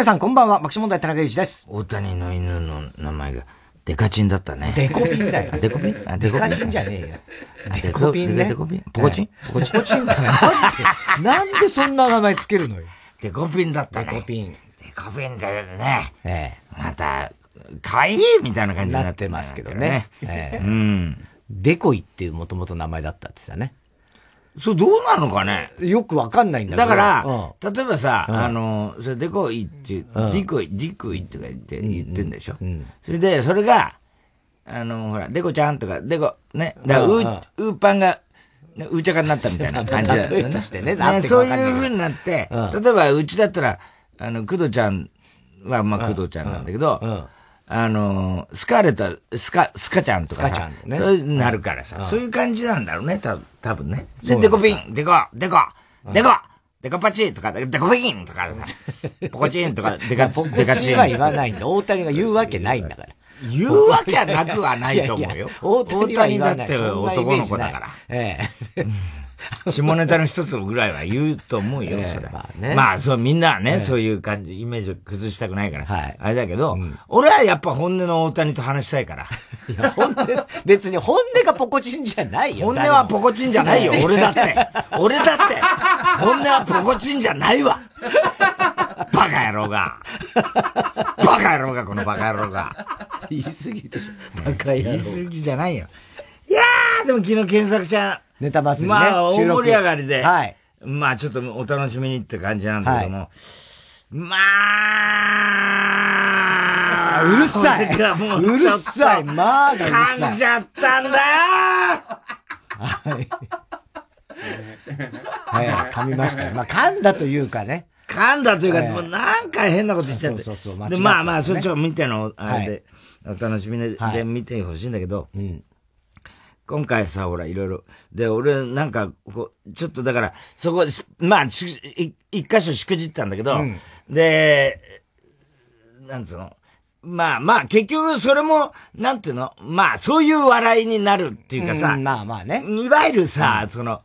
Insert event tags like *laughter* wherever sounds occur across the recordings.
皆さん、こんばんは。爆笑問題田中裕二です。大谷の犬の名前が、デカチンだったね。デコピンだよ。デコピン？あ、デカチンじゃねえよ。デコピンね。デコピン？ポコチン？ポコチン？ポコチンだよ。なんで、なんでそんな名前つけるのよ。デコピンだったね。デコピン。デコピンだよね。ええ。また、可愛いみたいな感じになってますけどね。ええ。うん。デコイっていうもともと名前だったってさね。そう、どうなのかね？よくわかんないんだけど。だから、例えばさ、あの、それデコイって、ディコイ、ディコイとか言って、言ってんでしょ？それで、それが、あの、ほら、デコちゃんとか、デコ、ね、だから、う、ウーパンが、うーちゃかになったみたいな感じだよね。してね。そういう風になって、例えば、うちだったら、あの、クドちゃんは、まあ、クドちゃんなんだけど、あの、スカーレットスカ、スカちゃんとかさ、スカちゃんね、そういうなるからさ、そういう感じなんだろうね、た多分ね。で、デコピン、デコ、デコ、デコ、デコパチとか、デコピンとかさ、*laughs* ポコチンとか、デカ、デカチン。は言わないんだ。大谷が言うわけないんだから。言うわけはなくはないと思うよ。大谷だって男の子だから。ええ。*laughs* 下ネタの一つぐらいは言うと思うよ、それ。まあね。まあ、そう、みんなはね、そういう感じ、イメージを崩したくないから。はい。あれだけど、俺はやっぱ本音の大谷と話したいから。*laughs* いや、本音、別に本音がポコチンじゃないよ。本音はポコチンじゃないよ、*laughs* 俺だって。俺だって、本音はポコチンじゃないわ。バカ野郎が。バカ野郎が、このバカ野郎が。言い過ぎでしょ。バカ野郎。言い過ぎじゃないよ。いやー、でも昨日検索ちゃん、ネタ祭りね。まあ、大盛り上がりで。はい。まあ、ちょっとお楽しみにって感じなんだけども。はい、まあ、うるさい。うるさい。まあ、噛んじゃったんだよはい。はい、噛みました。まあ、噛んだというかね。噛んだというか、もうなんか変なこと言っちゃって。そうそうそう。で、まあまあ、そっちを見ての、あれで、お楽しみで見てほしいんだけど、うん。今回さ、ほら、いろいろ。で、俺、なんか、こう、ちょっとだから、そこ、まあ、一箇所しくじったんだけど、うん、で、なんつうの？まあまあ、結局それも、なんていうの？まあ、そういう笑いになるっていうかさ、うん、まあまあね。いわゆるさ、うん、その、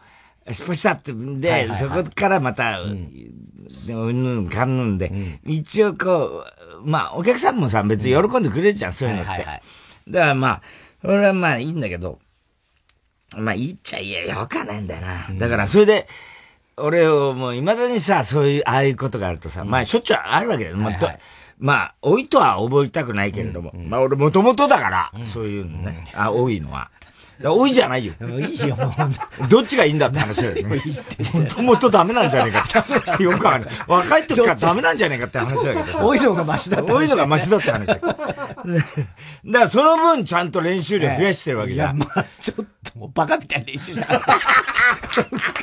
失敗したってんで、はいはいはい、そこからまた、うん、でも、うんぬんかんぬんで、うん、一応こう、まあ、お客さんもさ、別に喜んでくれるじゃん、そういうのって。はいはいはい、だからまあ、俺はまあいいんだけど、まあ、いいっちゃいや、よかないんだよな。だから、それで、俺をもう未だにさ、そういう、ああいうことがあるとさ、まあ、しょっちゅうあるわけだよ。まあ、まあ、老いとは覚えたくないけれども、まあ、俺もともとだから、そういうのね、あ、老いのは。多いじゃないよ。いいよ、もう。どっちがいいんだって話だよね。もともとダメなんじゃねえかって。よくわかんない。若い時からダメなんじゃねえかって話だけどさ。多いのがマシだって多いのがマシだって話だだからその分ちゃんと練習量増やしてるわけじゃん。いや、まあ、ちょっともうバカみたいな練習したか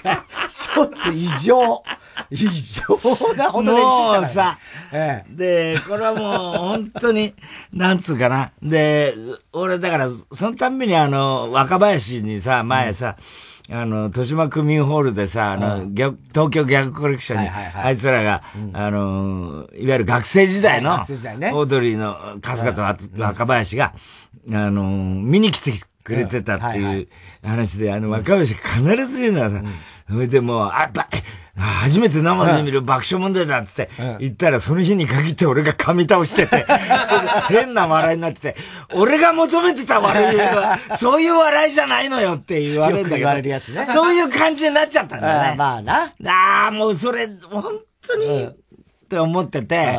ら。*laughs* ちょっと異常。異常なほど練習したもうさ、ええ、で、これはもう本当に、なんつうかな。で、俺だから、そのたんびにあの、若林にさ、前さ、うん、あの、豊島区民ホールでさ、あの、うん、東京逆コレクションに、あいつらが、うん、あの、いわゆる学生時代の、はいね、オードリーの春日と若林が、あの、見に来てくれてたっていう話で、あの、若林が必ず言うのはさ、それでもう、あ、ば、初めて生で見る爆笑問題だっつって、言ったらその日に限って俺が噛み倒してて、*laughs* 変な笑いになってて、俺が求めてた笑いは、*laughs* そういう笑いじゃないのよって言われるんだけど。言われるやつね。そういう感じになっちゃったんだね。*laughs* まあな。ああ、もうそれ、本当に、って思ってて、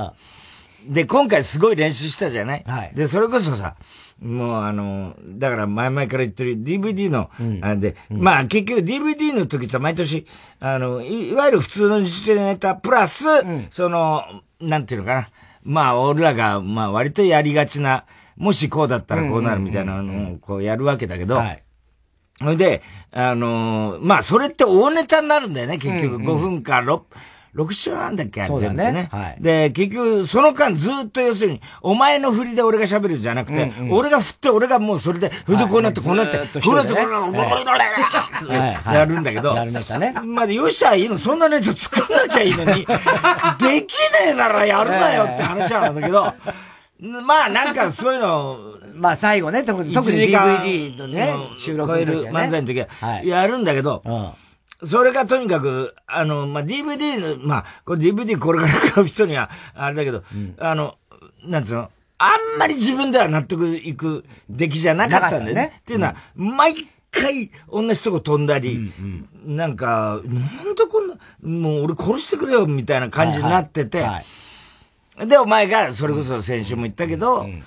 で、今回すごい練習したじゃない、はい、で、それこそさ、もうあの、だから前々から言ってる DVD の、うん、あで、うん、まあ結局 DVD の時って毎年、あのい、いわゆる普通の日ネタプラス、うん、その、なんていうのかな。まあ俺らが、まあ割とやりがちな、もしこうだったらこうなるみたいなのをこうやるわけだけど、それで、あのまあそれって大ネタになるんだよね、結局。5分か6、6週あんだっけそうだね。ね。はい。で、結局、その間ずっと要するに、お前の振りで俺が喋るじゃなくて、うんうん、俺が振って、俺がもうそれで、振ってこうなって、こうなって、こうなって、こうなって、こうなって、やるんだけど、やるネタね。まあ、よっしゃいいの、そん。なネタ作んなきゃいいのに、できねえならやるなよって話なんだけど、まあなんかそういうの、まあ最後ね、特に、特に DVD のね、収録超える漫才の時は、やるんだけど、それがとにかく、あの、まあ、DVD の、まあ、これ DVD これから買う人には、あれだけど、うん、あの、なんつうの、あんまり自分では納得いく出来じゃなかったんだよね。ね。っていうのは、うん、毎回同じとこ飛んだり、うんうん、なんか、なんでこんな、もう俺殺してくれよみたいな感じになってて、はいはいはい、で、お前が、それこそ先週も言ったけど、うん、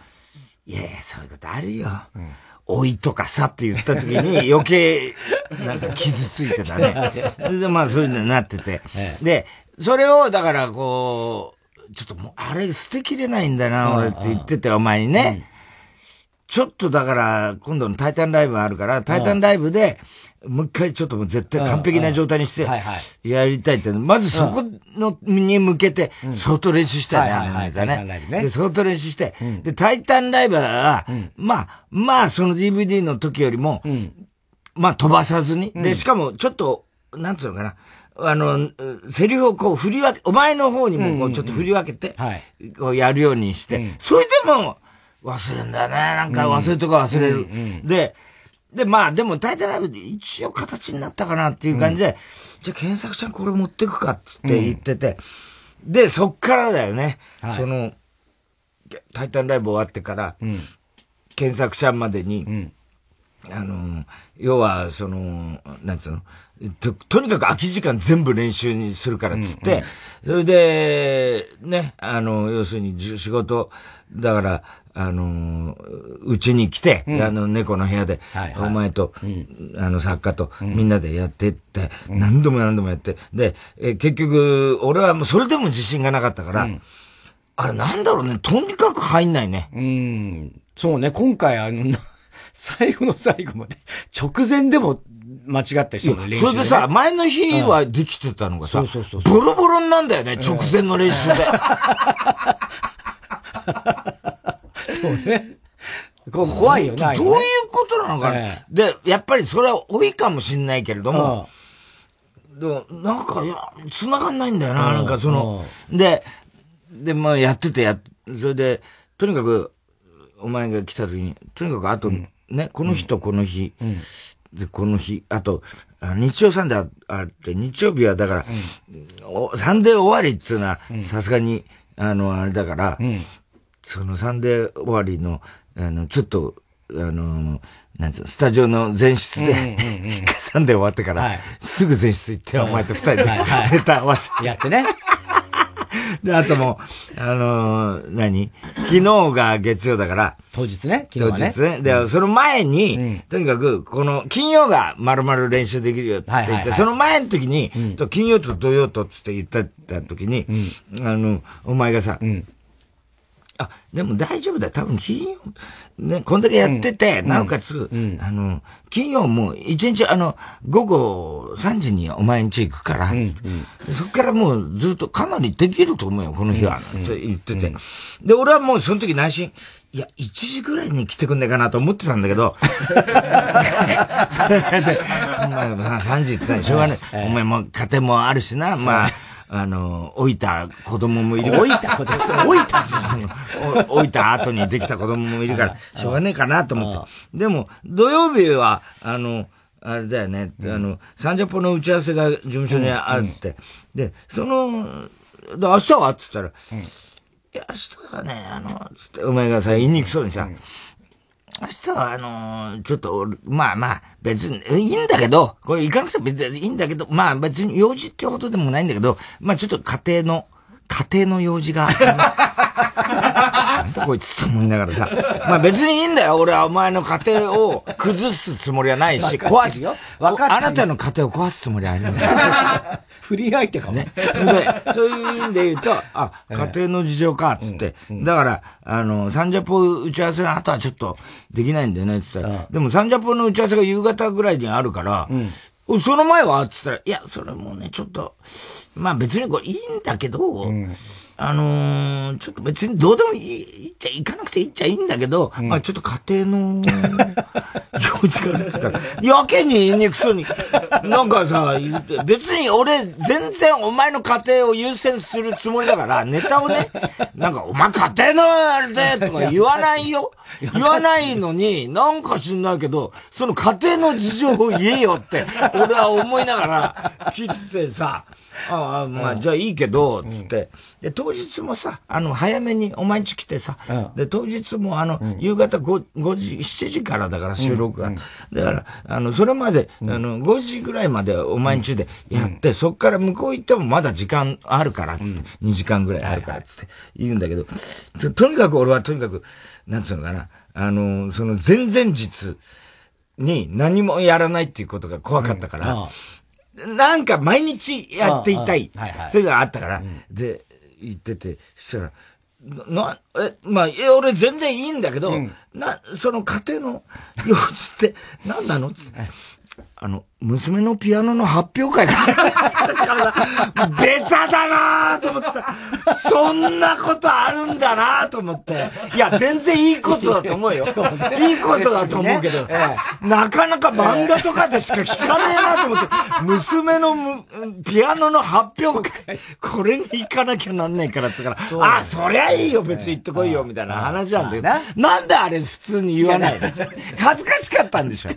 いやいや、そういうことあるよ。うん老いとかさって言った時に *laughs* 余計なんか傷ついてたね。で、まあそういうのになってて。で、それをだからこう、ちょっともうあれ捨てきれないんだな、俺って言ってて、お前にね。ちょっとだから、今度のタイタンライブあるから、タイタンライブで、もう一回ちょっともう絶対完璧な状態にして、やりたいって、まずそこの、に向けて、相当練習したよね、あのね。で、相当練習して、で、タイタンライブは、まあ、まあ、その DVD の時よりも、まあ、飛ばさずに、で、しかも、ちょっと、なんつうのかな、あの、セリフをこう振り分け、お前の方にもこうちょっと振り分けて、こうやるようにして、それでも、忘れんだよね。なんか忘れとか忘れる。で、で、まあ、でも、タイタンライブで一応形になったかなっていう感じで、うん、じゃあ、検索ちゃんこれ持ってくかっつって言ってて、うん、で、そっからだよね。はい、その、タイタンライブ終わってから、うん、検索ちゃんまでに、あの、要は、その、なんつうの、と、とにかく空き時間全部練習にするからっつって、それで、ね、あの、要するに仕事、だから、あの、うちに来て、うん、あの、猫の部屋で、はいはい、お前と、うん、あの、作家と、みんなでやってって、うん、何度も何度もやって、で、え結局、俺はもうそれでも自信がなかったから、あれなんだろうね、とにかく入んないね。うん。そうね、今回あの、*laughs* 最後の最後まで、直前でも間違った人の練習、ね、それでさ、前の日はできてたのがさ、そうそうそうボロボロになんだよね、直前の練習で。*laughs* *laughs* そうね。怖いよね。どういうことなのかね。で、やっぱりそれは多いかもしんないけれども、でも、なんか、いや、繋がんないんだよな、なんかその、で、で、まあやっててや、それで、とにかく、お前が来た時に、とにかくあと、ね、この日とこの日、で、この日、あと、日曜サンデーあって、日曜日はだから、サンデー終わりっていうのは、さすがに、あの、あれだから、そのサンデー終わりの、あの、ちょっと、あの、なんつうスタジオの前室で、*laughs* サンデー終わってから、すぐ前室行って、お前と二人でネタ合わせ。やってね。で、あともう、あのー、何？昨日が月曜だから。当日ね、昨日ね。当日ね。で、その前に、とにかく、この、金曜が丸々練習できるよって言って、その前の時に、金曜と土曜とって言った時に、あの、お前がさ、あ、でも大丈夫だよ。多分金曜、ね、こんだけやってて、うん、なおかつ、うん、あの、金曜も一日、あの、午後3時にお前ん家行くから、うん、そっからもうずっとかなりできると思うよ、この日は。そう言ってて。で、俺はもうその時内心、いや、1時ぐらいに来てくんねえかなと思ってたんだけど、*laughs* それで、お前3時って言ったらしょうがない。お前も家庭もあるしな、まあ、あの、老いた子供もいる。老いた子供。老いた老いた後にできた子供もいるから、しょうがねえかなと思って。でも、土曜日は、あの、あれだよね、あの、サンジャポの打ち合わせが事務所にあって、で、その、明日は？って言ったら、いや、明日はね、あの、つって、お前がさ、言いにくそうにさ、明日は、あのー、ちょっと、まあまあ、別に、いいんだけど、これ行かなくても別にいいんだけど、まあ別に用事ってほどでもないんだけど、まあちょっと家庭の、家庭の用事が。こいつと思いながらさ。まあ別にいいんだよ。俺はお前の家庭を崩すつもりはないし、壊すよ。分かあなたの家庭を壊すつもりはありません。*laughs* 不倫相手かもね。で、そういう意味で言うと、あ、家庭の事情か、つって。だから、あの、サンジャポ打ち合わせの後はちょっとできないんだよね、つったら。でもサンジャポの打ち合わせが夕方ぐらいにあるから、その前はつったら、いや、それもね、ちょっと、まあ別にこれいいんだけど、あのー、ちょっと別にどうでもいい、いっちゃ、行かなくていいっちゃいいんだけど、うん、まあちょっと家庭の、*laughs* 用事からです。から、やけに言いにくそうに、なんかさ、別に俺全然お前の家庭を優先するつもりだから、ネタをね、*laughs* なんかお前家庭のあれでとか言わないよ。言わないのに、なんか知んないけど、その家庭の事情を言えよって、俺は思いながら切ってさ、ああ、まあ、じゃあいいけど、つって。で、当日もさ、あの、早めにお前んち来てさ、で、当日もあの、夕方 5, 5時、7時からだから収録が。だから、あの、それまで、あの、5時ぐらいまでお前んちでやって、そっから向こう行ってもまだ時間あるから、つって、2時間ぐらいあるから、つって言うんだけど、とにかく俺はとにかく、なんつうのかな、あの、その前々日に何もやらないっていうことが怖かったから、なんか毎日やっていたい。そういうのがあったから、で、言ってて、そしたら、な、え、まあ、え、俺全然いいんだけど、うん、な、その家庭の用事って何なの？つって。あの、娘のピアノの発表会。が、*laughs* ベタだなと思ってさ、そんなことあるんだなと思って。いや、全然いいことだと思うよ。いいことだと思うけど、なかなか漫画とかでしか聞かねえなと思って、娘のピアノの発表会、これに行かなきゃなんないからっつから、あ、そりゃいいよ、別に行ってこいよ、みたいな話なんだけど、な。んであれ普通に言わないの？恥ずかしかったんでしょ？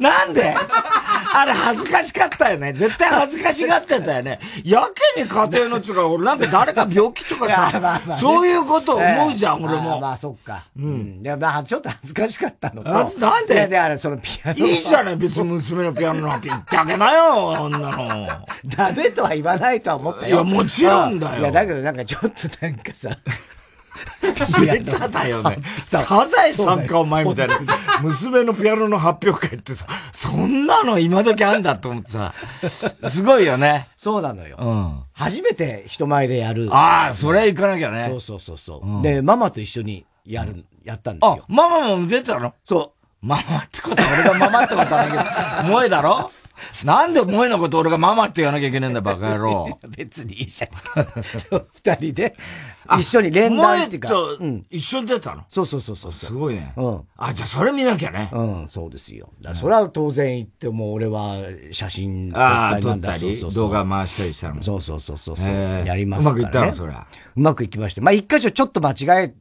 なんで？*laughs* あれ恥ずかしかったよね。絶対恥ずかしがってたよね。やけに家庭のつか、*laughs* 俺なんか誰か病気とかさ、*laughs* まあまあね、そういうこと思うじゃん、俺も。まあ、まあ、そっか。うん。で、まあ、ちょっと恥ずかしかったのと。なんで？で、あれ、そのピアノ。いいじゃない、別に娘のピアノのピッてあげなよ、女の。ダメとは言わないとは思ったよ。いや、もちろんだよ。いや、だけどなんかちょっとなんかさ、ベタだよね。サザエさんかお前みたいな。娘のピアノの発表会ってさ、そんなの今時あんだと思ってさ、すごいよね。そうなのよ。うん。初めて人前でやる。ああ、それ行かなきゃね。そうそうそうそう、うん、で、ママと一緒にやる、やったんですよ。あ、ママも出てたの？そう。ママってことは俺がママってことはないけど、萌えだろ？なんで萌えのこと俺がママって言わなきゃいけないんだ、バカ野郎。*laughs* 別にいいじゃん。*laughs* 二人で、一緒に連弾っていうか。と、一緒に出たの？そうそうそうそう。すごいね。うん。あ、じゃあそれ見なきゃね。うん、そうですよ。それは当然言っても、俺は写真撮ったり撮ったり、動画回したりしたの。そうそうそうそう。やりますうまくいったの、そりゃ。うまくいきまして。まあ、一箇所ちょっと間違え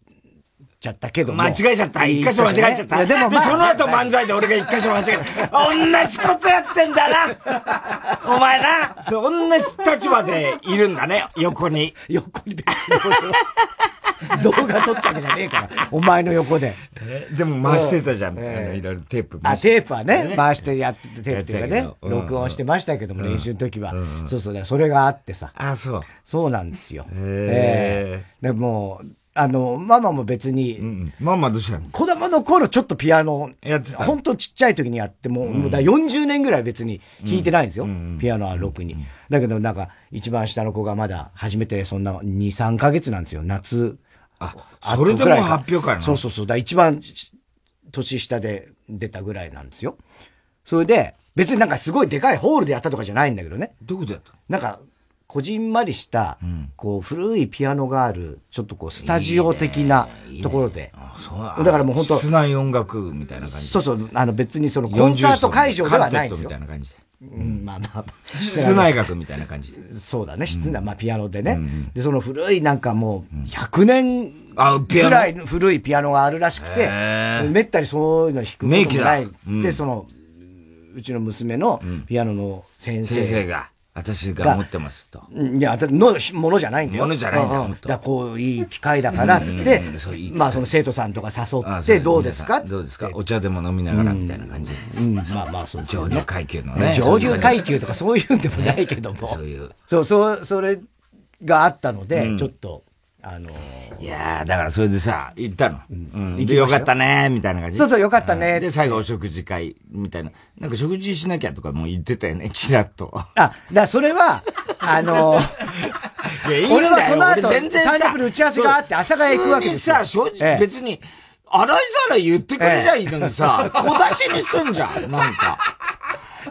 ちゃったけど間違えちゃった。一箇所間違えちゃった。でも、まあ、その後漫才で俺が一箇所間違えた。同じことやってんだなお前なそう、同じ立場でいるんだね、横に。横に別に。動画撮ったわけじゃねえから。お前の横で。でも回してたじゃん。えー、いろいろテープあ、テープはね、回してやってて、テープっていうかね、録音してましたけども、練習の時は。そうそう、それがあってさ。あ、そう。そうなんですよ。ええ。でも、あの、ママも別に、うん、ママどうしたの子供の頃ちょっとピアノ、やってた。ほんとちっちゃい時にやっても、うん、もうだ40年ぐらい別に弾いてないんですよ。うん、ピアノは6に、だけどなんか、一番下の子がまだ初めてそんな2、3ヶ月なんですよ。夏。あ、それでも発表会なそうそうそう。だ一番年下で出たぐらいなんですよ。それで、別になんかすごいでかいホールでやったとかじゃないんだけどね。どこでやったなんか、こじんまりした、こう、古いピアノがある、ちょっとこう、スタジオ的なところで。そうだからもう本当室内音楽みたいな感じ。そうそう、あの別にそのコンサート会場ではないんですよ。みたいな感じで。うん、まあまあ。室内楽みたいな感じで。そうだね、室内、まあピアノでね。で、その古いなんかもう、100年ぐらい古いピアノがあるらしくて、めったにそういうの弾くこともない。で、その、うちの娘のピアノの先生。先生が。私が持ってますと。いや、のものじゃないんだよ。ものじゃないんだよ、だこう、いい機会だから、つって、まあ、その生徒さんとか誘って、どうですか？どうですか？お茶でも飲みながらみたいな感じ。うん、まあまあ、そう上流階級のね。上流階級とかそういうんでもないけども。そういう。そう、そう、それがあったので、ちょっと、あのー、いやだからそれでさ、行ったの。うん。で、よかったねみたいな感じ。そうそう、よかったねで、最後お食事会、みたいな。なんか食事しなきゃとかも言ってたよね、ちらっと。あ、だそれは、あのー、*laughs* いや、いい。俺はその後、全然30分打ち合わせがあって、朝が行くわけですよ。さ、正直、別に、洗いざらい言ってくれりゃいいのにさ、小出しにすんじゃん、なんか。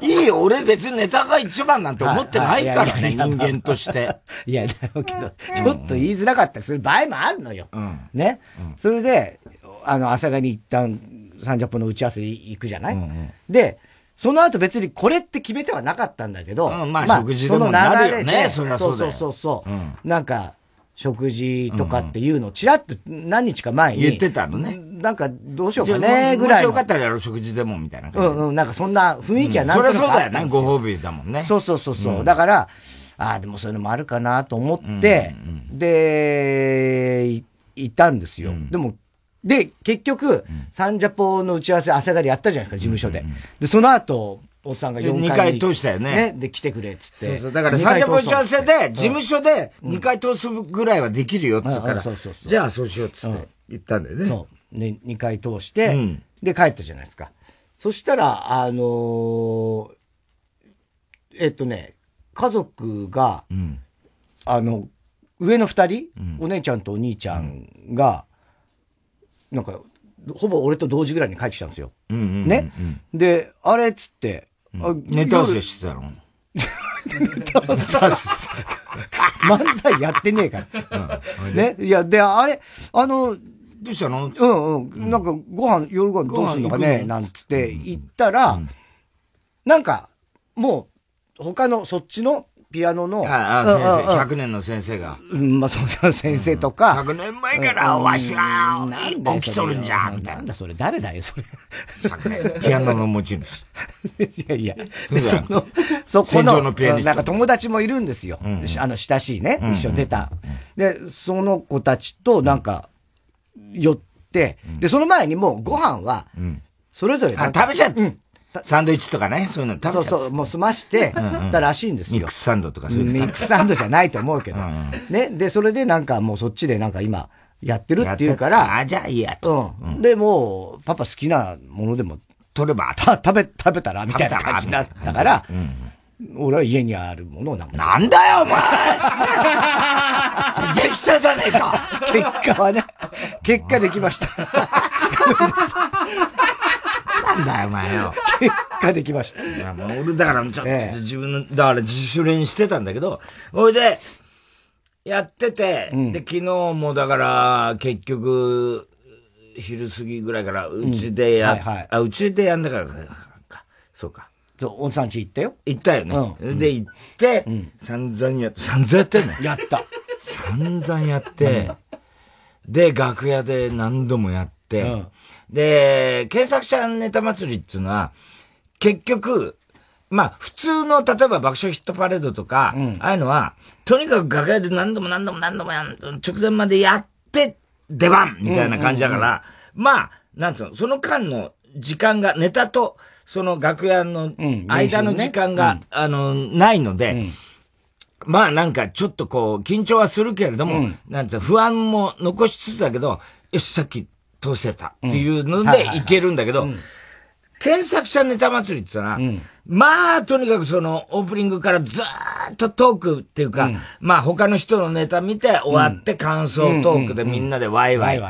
いいよ、俺別にネタが一番なんて思ってないからね、人間として。いや、だけど、ちょっと言いづらかった。りする場合もあるのよ。うん、ね、うん、それで、あの、朝霞に一旦、サンジャポの打ち合わせ行くじゃない、うんうん、で、その後別にこれって決めてはなかったんだけど、うん、まあ、食事でもなるよね、そりゃそうそうそうそう、う。ん、なんか、食事とかっていうのをちらっと何日か前に。言ってたのね。なんかどうしようかね、ぐらい。もしよかったらやろう、食事でも、みたいなうんうん、なんかそんな雰囲気はなんとなく、うん、そりゃそうだよね、ご褒美だもんね。そうそうそうそう。うん、だから、ああ、でもそういうのもあるかなと思って、うんうん、で、いたんですよ。でも、で、結局、サンジャポの打ち合わせ朝帰りやったじゃないですか、事務所で。で、その後、大津さんが4回。2回通したよね。ね。で、来てくれ、っつって。そうそう。だから、サンジャポ打ち合わせで、事務所で2回通すぐらいはできるよ、っつうから。そうそうそう。じゃあ、そうしよう、っつって言ったんだよね。そう。で、2回通して、で、帰ったじゃないですか。そしたら、あのえっとね、家族が、あの、上の二人、お姉ちゃんとお兄ちゃんが、なんか、ほぼ俺と同時ぐらいに帰ってきたんですよ。ね？で、あれっつって、うん、ネタ合わせしてたの？ネタ合わせ *laughs* 漫才やってねえから。うん、ね？いや、で、あれ、あの、どうしたの？うんうん。なんか、ご飯、夜ご飯どうすんのかね？なんつって言ったら、なんか、もう、他の、そっちのピアノの。ああ、先生、100年の先生が。うん、まあ、そう先生とか。100年前からわしが一本来とるんじゃん、みたいな。なんだそれ、誰だよ、それ。ピアノの持ち主。*laughs* いやいや、その、そこの、なんか友達もいるんですよ。あの、親しいね、一緒出た。で、その子たちと、なんか、寄って、で、その前にもうご飯は、それぞれ。食べちゃって。サンドイッチとかね、そういうの食べそうそう、もう済まして、たらしいんですよ。ミックスサンドとかそういうの。ミックスサンドじゃないと思うけど。ね。で、それでなんかもうそっちでなんか今、やってるっていうから。あ、じゃあいいやと。うん。で、もう、パパ好きなものでも取れば、た、食べ、食べたらみたいな感じだったから、俺は家にあるものをなんなんだよ、お前できたじゃねえか結果はね、結果できました。なんだよ、お前よ。結果できました。俺、だから、ちょっと自分の、だから自主練してたんだけど、ほいで、やってて、うん、で、昨日もだから、結局、昼過ぎぐらいから、うちでや、うんはいはい、あ、うちでやんだから、そうか。そう、温泉地行ったよ。行ったよね。うん、で、行って、うん、散々や、散々やってんのやった。散々やって、で、楽屋で何度もやって、で、検索者ネタ祭りっていうのは、結局、まあ、普通の、例えば爆笑ヒットパレードとか、うん、ああいうのは、とにかく楽屋で何度も何度も何度もやん、直前までやって、出番みたいな感じだから、まあ、なんつうの、その間の時間が、ネタと、その楽屋の間の時間が、うん。ね、あの、ないので、うん、まあなんかちょっとこう、緊張はするけれども、なんつう不安も残しつつだけど、よし、さっき通せたっていうのでいけるんだけど、検索者ネタ祭りって言ったら、うん、まあ、とにかくその、オープニングからずーっとトークっていうか、うん、まあ、他の人のネタ見て終わって感想トークでみんなでワイワイ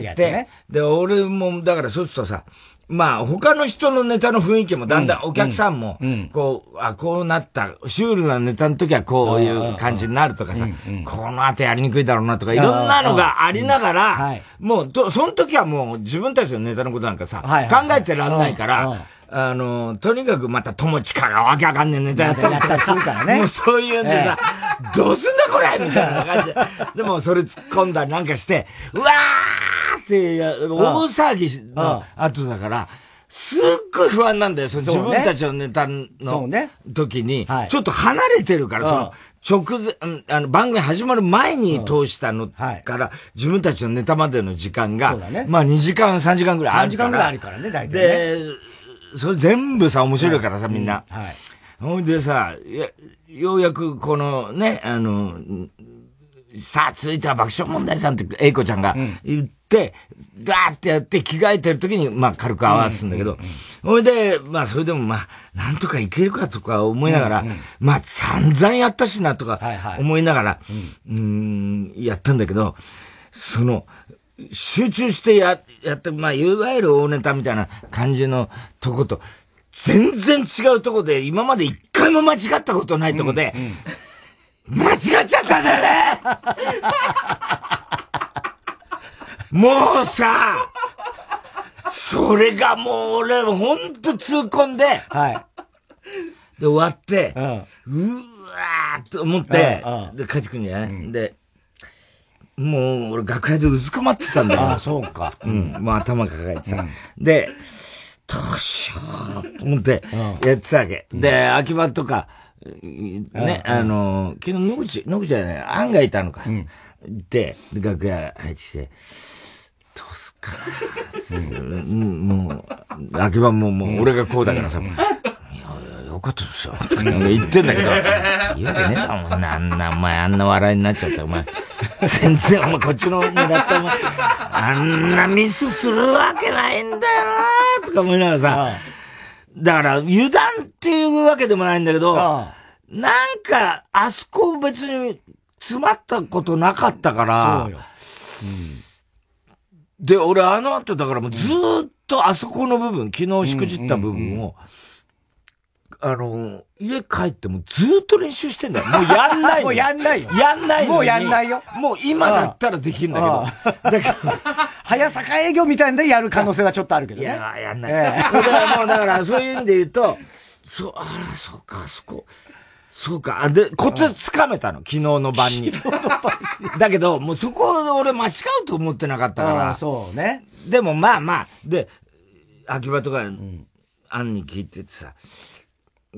やって、で、俺も、だからそうするとさ、まあ、他の人のネタの雰囲気もだんだんお客さんも、こう、あ、こうなった、シュールなネタの時はこういう感じになるとかさ、この後やりにくいだろうなとか、いろんなのがありながら、もう、その時はもう自分たちのネタのことなんかさ、考えてらんないから、あの、とにかくまた友近がわけわかんねえネタやったりとか、もうそういうんでさ、どうすんだこれみたいな感じで。でもそれ突っ込んだりなんかして、うわーって大騒ぎの後だから、すっごい不安なんだよ。その自分たちのネタの時に、ちょっと離れてるから、その直前、あの番組始まる前に通したのから、自分たちのネタまでの時間が、まあ2時間3時間ぐらいあるから。3時間ぐらいあるからね、大体。で、それ全部さ、面白いからさ、みんな。はい。ほんでさ、ようやくこのね、あの、さあ、続いては爆笑問題さんって、英子ちゃんが言って、ダーってやって着替えてる時に、まあ軽く合わすんだけど、ほいで、まあそれでもまあ、なんとかいけるかとか思いながら、まあ散々やったしなとか思いながら、うん、やったんだけど、その、集中してや、やって、まあ、いわゆる大ネタみたいな感じのとこと、全然違うとこで、今まで一回も間違ったことないとこで、間違っちゃったんだよね *laughs* もうさ、それがもう俺、ほんと痛恨で、はい。で、終わって、うん、うわーと思って、で、帰ってくるんじゃない、うん、で、もう、俺楽屋でうずくまってたんだよ。ああ、そうか。うん。もう頭抱えてさ。うん、で、どうしようと思って、やってたわけ。で、秋葉とか、ね、あの、昨日野口、野口じゃない、案がいたのか。で、楽屋入ってきて、どうすっかな。もう、秋葉ももう、俺がこうだからさ、よかったですよ。とか言ってんだけど、言うわけねえだろ、お前。あんな、お前あんな笑いになっちゃって、お前。全然、お前こっちの狙ったお前、あんなミスするわけないんだよなとか思いながらさ、だから油断っていうわけでもないんだけど、なんか、あそこ別に詰まったことなかったから、そうよ。うん、で、俺あの後だからもうずっとあそこの部分、昨日しくじった部分を、あの、家帰ってもずっと練習してんだよ。もうやんない *laughs* もうやんないよ。やんないもうやんないよ。もう今だったらできるんだけど。だから、早坂営業みたいんでやる可能性はちょっとあるけどね。いや、やんない。えー、だからもう、だからそういう意味で言うと、そう、あら、そうか、あそこ。そうか。で、コツつかめたの、昨日の晩に。だけど、もうそこで俺間違うと思ってなかったから。そうね。でもまあまあ、で、秋葉とか、アンに聞いててさ、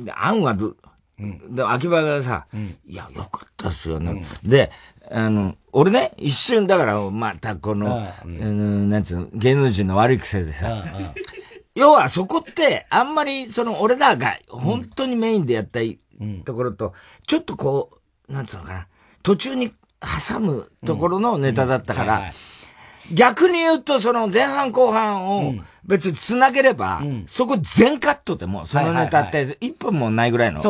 で、アンはど、うん、で、秋葉がさ、うん、いや、よかったっすよね。うん、で、あの、俺ね、一瞬だから、またこの、あの、なんつうの、芸能人の悪い癖でさ、要はそこって、あんまり、その、俺らが本当にメインでやったところと、ちょっとこう、なんつうのかな、途中に挟むところのネタだったから、逆に言うと、その前半後半を別に繋げれば、そこ全カットでも、そのネタって1分もないぐらいの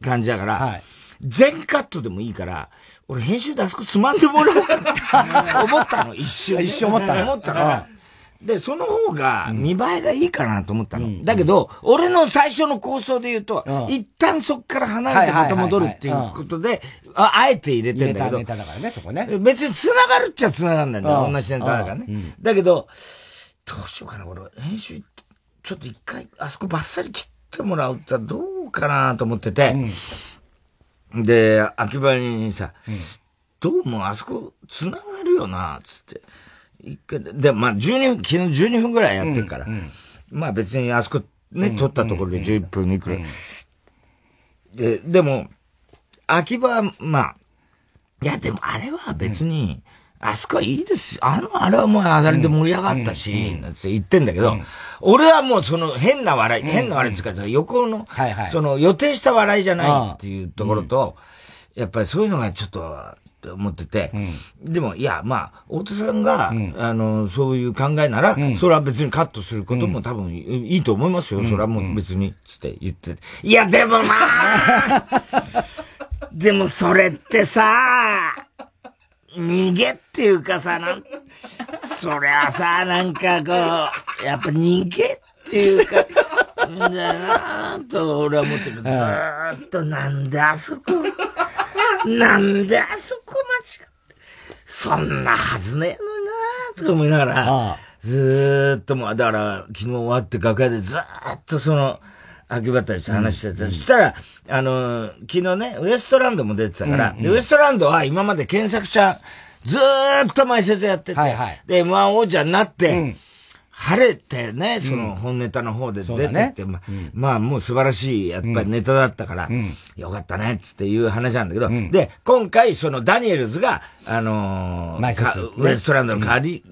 感じだから、全カットでもいいから、俺編集であそこつまんでもらおうかな *laughs* 思ったの、一瞬。一瞬思ったの。思ったの。で、その方が見栄えがいいかなと思ったの。うん、だけど、俺の最初の構想で言うと、うん、一旦そっから離れてまた戻るっていうことで、ああえて入れてんだけど。ネタだからね、そこね。別に繋がるっちゃ繋がるんだよ、同じネタだからね。だけど、どうしようかな、俺、編集、ちょっと一回、あそこバッサリ切ってもらうってどうかなと思ってて、うん、で、秋葉にさ、どうもあそこ繋がるよな、つって。一回で、で、まあ、12分、昨日12分ぐらいやってるから、うんうん、まあ別にあそこね、撮ったところで11分いくら。で、でも、秋葉は、まあ、いや、でもあれは別に、あそこはいいですよ。あの、あれはもうあさりで盛り上がったし、なんて言ってんだけど、俺はもうその変な笑い、変な笑いっていうか、横の、その予定した笑いじゃないっていうところと、やっぱりそういうのがちょっと、って思ってて、うん、でも、いや、まあ、太田さんが、うん、あの、そういう考えなら、うん、それは別にカットすることも多分いいと思いますよ。それはもう別に、つって言って。て。いや、でもな *laughs* でもそれってさ、逃げっていうかさ、なん、そりゃさ、なんかこう、やっぱ逃げっていうか、んだよなと俺は思ってる。ずーっとなんであそこ、なんであそこ間違って、そんなはずねえのになとか思いながら、ずーっともう、だから、昨日終わって楽屋でずーっとその、秋葉たちと話してた。そしたら、あの、昨日ね、ウエストランドも出てたから、ウエストランドは今まで検索ちゃん、ずーっと前説やってて、で、M1 王者になって、晴れてね、その本ネタの方で出てって、ままあもう素晴らしい、やっぱりネタだったから、よかったね、つっていう話なんだけど、で、今回そのダニエルズが、あのウエストランドの代わり、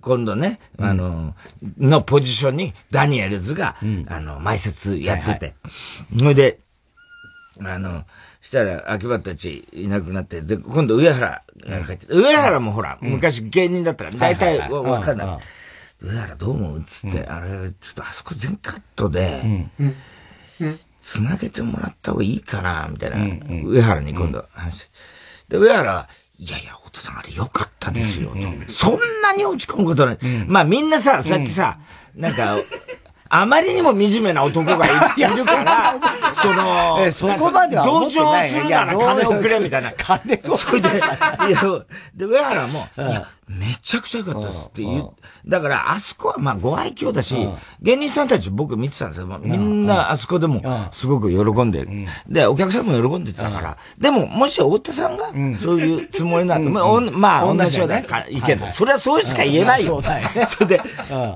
今度ね、あののポジションにダニエルズが、あの、前説やってて、それで、あの、したら、秋葉たちいなくなって、で、今度上原が帰って、上原もほら、昔芸人だったから、大体わかんない。上原どう思う？つって、あれ、ちょっとあそこ全カットで、つなげてもらった方がいいかな、みたいな、上原に今度話して。で、上原は、いやいや、お父さんあれ良かったですよ、と。そんなに落ち込むことない。まあみんなさ、そうやってさ、なんか、あまりにも惨めな男がいる *laughs* から、その、え、そこまでは同情するなら金をくれみたいな。金をくれ。いや、で、上原も、いや、めちゃくちゃ良かったですって言う。だから、あそこはまあご愛嬌だし、芸人さんたち僕見てたんですよ。みんなあそこでもすごく喜んで、で、お客さんも喜んでたから。でも、もし太田さんがそういうつもりなん。で、まあ、同じような意見だ。それはそうしか言えないよ。*laughs* それで、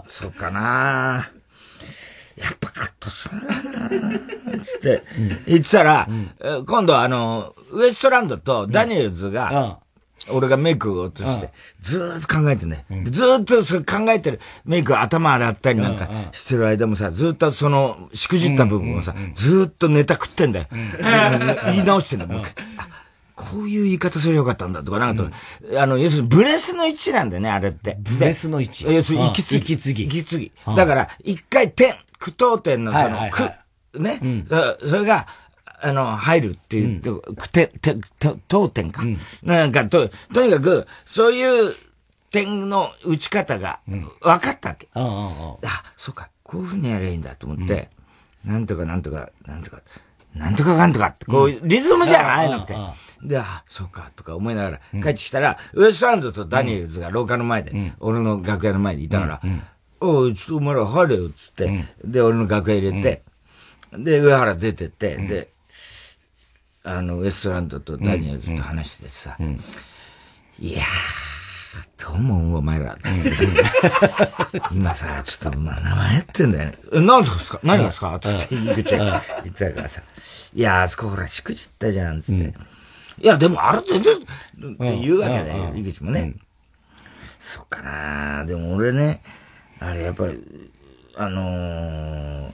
そっかな。やっぱカットするなつって、言ってたら、今度あの、ウエストランドとダニエルズが、俺がメイクを落として、ずーっと考えてね。ずーっと考えてる。メイク頭洗ったりなんかしてる間もさ、ずーっとその、しくじった部分をさ、ずーっとネタ食ってんだよ。言い直してんだよ、もうこういう言い方すればよかったんだとか、なんかと、あの、要するにブレスの位置なんだよね、あれって。ブレスの位置要するに息継ぎ。息継ぎ。息継ぎ。だから、一回点、句読点のその、句、ね、それが、あの、入るっていう、くて、て、当点か。なんか、と、とにかく、そういう点の打ち方が、分かったわけ。ああ、そうか、こういうふうにやればいいんだと思って、なんとかなんとか、なんとか、なんとかかんとかって、こう、リズムじゃないのって。で、あ、そうか、とか思いながら、帰ってきたら、ウエストランドとダニエルズが廊下の前で、俺の楽屋の前にいたから、おい、ちょっとお前ら入れよ、つって、で、俺の楽屋入れて、で、上原出てって、で、あの、ウエストランドとダニエルズと話してさ、いやー、どうもお前ら、つって。今さ、ちょっと、まあ、名前やってんだよね。え、何ですか？何ですか？つって、井口が言ってたからさ。いやー、あそこほら、しくじったじゃん、つって。いや、でも、あれ全然、って言うわけだよ、井口もね。そっかなでも俺ね、あれやっぱり、あのー、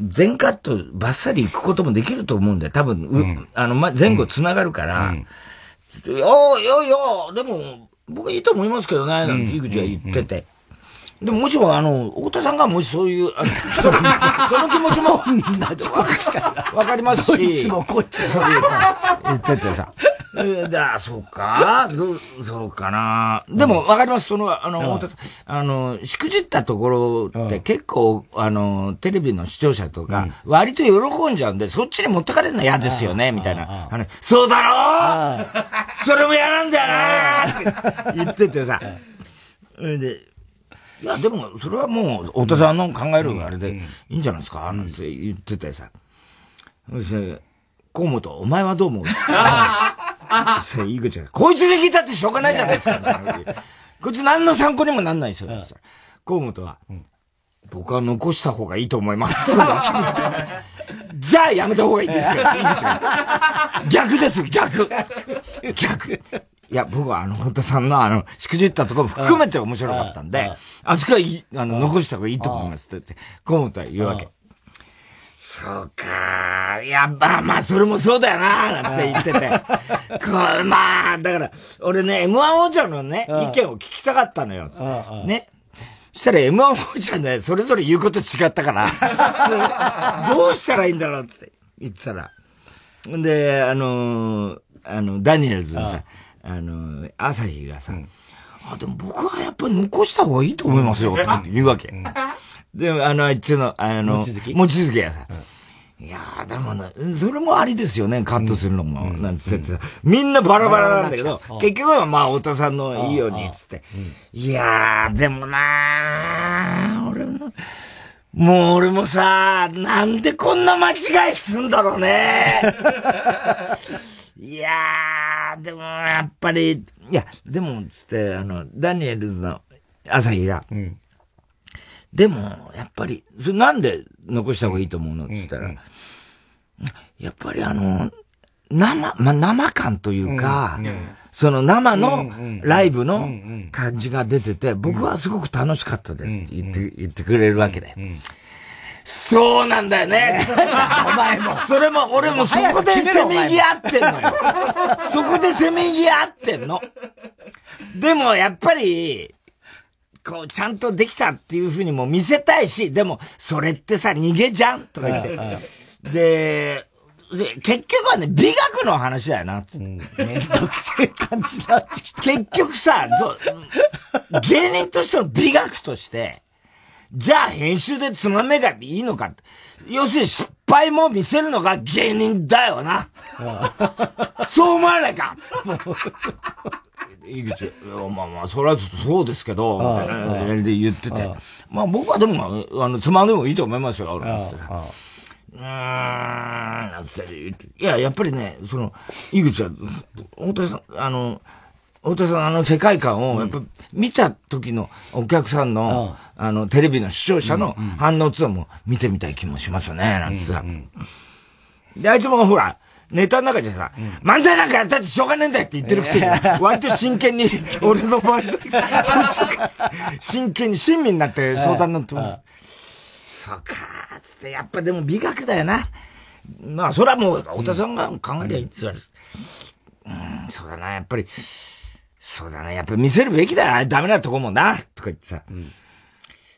全カットバッサリ行くこともできると思うんだよ。多分、うん、あの、ま、前後繋がるから、うん、いやいやいや、でも、僕いいと思いますけどね、なんて井口は言ってて。でももしも、あの、太田さんがもしそういう、あの、*laughs* その気持ちも、*laughs* わかりますし。いつもこっちそう言っててさ。じゃあ、そうか。そうかな。でも、わかります。その、あの、太田さん、あの、しくじったところって結構、あの、テレビの視聴者とか、割と喜んじゃうんで、そっちに持ってかれるの嫌ですよね、みたいな。そうだろそれも嫌なんだよなって言っててさ。で、いや、でも、それはもう、太田さんの考えるあれで、いいんじゃないですか、なんて言っててさ。そして、河本、お前はどう思う？*laughs* それ、井口が、こいつに聞いたってしょうがないじゃないですか。*laughs* こいつ何の参考にもなんないですよ。河本は、僕は残した方がいいと思います。*laughs* じゃあやめた方がいいですよ。逆です、逆。逆。いや、僕はあの、本田さんのあの、しくじったところ含めて面白かったんで、あそこは、あの、残した方がいいと思いますって言って、河本は言うわけ。そうか。いや、まあまあ、それもそうだよな、なんて言ってて。これ、まあ、だから、俺ね、M1 王者のね、意見を聞きたかったのよ。ね。そしたら M1 王者ね、それぞれ言うこと違ったから、*laughs* どうしたらいいんだろうって言ってたら。で、あのあの、ダニエルズのさ、あの、朝日がさ、うん、あ、でも僕はやっぱり残した方がいいと思いますよ、って言うわけ。で、あの、あっちの、あの、餅つき餅つきやさ。いやー、でもね、それもありですよね、カットするのも、なんつってさ、みんなバラバラなんだけど、結局はまあ、太田さんのいいように、つって。いやー、でもなー、俺も、もう俺もさ、なんでこんな間違いすんだろうね。*laughs* いやー、でもやっぱり、いや、でも、つって、あの、ダニエルズの朝日が、うん、でも、やっぱり、それなんで残した方がいいと思うの？つったら、うんうん、やっぱりあの、生、まあ、生感というか、うんうん、その生のライブの感じが出てて、僕はすごく楽しかったですって言って、言ってくれるわけで。そうなんだよね。お前も。それも、俺もそこでせめぎ合ってんのよ。そこでせめぎ合ってんの。でも、やっぱり、こう、ちゃんとできたっていうふうにも見せたいし、でも、それってさ、逃げじゃんとか言って。で、で、結局はね、美学の話だよな、つって。うん、めんどくせえ感じだって。結局さ、そう、芸人としての美学として、じゃあ編集でつまめがいいのか。要するに失敗も見せるのが芸人だよな。そう思わないか *laughs* 井口、まあまあ、それはそうですけど、みたいなで言ってて。まあ僕はでも、あの、つまんでもいいと思いますよ、俺は。うーん。いや、やっぱりね、その、井口は、本当に、あの、太田さん、あの世界観を、やっぱ、見た時のお客さんの、あの、テレビの視聴者の反応っていうのも見てみたい気もしますよね、なんつってさ。で、あいつもほら、ネタの中でさ、漫才なんかやったってしょうがねえんだよって言ってるくせに、割と真剣に、俺の漫才、真剣に親身になって相談乗ってます。そうか、つって、やっぱでも美学だよな。まあ、それはもう、太田さんが考えりゃいいって言われうん、そうだな、やっぱり、そうだな、やっぱ見せるべきだよ、ダメなとこもな、とか言ってさ。うん、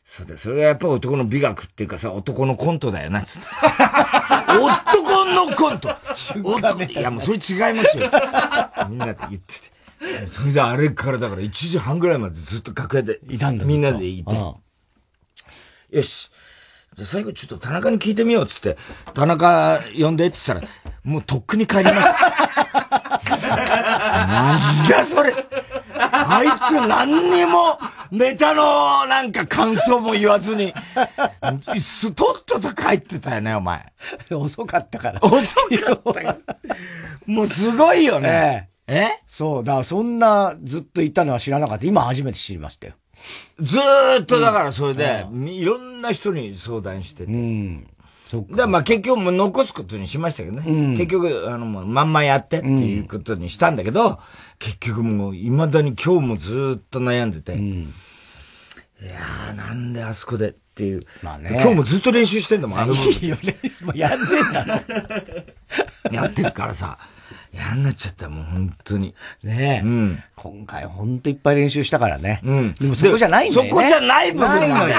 そうだ、それはやっぱ男の美学っていうかさ、男のコントだよな、つって。男のコントいや、もうそれ違いますよ。みんなで言ってて。それであれからだから1時半ぐらいまでずっと楽屋で、いたんだみんなでいて。よし。じゃ最後ちょっと田中に聞いてみようっつって、田中呼んでって言ったら、もうとっくに帰りました。なんじゃそれあいつ何にもネタのなんか感想も言わずに、すとっとと帰ってたよね、お前。遅かったから。遅かったから。もうすごいよね。ええそう、だからそんなずっといたのは知らなかった。今初めて知りましたよ。ずーっとだからそれで、うん、いろんな人に相談してて。うん。そっか。まあ結局も残すことにしましたけどね。うん、結局、あの、もうまんまやってっていうことにしたんだけど、うん、結局もう未だに今日もずーっと悩んでて。うん、いやー、なんであそこでっていう。まあね。今日もずっと練習してんだもん、あの部分。いいよ、練習もやってんだ *laughs* やってるからさ。嫌になっちゃった、もう本当に。ねえ。うん。今回本当いっぱい練習したからね。うん。でもそこじゃないんだよね。そこじゃない部分なのよ。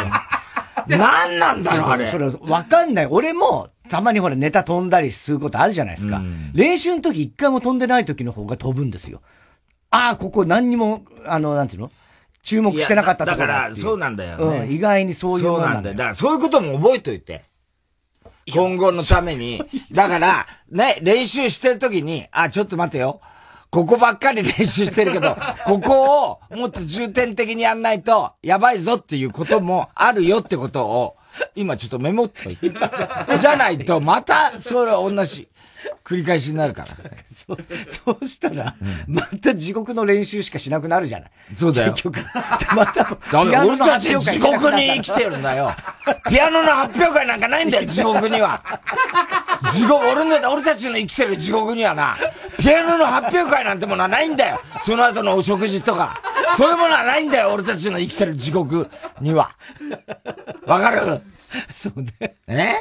*laughs* 何なんだろう、あれ。それ、わかんない。俺も、たまにほらネタ飛んだりすることあるじゃないですか。うん、練習の時一回も飛んでない時の方が飛ぶんですよ。ああ、ここ何にも、あの、なんていうの？注目してなかったところだから、そうなんだよ、ね、うん。意外にそういうそうなんだよ。だから、そういうことも覚えといて。今後のために。だから、ね、練習してる時に、あ、ちょっと待てよ。ここばっかり練習してるけど、*laughs* ここをもっと重点的にやんないと、やばいぞっていうこともあるよってことを、今ちょっとメモっといて。*laughs* じゃないと、また、それは同じ。繰り返しになるから。そそうしたら、うん、また地獄の練習しかしなくなるじゃない。そうだよ。結局。また、俺たち地獄に生きてるんだよ。ピアノの発表会なんかないんだよ、地獄には。地獄、俺の、俺たちの生きてる地獄にはな、ピアノの発表会なんてものはないんだよ。その後のお食事とか。そういうものはないんだよ、俺たちの生きてる地獄には。わかる？そうね。え？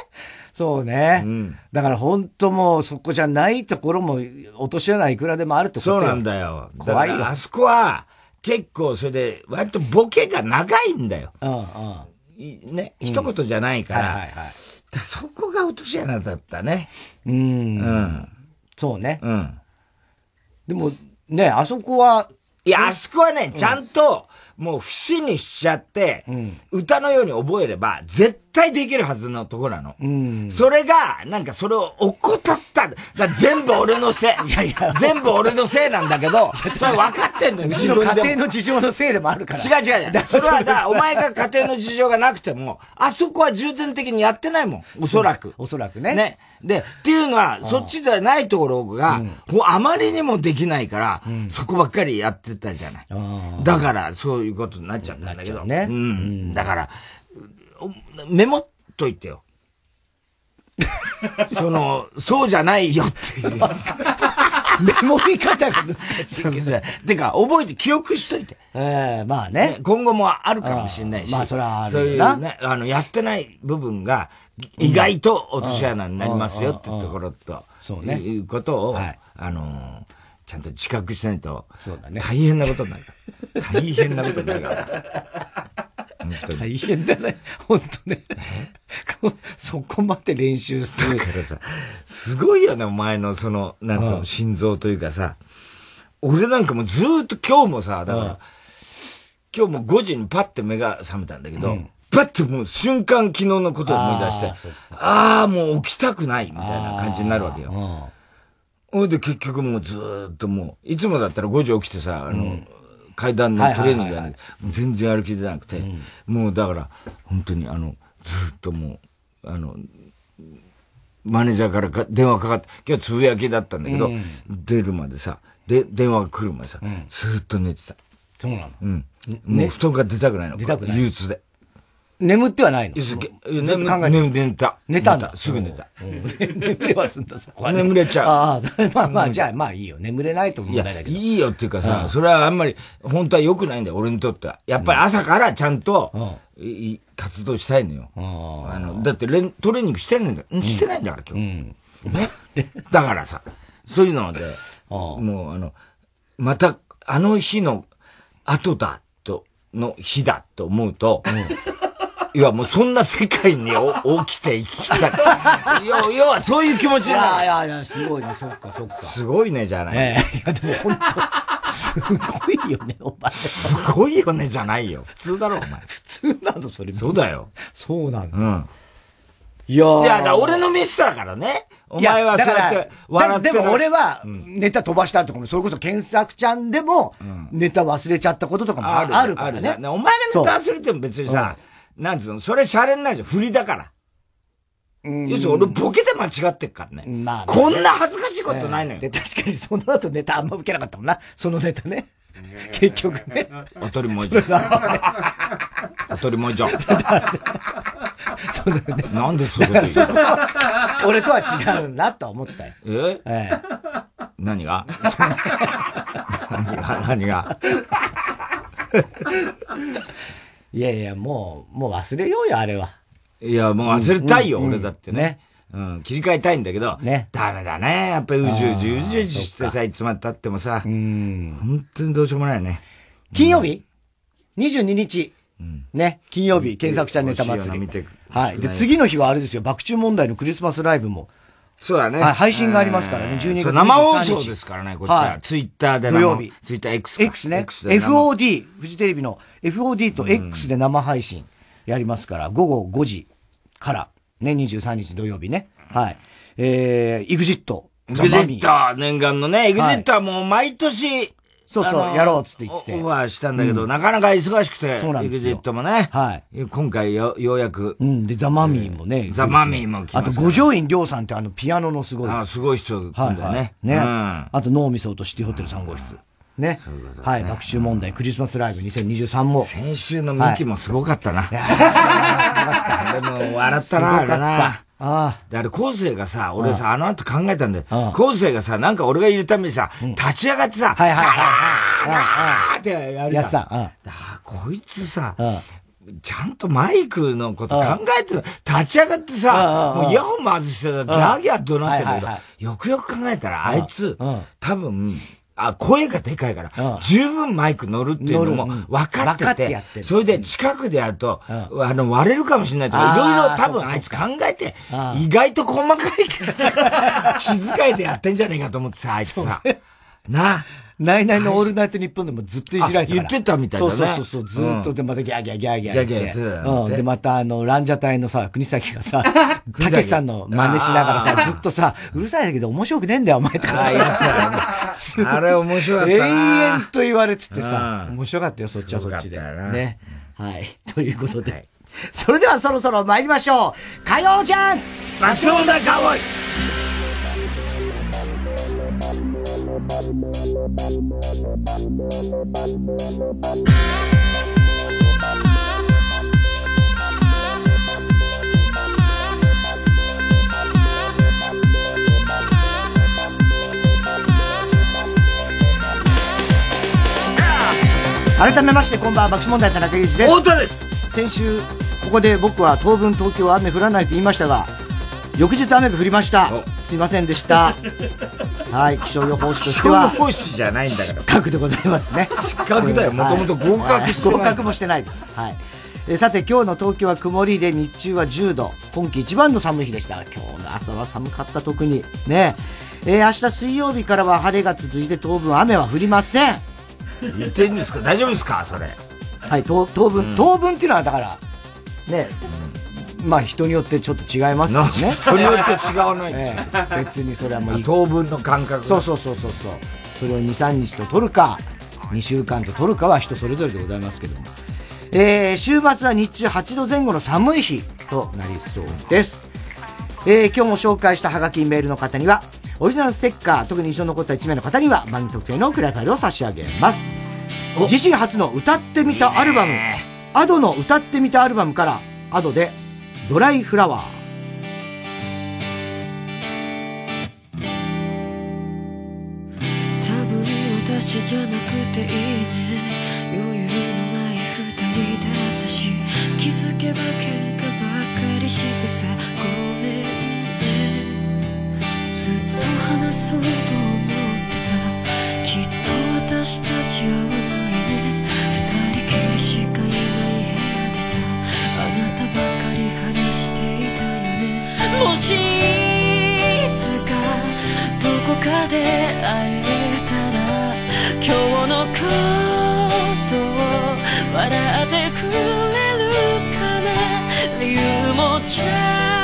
そうね。うん、だから本当もうそこじゃないところも落とし穴いくらでもあるってことそうなんだよ。怖いよ。あそこは結構それで割とボケが長いんだよ。うんうん。ね、一言じゃないから。はいはいはい。そこが落とし穴だったね。うん。うん。そうね。うん。でも、ね、あそこは。いや、あそこはね、ちゃんと、もう節にしちゃって、うん、歌のように覚えれば、絶対できるはずのとこなの。うん、それが、なんかそれを怠った。だ全部俺のせい。*laughs* いやいや。全部俺のせいなんだけど、*laughs* それ分かってんのよ、自分で。家庭の事情のせいでもあるから。違う違う。*laughs* それはだ、お前が家庭の事情がなくても、あそこは重点的にやってないもん。おそらく。おそらくね。ね。で、っていうのは、そっちではないところが、あまりにもできないから、そこばっかりやってたじゃない。だから、そういうことになっちゃったんだけど。ね。うん。だから、メモっといてよ。*laughs* その、そうじゃないよっていう。メモり方が難しいけど。*laughs* てか、覚えて記憶しといて。ええー、まあね。今後もあるかもしれないし。まあ、それはあるそういうね、あの、やってない部分が、意外と落とし穴になりますよってところと、そうね。いうことを、はい、あのちゃんと自覚しないと、そうだね。大変なことになる。大変なことになるから。*laughs* 大変だね。本当ね。そこまで練習する。だからさ、すごいよね、お前のその、なんつうの、心臓というかさ。俺なんかもうずっと今日もさ、だから、今日も5時にパッて目が覚めたんだけど、パパッてもう瞬間昨日のことを思い出して、ああ、もう起きたくないみたいな感じになるわけよ。ほいで結局もうずっともう、いつもだったら5時起きてさ、あの、うん、階段のトレーニングやる、全然歩きでなくて、うん、もうだから、本当にあの、ずっともう、あの、マネージャーから電話かかって、今日つぶやきだったんだけど、うん、出るまでさ、で、電話が来るまでさ、ずっと寝てた。そうなのうん。もう布団から出たくないの。出たくない。憂鬱で。眠ってはないの？眠寝寝た。寝たんだ。すぐ寝た。眠れはすんだ、そこは。眠れちゃう。ああ、まあまあ、じゃあまあいいよ。眠れないと問題だけど。いいよっていうかさ、それはあんまり、本当は良くないんだよ、俺にとっては。やっぱり朝からちゃんと、活動したいのよ。あの、だってトレーニングしてないんだ。してないんだから、今日。ね。*laughs* だからさ、そういうので、もうあの、また、あの日の後だ、と、の日だと思うと、いや、もうそんな世界に *laughs* 起きて生きたい。要要はそういう気持ちいやいやいや、すごいね、そっかそっか。すごいね、じゃない。ええ、いや、でも本当すごいよね、お前。すごいよね、じゃないよ。普通だろ、お前。*laughs* 普通なの、それ。そうだよ。そうなんだ。うん。いやいや、だ俺のミスだからね。お前はそうやって笑ってでも俺は、ネタ飛ばしたってこと、それこそ検索ちゃんでも、ネタ忘れちゃったこととかもあるあるからね。お前がネタ忘れても別にさ、なんつうの、それシャレにないじゃん。振りだから。要するに俺ボケて間違ってっからね。まあ、こんな恥ずかしいことないのよ。で、確かにその後ネタあんま受けなかったもんな。そのネタね。結局ね。当たり前じゃん。当たり前じゃん。そうだよね。なんでそういうこと言うの？俺とは違うなと思ったよ。え？ええ。何が？何が？何が？いやいや、もう、もう忘れようよ、あれは。いや、もう忘れたいよ、俺だってね。うん、切り替えたいんだけど、ね。ダメだね。やっぱりうじうじうじうじしてさ、いつまで経ってもさ、うん。本当にどうしようもないね。金曜日、うん、?22 日。うん、ね。金曜日、検索者ネタ祭り。はい。で、次の日はあれですよ、爆中問題のクリスマスライブも。そうだね。はい、配信がありますからね、12月生放送ですからね、こっちは。はい、ツイッターで土曜日。ツイッター X。X ね。FOD、フジテレビの FOD と X で生配信やりますから、午後5時から、ね、23日土曜日ね。はい。えー、EXIT。EXIT、念願のね、EXIT はもう毎年、そうそう、やろうっつって言って。オファーしたんだけど、なかなか忙しくて、そうなんですよ。EXIT もね。はい。今回よ、ようやく。うん。で、ザ・マミーもね。ザ・マミーも来まあと、五条院亮さんってあの、ピアノのすごい。あすごい人来んだよね。ね。あと、脳みそとシティホテル3号室。ね。はい。学習問題、クリスマスライブ2023も。先週のミキもすごかったな。すごかった。*laughs* でも、笑ったな、あれな。ああ。で、あれ、後世がさ、俺さ、あの後考えたんだよ。後世がさ、なんか俺がいるためにさ、立ち上がってさ、はいはいはい。ってやる。やさ、ああ、こいつさ、ちゃんとマイクのこと考えて、立ち上がってさ、もうイヤホン外してさ、ギャーギャー怒鳴ってるけど、よくよく考えたら、あいつ、多分、あ、声がでかいから、十分マイク乗るっていうのも分かってて、てそれで近くでやると、あの、割れるかもしれないとか、いろいろ多分あいつ考えて、意外と細かい *laughs* 気遣いでやってんじゃねえかと思ってさ、あいつさ。なナイナイのオールナイトニッポンでもずっといじられてた言ってたみたいだね。そうそうそう、ずっとでまたギャーギャーギャーギャー。ギャーギャーやってたうん。で、またあの、ランジャタイのさ、国崎がさ、たけしさんの真似しながらさ、ずっとさ、うるさいだけど面白くねえんだよ、お前とか。あ、やってたね。あれ面白かったな。永遠と言われててさ、面白かったよ、そっちはそっちで。ね。はい。ということで。それではそろそろ参りましょう。火曜じゃん爆笑だカウボーイ改めましてこんばんは爆笑問題田中裕二です。太田です。先週ここで僕は当分東京は雨降らないと言いましたが翌日雨が降りました。すいませんでした。*laughs* はい気象予報士としては気象予報士じゃないんだから失格でございますね。失格だよ。もともと合格してない、合格もしてないです。はい。えさて今日の東京は曇りで日中は10度。今季一番の寒い日でした。今日の朝は寒かった特に。ね。えー、明日水曜日からは晴れが続いて当分雨は降りません。言ってんですか？大丈夫ですか？それ。はい当当分、うん、当分っていうのはだからね、まあ人によってちょっと違いますよね。人によって違わない、ええ、別にそれはもう。当分の感覚そうそうそうそうそう。それを2、3日と取るか、2週間と取るかは人それぞれでございますけども。えー、週末は日中8度前後の寒い日となりそうです。えー、今日も紹介したハガキメールの方には、オリジナルステッカー、特に印象に残った1名の方には、番組特定のクラファイルを差し上げます。自身初の歌ってみたアルバム、アドの歌ってみたアルバムから、アドで、ドライフラワー。多分私じゃなくていいね。余裕のない二人だったし気づけば喧嘩ばっかりしてさごめんね。ずっと話そうと思ってた。きっと私たち合もしいつかどこかで会えたら今日のことを笑ってくれるかな。理由もちゃ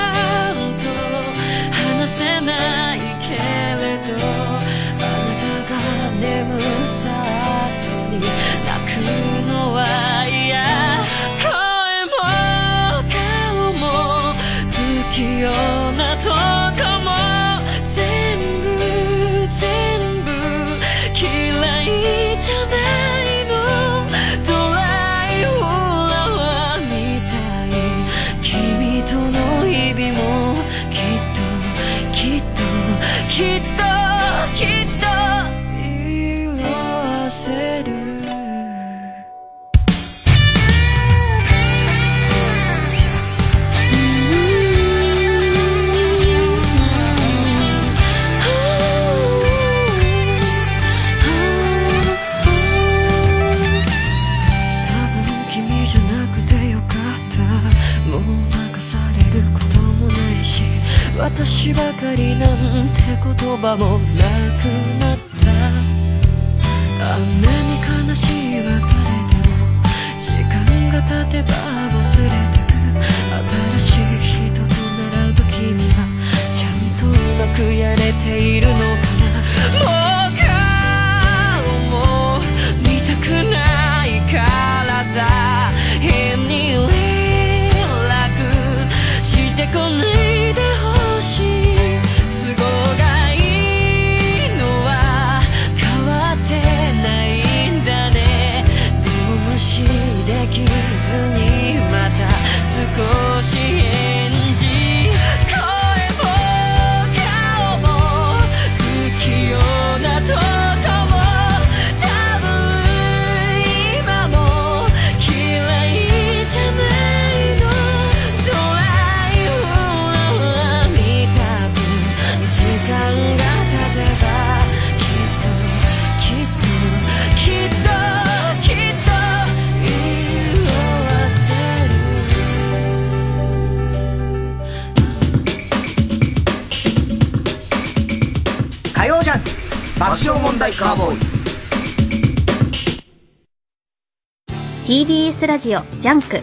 TBS ラジオジャンク。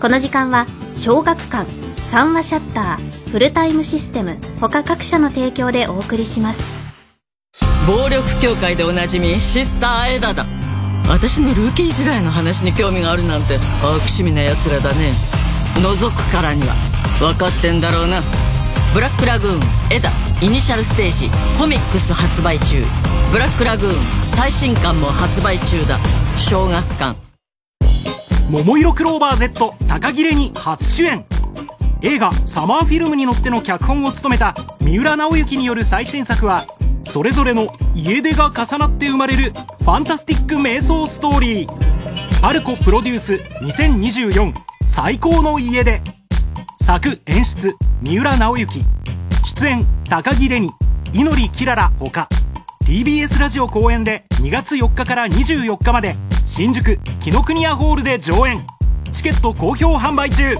この時間は小学館三和シヤッターフルタイムシステム他各社の提供でお送りします。暴力教会でおなじみシスターエダだ。私のルーキー時代の話に興味があるなんて悪趣味な奴らだね。覗くからには分かってんだろうな。ブラックラグーンエダイニシャルステージコミックス発売中。ブラックラグーン最新刊も発売中だ。小学館。桃色クローバー Z 高切れに初主演。映画「サマーフィルム」に乗っての脚本を務めた三浦直之による最新作はそれぞれの家出が重なって生まれるファンタスティック瞑想ストーリー。パルコプロデュース2024最高の家出。作演出三浦直之。出演高木レニ祈キララほか。TBS ラジオ公演で2月4日から24日まで。新宿紀ノ国屋ホールで上演。チケット好評販売中。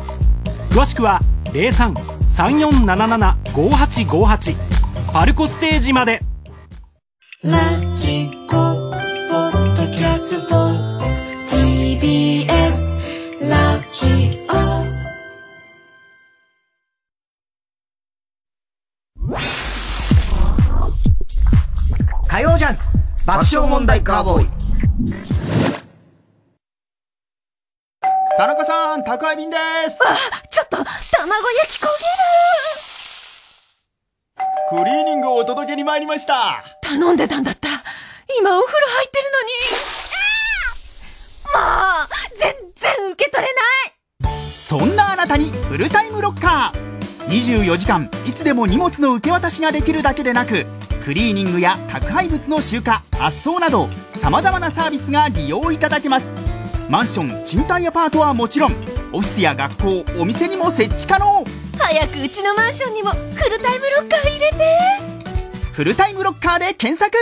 詳しくは03-3477-5858パルコステージまで。ラジコポッドキャスト。TBS ラジオ。火曜ジャン爆笑問題カーボーイ。田中さん、宅配便です。あ、ちょっと、卵焼き焦げる。クリーニングをお届けに参りました。頼んでたんだった。今お風呂入ってるのに。もう、全然受け取れない。そんなあなたにフルタイムロッカー。24時間いつでも荷物の受け渡しができるだけでなくクリーニングや宅配物の集荷発送などさまざまなサービスが利用いただけますマンション賃貸アパートはもちろんオフィスや学校お店にも設置可能。早くうちのマンションにもフルタイムロッカー入れて。フルタイムロッカーで検索。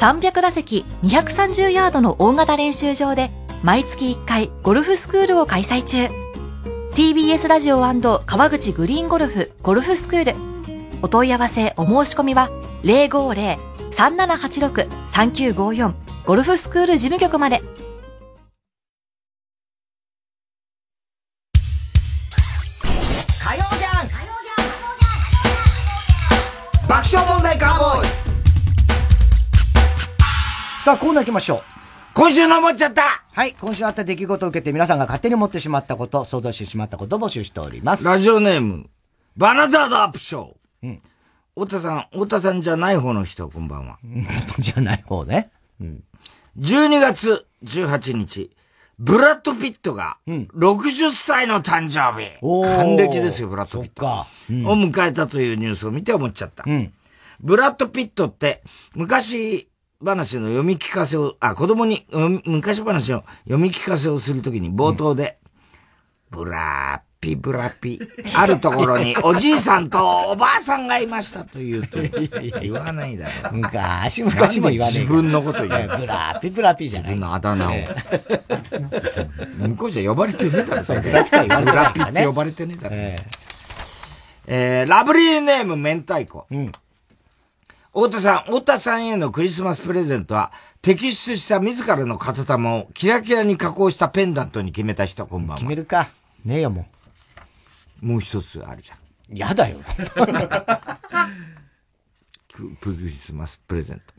300打席230ヤードの大型練習場で毎月1回ゴルフスクールを開催中。TBS ラジオ川口グリーンゴルフゴルフスクール。お問い合わせお申し込みは050-3786-3954ゴルフスクール事務局まで。火曜じゃん爆笑問題カーボーイさあ、コーナー行きましょう。今週の思っちゃったはい。今週あった出来事を受けて皆さんが勝手に思ってしまったこと、想像してしまったことを募集しております。ラジオネーム、バナザードアップショー。うん。太田さん、太田さんじゃない方の人、こんばんは。*laughs* じゃない方ね。うん。12月18日、ブラッド・ピットが、60歳の誕生日。うん、還暦ですよ、ブラッド・ピット。を迎えたというニュースを見て思っちゃった。うん、ブラッド・ピットって、昔、話の読み聞かせを、あ、子供に昔話の読み聞かせをするときに冒頭で、うん、ブラッピブラピ、あるところに *laughs* おじいさんとおばあさんがいましたと言うと、言わないだろう。昔、昔も言わない。自分のこと言う。ブラピブラピじゃない。自分のあだ名を。向こうじゃ呼ばれてねえだろ、それで。ブラピって呼ばれてねえだろ。えー、ラブリーネーム明太子。うん。太田さん、太田さんへのクリスマスプレゼントは、摘出した自らの片玉をキラキラに加工したペンダントに決めた人、こんばんは。決めるか。ねえよ、もう。もう一つあるじゃん。やだよ。クリスマスプレゼント。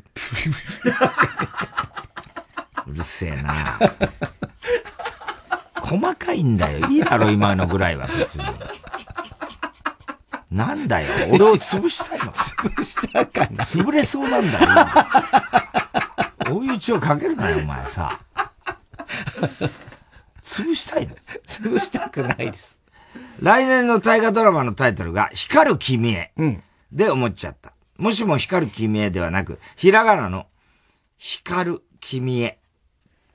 *laughs* うるせえな細かいんだよ。いいだろ、今のぐらいは別に。なんだよ。俺を潰したいの。潰したかな。潰れそうなんだよ。追い打ちをかけるなよ、お前さ。潰したいの潰したくないです。来年の大河ドラマのタイトルが、光る君へ。うん。で思っちゃった。もしも光る君へではなく、ひらがなの、光る君へ。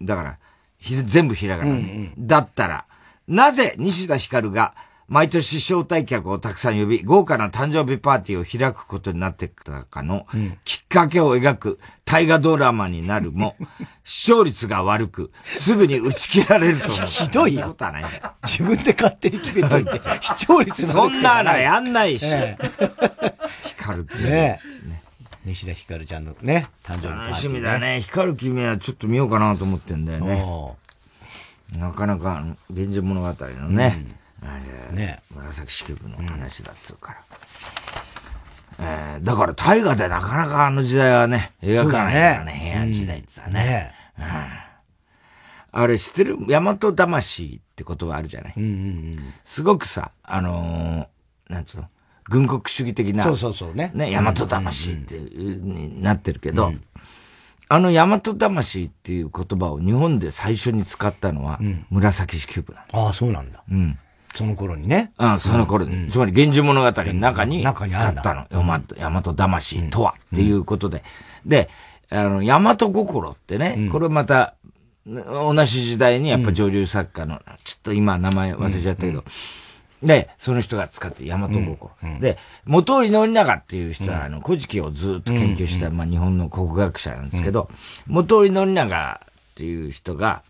だから、全部ひらがな、うんうん、だったら、なぜ西田光が毎年招待客をたくさん呼び、豪華な誕生日パーティーを開くことになってきたかの、きっかけを描く大河ドラマになるも、*laughs* 視聴率が悪く、すぐに打ち切られると思う。*laughs* ひどいよ。ことはない自分で勝手に決めといて、視聴率そんなのやんないし。光る君。ね西田ひかるちゃんのね、誕生日パーティー、楽しみだね。光る君はちょっと見ようかなと思ってんだよね。なかなか、源氏物語のね、うんあれ、ね、紫式部の話だっつうから。うん、えー、だから大河でなかなかあの時代はね、描かないからね、ね平安時代ってさね。ねうん、あれ知ってる？大和魂って言葉あるじゃない、うんうんうん、すごくさ、あのー、なんつうの？軍国主義的な。そうそうそうね。ね、大和魂ってになってるけど、うん、あの大和魂っていう言葉を日本で最初に使ったのは、紫式部なの。ああ、そうなんだ。うん。その頃にね。うん、その頃に。つまり、源氏物語の中に使ったの。大和魂とは、っていうことで。で、あの、大和心ってね、これまた、同じ時代にやっぱ上流作家の、ちょっと今名前忘れちゃったけど、で、その人が使って大和心。で、元井宣長っていう人は、あの、古事記をずっと研究した、まあ日本の国学者なんですけど、元井宣長っていう人が、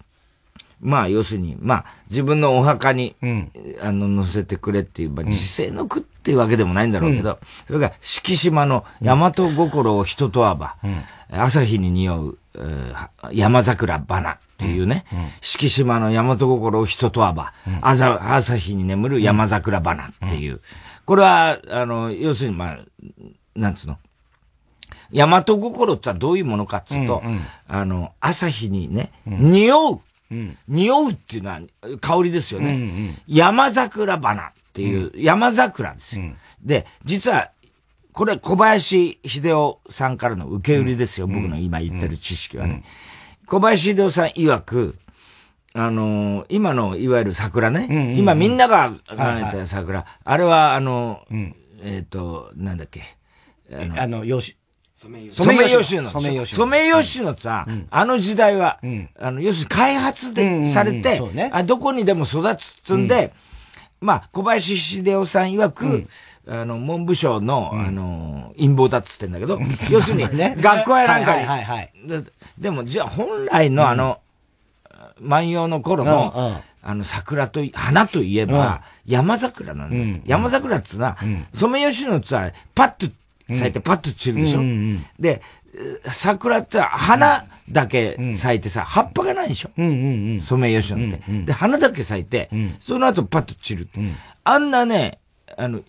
まあ、要するに、まあ、自分のお墓に、うん、あの、載せてくれっていう、まあ、実世の句っていうわけでもないんだろうけど、うん、それが、敷島の大和心を人とわば、うん、朝日に匂う、えー、山桜花っていうね、敷島の大和心を人とわば、朝、朝日に眠る山桜花っていう、これは、あの、要するに、まあ、なんつうの、大和心ってどういうものかっつうと、うんうん、あの、朝日にね、匂う、うん、匂うっていうのは香りですよね。うんうん、山桜花っていう、山桜ですよ。うん、で、実は、これ小林秀夫さんからの受け売りですよ。僕の今言ってる知識はね。小林秀夫さん曰く、あのー、今のいわゆる桜ね、うんうんうん、今みんなが考えた桜、はいはい、あれはあの、うん、えっ、ー、と、なんだっけ、あの、あのよし、ソメイヨシノ。ソメイヨシノ。ソメイヨシノ。ってさ、あの時代は、あの、要するに開発で、されて、あどこにでも育つっつんで、まあ、小林秀夫さん曰く、あの、文部省の、あの、陰謀だっつってんだけど、要するに、*laughs* 学校やなんかに、でも、じゃあ本来のあの、万葉の頃の、あの、桜と、花といえば、山桜なんだ。山桜ってのは、ソメイヨシノってさ、パッと咲いてパッと散るでしょ、うんうんうん、で、桜って花だけ咲いてさ、葉っぱがないでしょ、うんうんうん、ソメイヨシノって、うんうん。で、花だけ咲いて、うん、その後パッと散る、うん。あんなね、あの、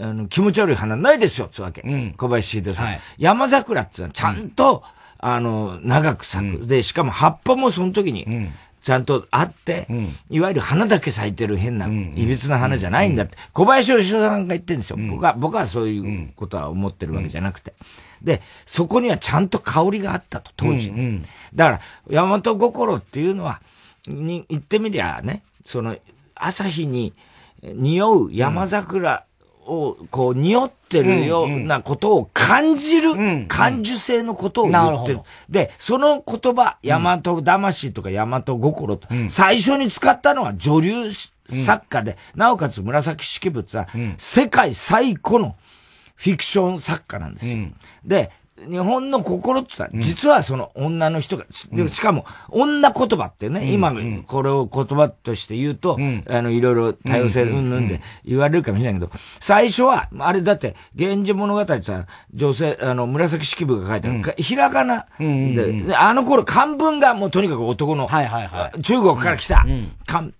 あの気持ち悪い花ないですよ、つわけ。うん、小林秀さん、はい。山桜ってのはちゃんと、あの、長く咲く。で、しかも葉っぱもその時に、ちゃんとあって、うん、いわゆる花だけ咲いてる変な、いびつな花じゃないんだって、小林義雄さんが言ってるんですよ。僕は、僕はそういうことは思ってるわけじゃなくて。で、そこにはちゃんと香りがあったと、当時。だから、大和心っていうのは、に、言ってみりゃね、その、朝日に匂う山桜を、こう、匂ってるようなことを感じる、感受性のことを言ってる。で、その言葉、大和魂とか大和心と、最初に使ったのは女流作家で、なおかつ紫式部は、世界最古のフィクション作家なんですよ。で、日本の心ってさ、実はその女の人が、でしかも、女言葉ってね、今、これを言葉として言うと、あの、いろいろ多様性うん。ぬん。で言われるかもしれないけど、最初は、あれだって、源氏物語ってさ、女性、あの、紫式部が書いてある、ひらがなで、あの頃漢文がもうとにかく男の、中国から来た、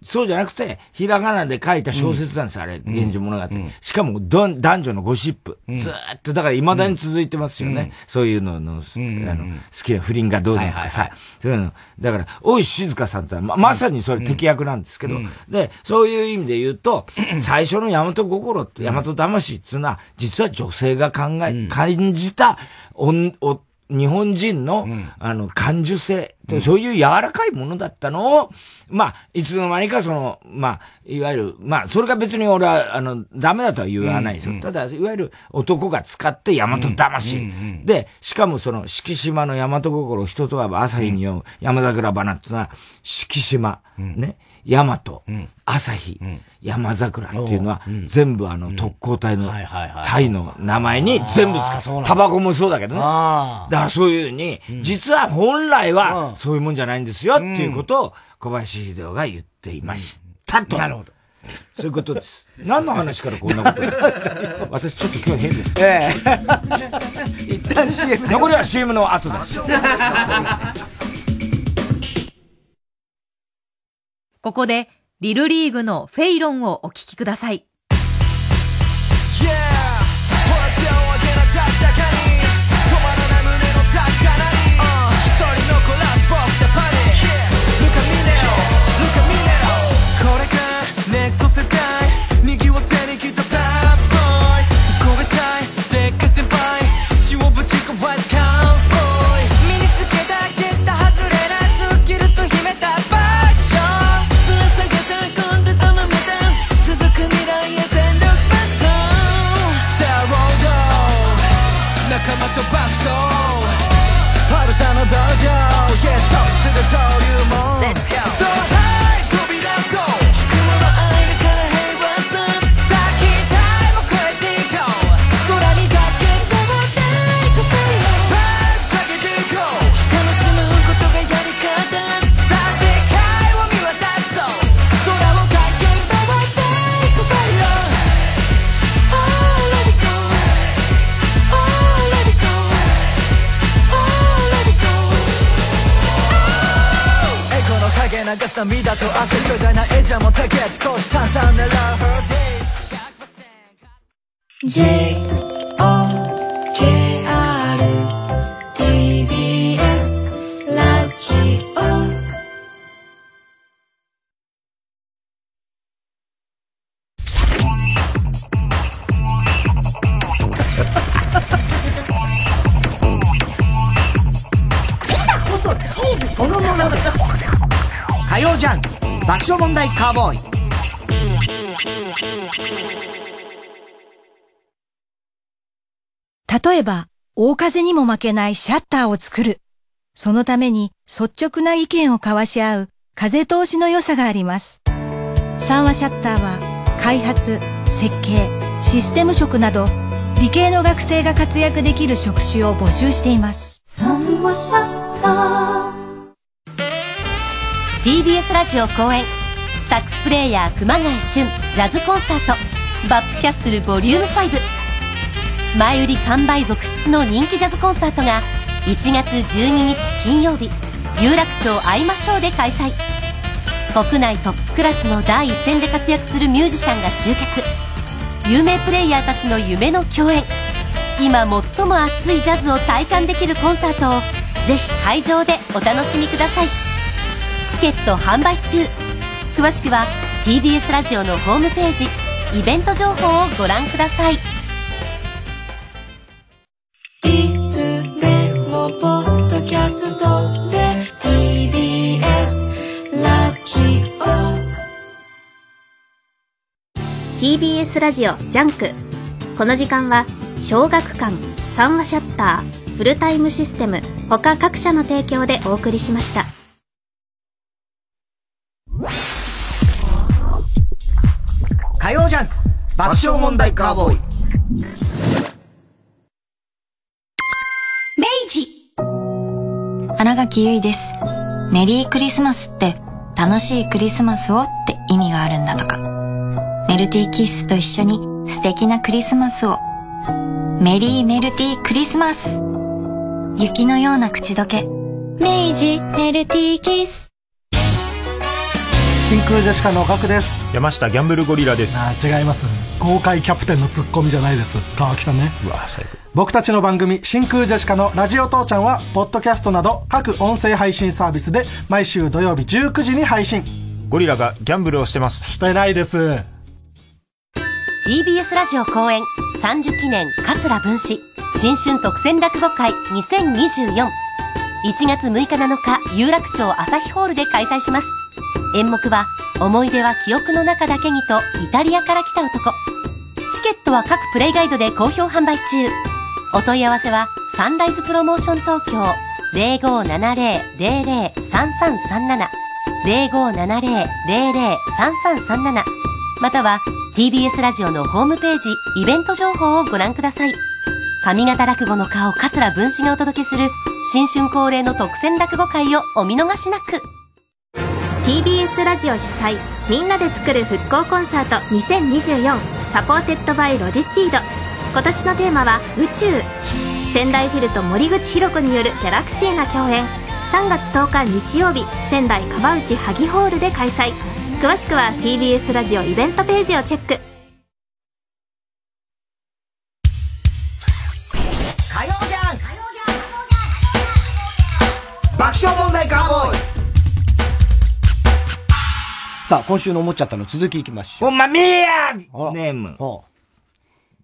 そうじゃなくて、ひらがなで書いた小説なんです、あれ、源氏物語。しかも、男女のゴシップ。ずっと、だから未だに続いてますよね。そういうのの、あの、好きな不倫がどうだとかさ、そういうの。だから、大石静香さんってま、まさにそれ敵役なんですけど、で、そういう意味で言うと、*clears throat* 最初の大和心、大和魂っていうのは、実は女性が考え、感じた、お、お、日本人の、うん、あの、感受性、うん、そういう柔らかいものだったのを、まあ、いつの間にかその、まあ、いわゆる、まあ、それが別に俺は、あの、ダメだとは言わないですよ。うん、ただ、いわゆる男が使って大和魂。で、しかもその、四季島の大和心、人とは朝日に読む山桜花っていうのは、四季島、ね。大和、朝日、山桜っていうのは、全部あの特攻隊の、隊の名前に全部使う。タバコもそうだけどね。だからそういうふうに、実は本来はそういうもんじゃないんですよっていうことを小林秀夫が言っていましたと。なるほど。そういうことです。何の話からこんなこと *laughs* 私ちょっと今日変です。ええ。一旦 CM。残りは CM の後です。*laughs* ここで、リルリーグのフェイロンをお聴きください。Yeah! 流す涙と汗巨大なエジャもタゲットコース淡々狙う Her Day J 問題カーボーイ例えば、大風にも負けないシャッターを作る。そのために率直な意見を交わし合う風通しの良さがあります。三和シャッターは開発、設計、システム職など理系の学生が活躍できる職種を募集しています。三和シャッター TBS ラジオ公演サックスプレーヤー熊谷俊ジャズコンサートバップキャッスルボリューム5前売り完売続出の人気ジャズコンサートが1月12日金曜日有楽町会いましょうで開催。国内トップクラスの第一線で活躍するミュージシャンが集結。有名プレイヤーたちの夢の共演。今最も熱いジャズを体感できるコンサートをぜひ会場でお楽しみください。チケット販売中。詳しくは TBS ラジオのホームページイベント情報をご覧ください。いつでもポッドキャストで TBS ラジオ。TBS ラジオジャンク。この時間は小学館三話シャッターフルタイムシステム他各社の提供でお送りしました。爆笑問題カーボーイ明治荒垣結衣です。メリークリスマスって楽しいクリスマスをって意味があるんだとか。メルティーキッスと一緒に素敵なクリスマスを。メリーメルティークリスマス雪のような口どけ。明治メルティーキッス真空ジェシカのガクです。山下ギャンブルゴリラです。あ違います豪快キャプテンのツッコミじゃないです。川北ね。うわ最高。僕たちの番組真空ジェシカのラジオ父ちゃんはポッドキャストなど各音声配信サービスで毎週土曜日19時に配信。ゴリラがギャンブルをしてます。してないです。TBS ラジオ公演30記念桂文史。新春特選落語会2024 1月6日7日有楽町朝日ホールで開催します演目は、思い出は記憶の中だけにと、イタリアから来た男。チケットは各プレイガイドで好評販売中。お問い合わせは、サンライズプロモーション東京0570-003337 0570-003337または TBS ラジオのホームページイベント情報をご覧ください。上方落語の顔桂文枝がお届けする新春恒例の特選落語会をお見逃しなく。TBS ラジオ主催みんなで作る復興コンサート2024 supported by ロジスティード。今年のテーマは宇宙。仙台フィルと森口博子によるギャラクシーな共演。3月10日日曜日仙台川内萩ホールで開催。詳しくは TBS ラジオイベントページをチェック。さあ、今週の思っちゃったの続きいきましょう。ほんまみーやネーム。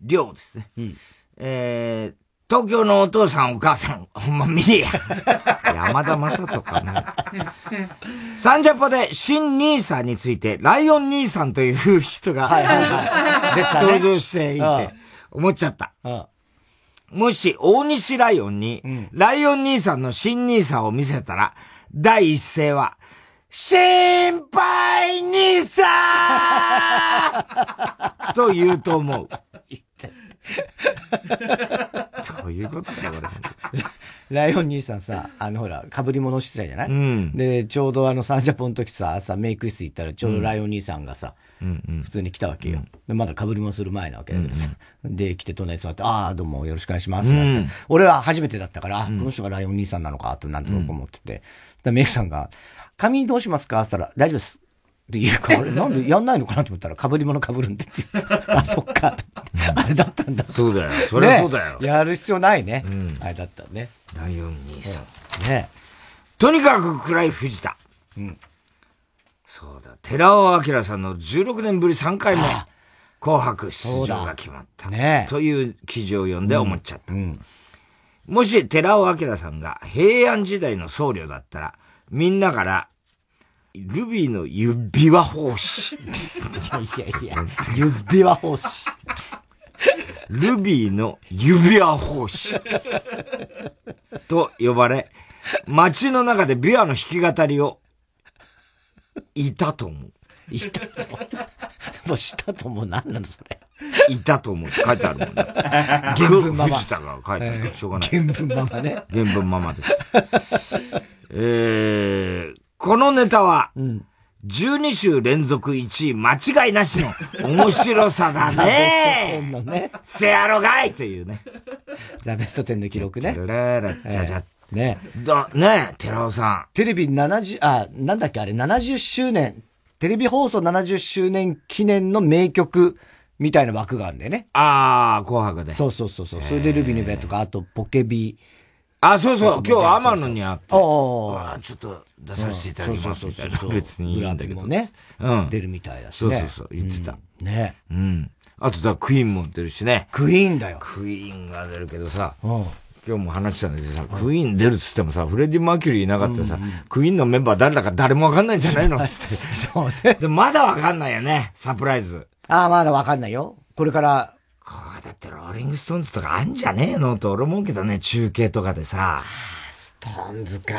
りょうですね。うん、えー、東京のお父さんお母さん、*laughs* ほんまみーや。*laughs* 山田正人かな。サンジャポで新兄さんについて、ライオン兄さんという人が、はいはいはい、*laughs* 登場していて、思っちゃった。もし、大西ライオンに、ライオン兄さんの新兄さんを見せたら、第一声は、心配にさー *laughs* と言うと思う。どういうことだ、これ。ライオン兄さんさ、あのほら、被り物してたじゃない、うん、で、ちょうどあのサンジャポの時さ、朝メイク室行ったら、ちょうどライオン兄さんがさ、うん普通に来たわけよ。でまだ被り物する前なわけだけどさ。うんうん、で、来て隣に座って、ああ、どうもよろしくお願いします、うん。俺は初めてだったから、この人がライオン兄さんなのか、となんとなく思ってて。で、メイクさんが、髪どうしますか？って言ったら、大丈夫です。って言うか、あれなんでやんないのかなと思ったら、被り物被るんでって。あ、そっか。あれだったんだ。そうだよ。そりゃそうだよ、ね。やる必要ないね。うん、あれだったね。ライオン兄さん。ねとにかく暗い藤田。うん。そうだ。寺尾明さんの16年ぶり3回目。紅白出場が決まった。ねという記事を読んで思っちゃった。うん、うん、もし寺尾明さんが平安時代の僧侶だったら、みんなから、ルビーの指輪奉仕。いやいやいや、指輪奉仕。ルビーの指輪奉仕。と呼ばれ、街の中でビアの弾き語りを、いたと思う。いたと思う。もうしたと思う。何なのそれ。いたと思う書いてあるもんね。原文ママ。藤田が書いてあるしょうがない。原文ママね。原文ママです。えー、このネタは、12週連続1位間違いなしの面白さだね。*laughs* のね。せやろがいというね。ザ・ベスト10の記録ね。ララじゃじゃ。ねだ、ね寺尾さん。テレビ70、あ、なんだっけあれ、70周年、テレビ放送70周年記念の名曲みたいな枠があるんだよね。ああ、紅白で。そうそうそうそう。それでルビーのベとか、あとポケビ。あ、そうそう、今日天野にあって。ああ、ちょっと出させていただきますみたいな。別にいいんだけど。ね。うん。出るみたいだしね。そうそうそう、言ってた。ね。うん。あとだ、クイーンも出るしね。クイーンだよ。クイーンが出るけどさ。今日も話したんだけどさ、クイーン出るっつってもさ、フレディ・マーキュリーいなかったらさ、クイーンのメンバー誰だか誰もわかんないんじゃないのつって。*laughs* そうね。で、まだわかんないよね、サプライズ。ああ、まだわかんないよ。これから。こうだってローリングストーンズとかあんじゃねえのと俺思うけどね、中継とかでさ。ストーンズか、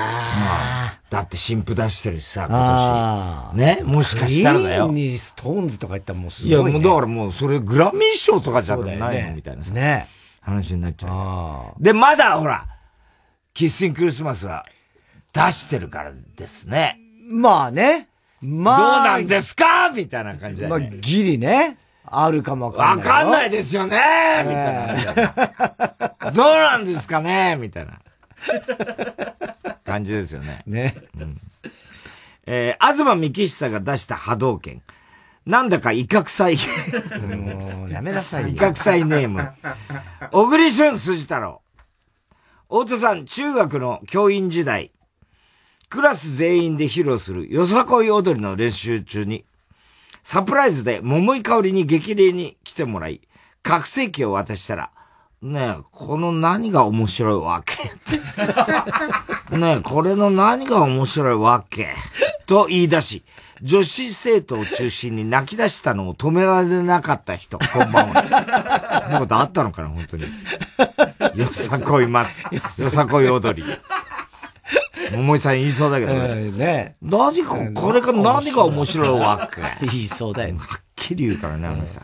だって新譜出してるしさ、今年。ね、もしかしたらだよ。にストーンズとか言ったらもうすごい、ね。いや、もうだからもうそれグラミー賞とかじゃないの、ね、みたいなさ。ね。話になっちゃう。で、まだほら、 Kissin' Christmas は出してるからですね。まあね。まあ。どうなんですか？みたいな感じで、ね。まあ、ギリね。あるかもわかんない。わかんないですよねみたいな。どうなんですかね？みたいな。感じですよね。ね。うん。えー、東幹久が出した波動拳。なんだか威嚇祭。もう、やめなさい威嚇祭ネーム。小栗旬筋太郎。大田さん、中学の教員時代、クラス全員で披露するよさこい踊りの練習中に、サプライズで桃井香りに激励に来てもらい、覚醒器を渡したら、ねえ、この何が面白いわけ？*laughs* ねえ、これの何が面白いわけ？と言い出し、女子生徒を中心に泣き出したのを止められなかった人、こんばんは。そんなことあったのかな、本当に。よさこいます。よさこい踊り。桃井さん言いそうだけどね。ね何か、これが何が面白いわけ。*laughs* 言いそうだよ、ね。はっきり言うからね、あのさ。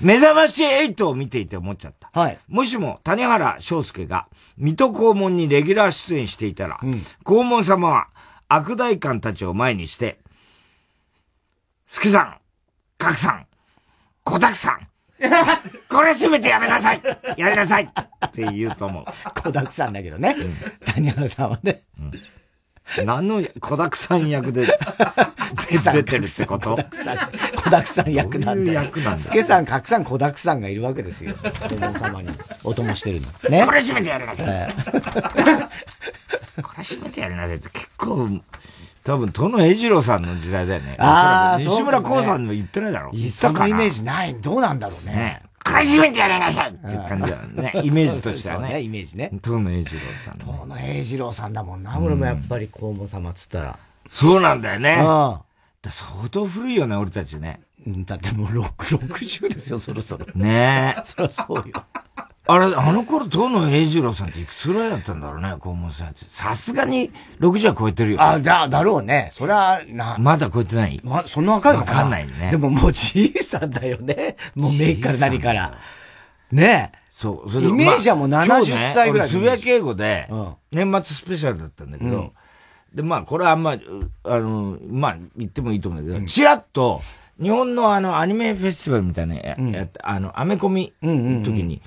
目覚まし8を見ていて思っちゃった。はい。もしも谷原章介が水戸黄門にレギュラー出演していたら、うん、黄門様は悪代官たちを前にして、助さん、角さん、小沢さん、*laughs* これすべてやめなさいやりなさいって言うと思う。小沢さんだけどね。うん、谷原さんはね。うん何の小沢さん役で *laughs* 出てるってこと？小沢さん役なんで。役なんだ。助さん、格さん、小沢さんがいるわけですよ。お殿様にお供してるの。ね。これ閉めてやりなさい。えー、これ閉めてやりなさいって結構、多分、殿栄二郎さんの時代だよね。ああ、西村光さんも言ってないだろ。言ったかな。イメージない。どうなんだろうね。ねこれ閉めてやりなさいっていう感じだね。イメージとしてはね。イメージね。遠野栄二郎さん。遠野栄二郎さんだもんな。俺もやっぱり黄門様っつったら。そうなんだよね。だ相当古いよね、俺たちね。だってもう6、60ですよ、そろそろ。ねえ。*laughs* そりゃそうよ。あれ、あの頃、遠野栄二郎さんっていくつぐらいだったんだろうね、黄門さんって。さすがに60は超えてるよ、ね。あ、だ、だろうね。そりゃ、な。まだ超えてない？ま、そんな若いのかな？わかんないね。でももうじいさんだよね。*laughs* もうメイクから何から。ねえ。そう、それイメージはもう70歳ぐらい。つぶやき英語で、年末スペシャルだったんだけど、うん、で、まあ、これはあんま、あの、まあ、言ってもいいと思うんだけど、ちらっと、日本のあの、アニメフェスティバルみたいなや、うん、やあの、アメコミの時に、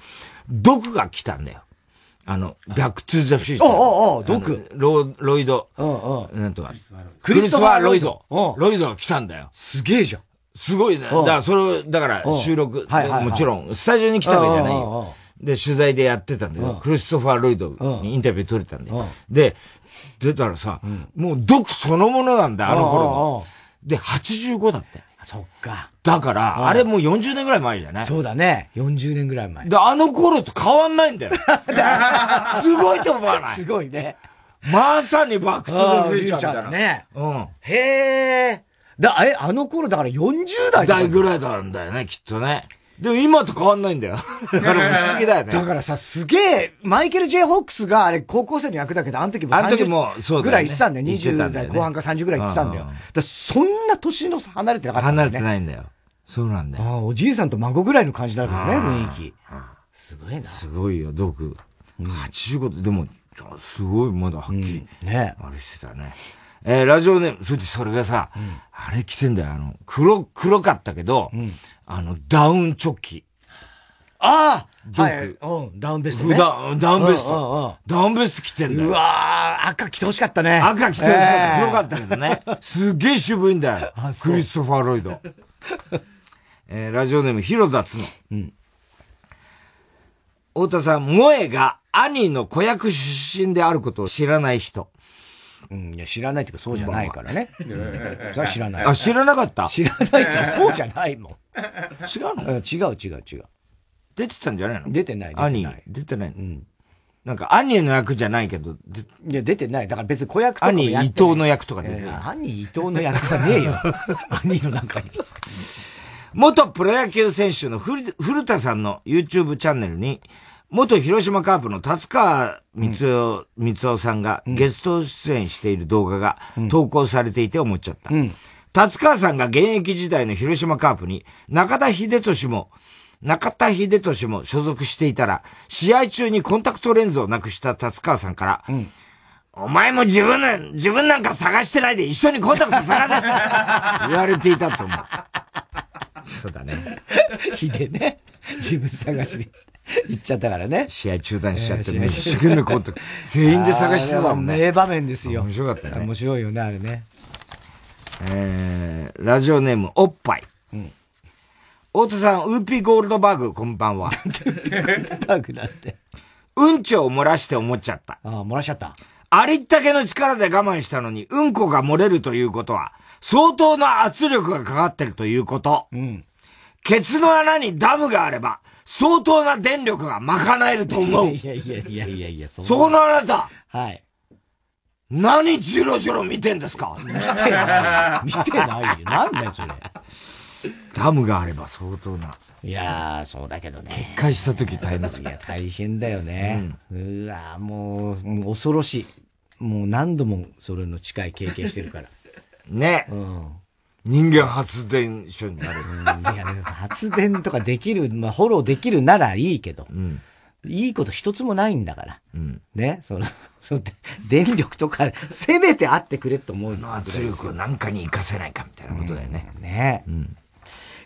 毒が来たんだよ。あの、バックトゥザフューチャー。おおお毒ロロイド。うんうん。なんとか。クリストファー・ロイド。ロイドが来たんだよ。すげえじゃん。すごいね。だから、それを、だから、収録、もちろん、スタジオに来たわけじゃないよ。で、取材でやってたんだけど、クリストファー・ロイドにインタビュー取れたんだよ。で、出たらさ、もう毒そのものなんだ、あの頃の。で、85だって。そっか。だから、あれもう40年ぐらい前じゃない？そうだね。40年ぐらい前。で、あの頃と変わんないんだよ。*laughs* すごいと思わない？すごいね。まさにバックトゥザフューチャーだだね。うん。へえ。だ、え、あの頃だから40代代ぐらいなんだよね、きっとね。でも今と変わんないんだよ。だから不思議だよね。だからさ、すげえ、マイケル・ジェイ・ホックスがあれ高校生の役だけど、あの時も30ぐらい言ってたんだよ。ね、20代後半か30ぐらい言ってたんだよ。だそんな年の離れてなかったんだよ、ね。離れてないんだよ。そうなんだよ。ああ、おじいさんと孫ぐらいの感じだよね、雰囲気。すごいな。すごいよ、ドク。85でも、すごいまだはっきり、ね。あれしてたね。えー、ラジオネーム、それでそれがさ、うん、あれ着てんだよ、あの、黒、黒かったけど、うん、あの、ダウンチョッキ。ああはい、うん、ダウンベスト、ね、ダダウンベスト。ダウンベスト着てんだよ。うわ赤着てほしかったね。赤着てほしかった。えー、黒かったけどね。すげえ渋いんだよ。*laughs* クリストファー・ロイド。えー、ラジオネーム、広田つの。うん。太田さん、萌えが兄の子役出身であることを知らない人。うん、いや、知らないっていうかそうじゃないからね。それは知らない。あ、知らなかった？知らないってそうじゃないもん。違うの？違う違う違う。出てたんじゃないの？出てない、兄、出てない。うん。なんか、兄の役じゃないけど、いや、出てない。だから別に子役とか兄伊藤の役とか出てる。兄伊藤の役はねえよ。*laughs* 兄の中に。元プロ野球選手の古田さんの YouTube チャンネルに、元広島カープの達川光夫、光夫さんがゲスト出演している動画が投稿されていて思っちゃった。達川さんが現役時代の広島カープに中田秀俊も、中田秀俊も所属していたら、試合中にコンタクトレンズをなくした達川さんから、うん、お前も自分、自分なんか探してないで一緒にコンタクト探せ *laughs* 言われていたと思う。そうだね。*laughs* ひでね。自分探しで。*laughs* 行っちゃったからね。試合中断しちゃって、ね、一生懸命コント。全員で探してたもんね。名場面ですよ。面白かったね。面白いよね、あれね。えー、ラジオネーム、おっぱい。うん。太田さん、ウーピーゴールドバグ、こんばんは。*laughs* バグなんて。うんちを漏らして思っちゃった。ああ、漏らしちゃった。ありったけの力で我慢したのに、うんこが漏れるということは、相当な圧力がかかってるということ。うん。ケツの穴にダムがあれば、相当な電力が賄えると思う。いやいやいやいやいや、そこのあなた。はい。何ジロジロ見てんですか見てない。見てないよ。なんだよ、それ。ダムがあれば相当な。いやー、そうだけどね。決壊した時大変ですいや、大変だよね。うん、うわもう、もう恐ろしい。もう何度もそれの近い経験してるから。ね。うん。人間発電所になる。うん、いや、発電とかできる、まあ、フォローできるならいいけど。うん。いいこと一つもないんだから。うん。ね、その、*laughs* その電力とか、せめてあってくれと思うの圧力を何かに活かせないかみたいなことだよね。うん、ね。うん。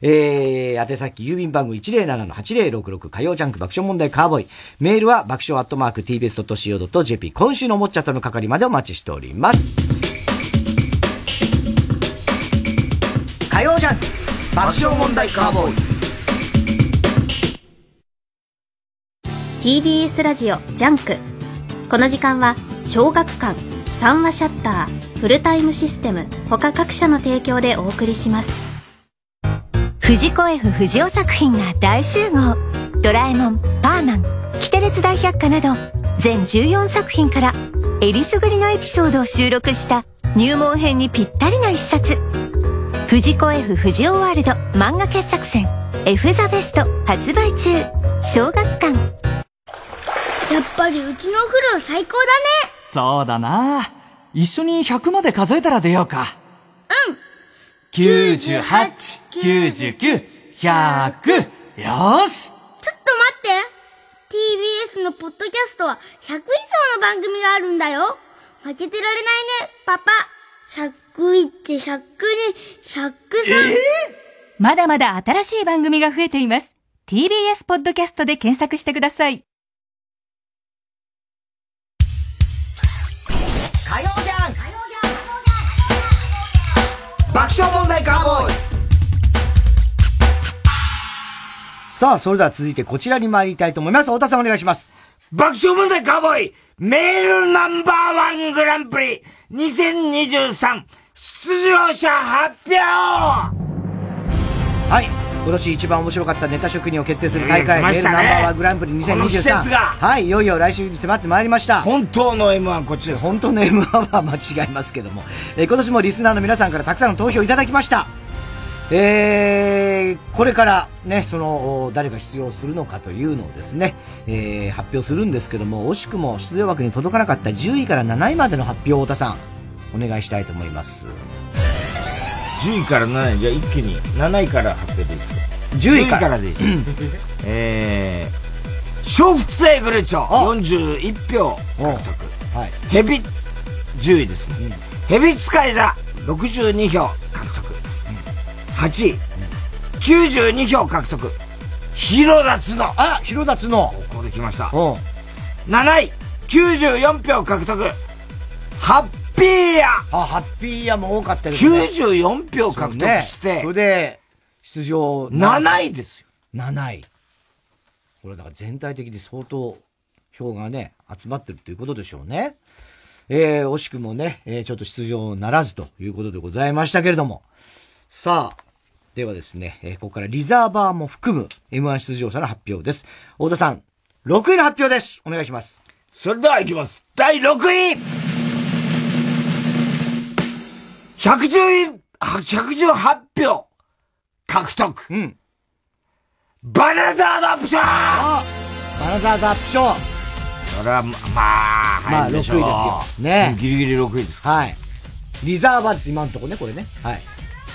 えー、宛先郵便番号107-8066火曜ジャンク爆笑問題カーボーイ。メールは爆笑アットマーク tbs.co.jp 今週のおもっちゃったの係までお待ちしております。曜ジャンク爆笑問題カーボーイ。TBS ラジオジャンク。この時間は小学館、三和シャッター、フルタイムシステム、他各社の提供でお送りします。藤子 F 不二雄作品が大集合ドラえもんパーマンキテレツ大百科など全14作品からえりすぐりのエピソードを収録した入門編にぴったりの一冊藤子 F 不二雄ワールド漫画傑作選 F ザベスト発売中。小学館。やっぱりうちのお風呂最高だね。そうだな。一緒に100まで数えたら出ようか。うん。98 99、100! よし。ちょっと待って !TBS のポッドキャストは100以上の番組があるんだよ。負けてられないね、パパ !101、102、103! えー、まだまだ新しい番組が増えています。TBS ポッドキャストで検索してください。火曜じゃん爆笑問題カーボーイさあ、それでは続いてこちらに参りたいと思います。太田さんお願いします。爆笑問題カーボーイメールナンバーワングランプリ2023出場者発表はい。今年一番面白かったネタ職人を決定する大会、メールナンバーワングランプリ2023。はい、いよいよ来週に迫ってまいりました。本当の M1 こっちです。本当の M1 は間違いますけども、えー、今年もリスナーの皆さんからたくさんの投票いただきました。えー、これからね、その、誰が出場するのかというのをですね、えー、発表するんですけども、惜しくも出場枠に届かなかった10位から7位までの発表を太田さん、お願いしたいと思います。10位から7位、じゃあ一気に7位から発表でいいですか ?10 位からです。*laughs* えー、笑福亭グルチョ、41票獲得。はい。ヘビ、10位ですね。うん、ヘビ使い座、62票獲得。8位、92票獲得。広田つの。あ、広田つの。ここで来ました。7位、94票獲得。ハッピーヤあ、ハッピーヤも多かったですね。94票獲得して。それで、出場。7位ですよ。7位。これだから全体的に相当票がね、集まってるということでしょうね。えー、惜しくもね、えー、ちょっと出場ならずということでございましたけれども。さあ、ではですね、えー、ここからリザーバーも含む M1 出場者の発表です。太田さん、6位の発表です。お願いします。それでは行きます。第6位 !110 位、118票獲得。うん。バナザードアップ賞バナザードアップ賞それは、まあ、まあ、6位ですよ。ねギリギリ6位です。はい。リザーバーです、今のとこね、これね。はい。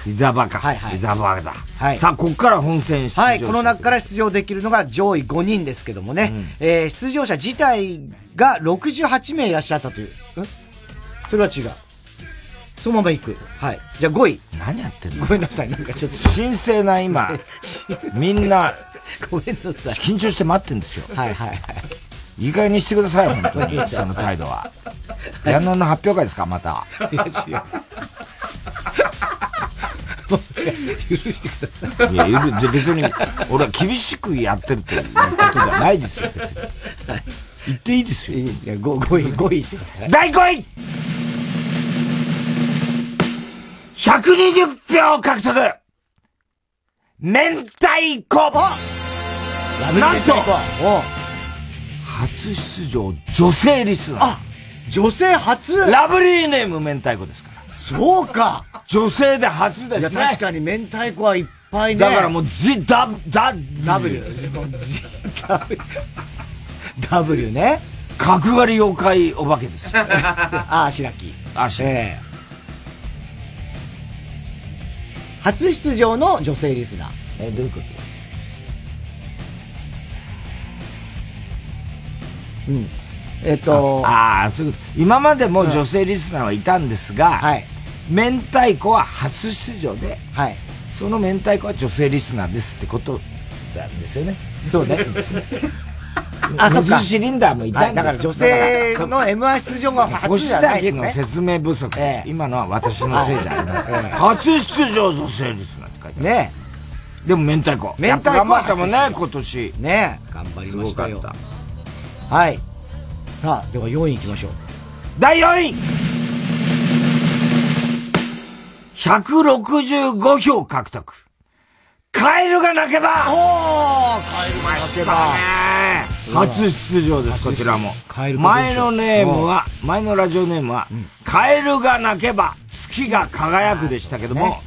リザーバーか。はいはい。リザーバーだ。はい。さあ、ここから本戦出場。はい、この中から出場できるのが上位5人ですけどもね。うん、えー、出場者自体が68名いらっしゃったという。ん？それは違う。そのまま行く。はい。じゃあ5位。何やってんの？ごめんなさい。なんかちょっと。神聖な今、みんな、ごめんなさい。緊張して待ってんですよ。はいはいはい。いい加減にしてください、本当に。*laughs* その態度は。ヤンノンの発表会ですか、また。いや、違う。許してください。いや、許別に、俺は厳しくやってるということではないですよ、別に。言っていいですよ。いや、5, 5位、5位第5位 !120 票獲得明太子なんと初出場女性リスナー。あ女性初？ラブリーネーム明太子ですから。そうか女性で初ですね。いや、確かに明太子はいっぱいね。だからもう Z、ダ、ダ、W。W ね。角刈り妖怪お化けです。*laughs* ああ、白木。あ、白木。えー、初出場の女性リスナー。え、どういうこと？うん。えっと。ああ、そういうこと。今までも女性リスナーはいたんですが、はい。明太子は初出場で、はい。その明太子は女性リスナーですってことなんですよね。そうね。*laughs* あ、そっか。シリンダーもいたんだから女性の M1 出場が初じゃない、ね。の説明不足です、え今のは私のせいじゃありません。初出場女性リスナーって書いてある。ねでも明太子。明太子。頑張ったもんね、今年。ね頑張りましたよ。はい。さあ、では4位行きましょう。第4位165票獲得。カエルが鳴けばおーカエルが鳴けばね初出場です、こちらも。前のネームは、前のラジオネームは、カエルが鳴けば月が輝くでしたけども、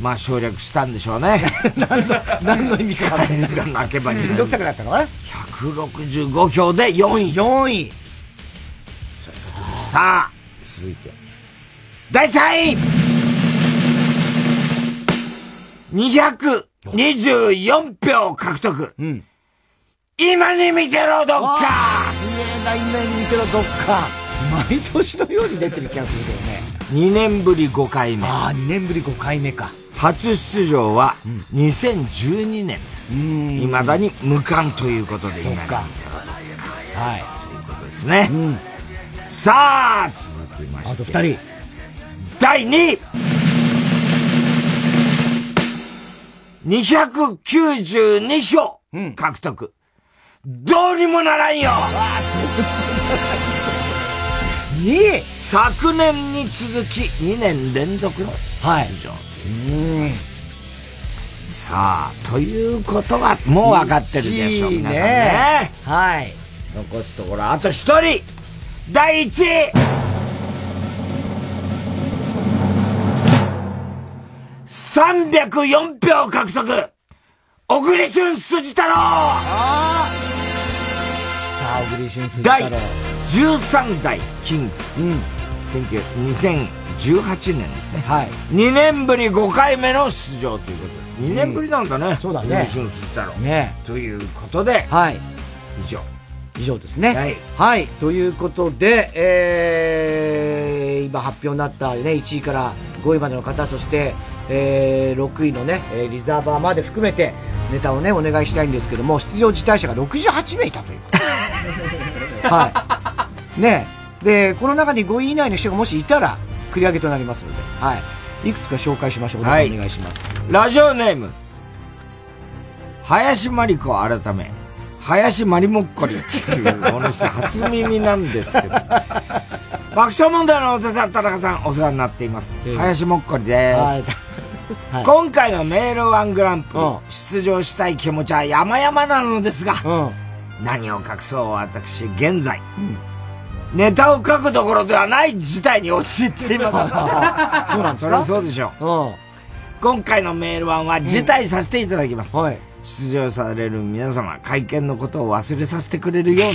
まあ省略したんでしょうね。*laughs* 何の、何の意味か。カエルが鳴けばに。めんどくさくなったの ?165 票で4位。4位。さあ、続いて。第3位 !224 票獲得。うん。今に見てろ、どっかすげえな、今に見てろ、どっか。毎年のように出てる気がするけどね。2年ぶり5回目。ああ、2年ぶり5回目か。初出場は2012年です。いまだに無冠ということで、今に見てろ、どっか。はい。ということですね。うんさあ、続きまして。あと二人。第2位 !292 票獲得。うん、どうにもならんよ *laughs* 2位昨年に続き2年連続の出場。はい、さあ、ということは、もう分かってるでしょ、皆さんね。はい。残すところ、あと一人第一位304票獲得小栗旬筋太郎小栗旬筋太郎。第13代キング。うん。2018年ですね。はい。2年ぶり5回目の出場ということで。2年ぶりなんだね。うん、そうだね。小栗旬筋太郎。ね。ということで。はい。以上。以上ですね。はい。はい。ということで、えー、今発表になったね、1位から5位までの方、そして、えー、6位のね、リザーバーまで含めて、ネタをね、お願いしたいんですけども、出場辞退者が68名いたということ *laughs* はい。ねで、この中に5位以内の人がもしいたら、繰り上げとなりますので、はい。いくつか紹介しましょう。はい、お願いします。ラジオネーム、林真理子改め、林まりもっこりっていう、この人初耳なんですけど。*laughs* 爆笑問題の太田田中さん、お世話になっています。えー、林もっこりです。今回のメールワングランプリ、出場したい気持ちは山々なのですが、何を隠そう私、現在、うん、ネタを書くどころではない事態に陥っています。*laughs* そうなんですか？それはそうでしょう。今回のメールワンは辞退させていただきます。うん。はい。出場される皆様、会見のことを忘れさせてくれるよ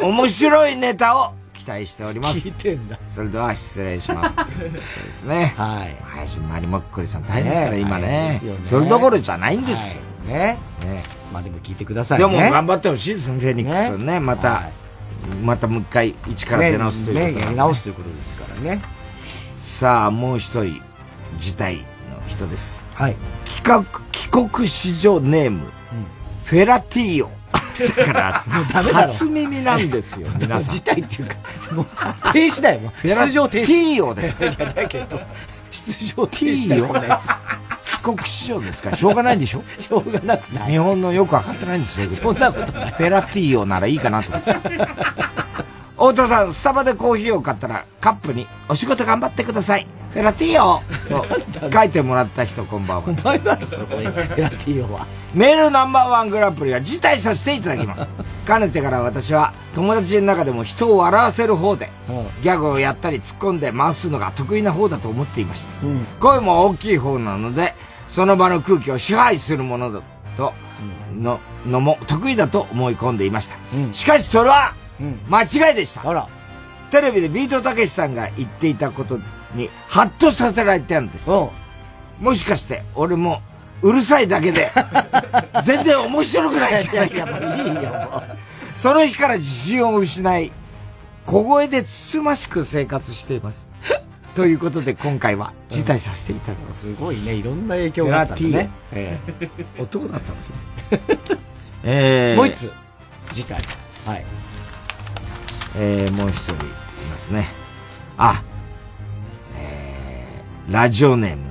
うな、*laughs* 面白いネタを期待しております。聞いてんだ。それでは失礼します。*laughs* というですね。はい。林真理もっこりさん大変ですから、ね、今ねね。それどころじゃないんですよ。はい、ね。ね。まあでも聞いてくださいね。でも頑張ってほしいですフェニックスね。また、はい、またもう一回一から出直すということね。ねやり直すということですからね。さあ、もう一人、辞退の人です。はい。帰国、帰国子女ネーム、うん、フェラティーヨ。だから、もうダメだ初耳なんですよ、皆さん。事態っていうか、もう、停止だよ、出場停止。ティーヨです。いや、だけど、出場停止だよ、このやつ。帰国子女ですから、しょうがないんでしょ？しょうがなくない。日本のよくわかってないんですよ、そんなことない。フェラティーヨならいいかなと思って。太田さん、スタバでコーヒーを買ったら、カップに、お仕事頑張ってください。フェラティーヨと *laughs* 書いてもらった人、こんばんは。お前だろ、そこに。フェラティーヨは。メールナンバーワングランプリは辞退させていただきます。かねてから私は、友達の中でも人を笑わせる方で、ギャグをやったり突っ込んで回すのが得意な方だと思っていました。うん、声も大きい方なので、その場の空気を支配するものだと、の、のも得意だと思い込んでいました。うん、しかしそれは、間違いでした。あら。テレビでビートたけしさんが言っていたことに、ハッとさせられてるんです。もしかして、俺も、うるさいだけで、*laughs* 全然面白くないじゃないか。いやいいよ、その日から自信を失い、小声でつつましく生活しています。*laughs* ということで今回は辞退させていただきます。すごいね、いろんな影響があったね。ええ、*laughs* 男だったんですね。えー、もう一つ、辞退。はい。えー、もう一人いますね。あ、えー、ラジオネーム、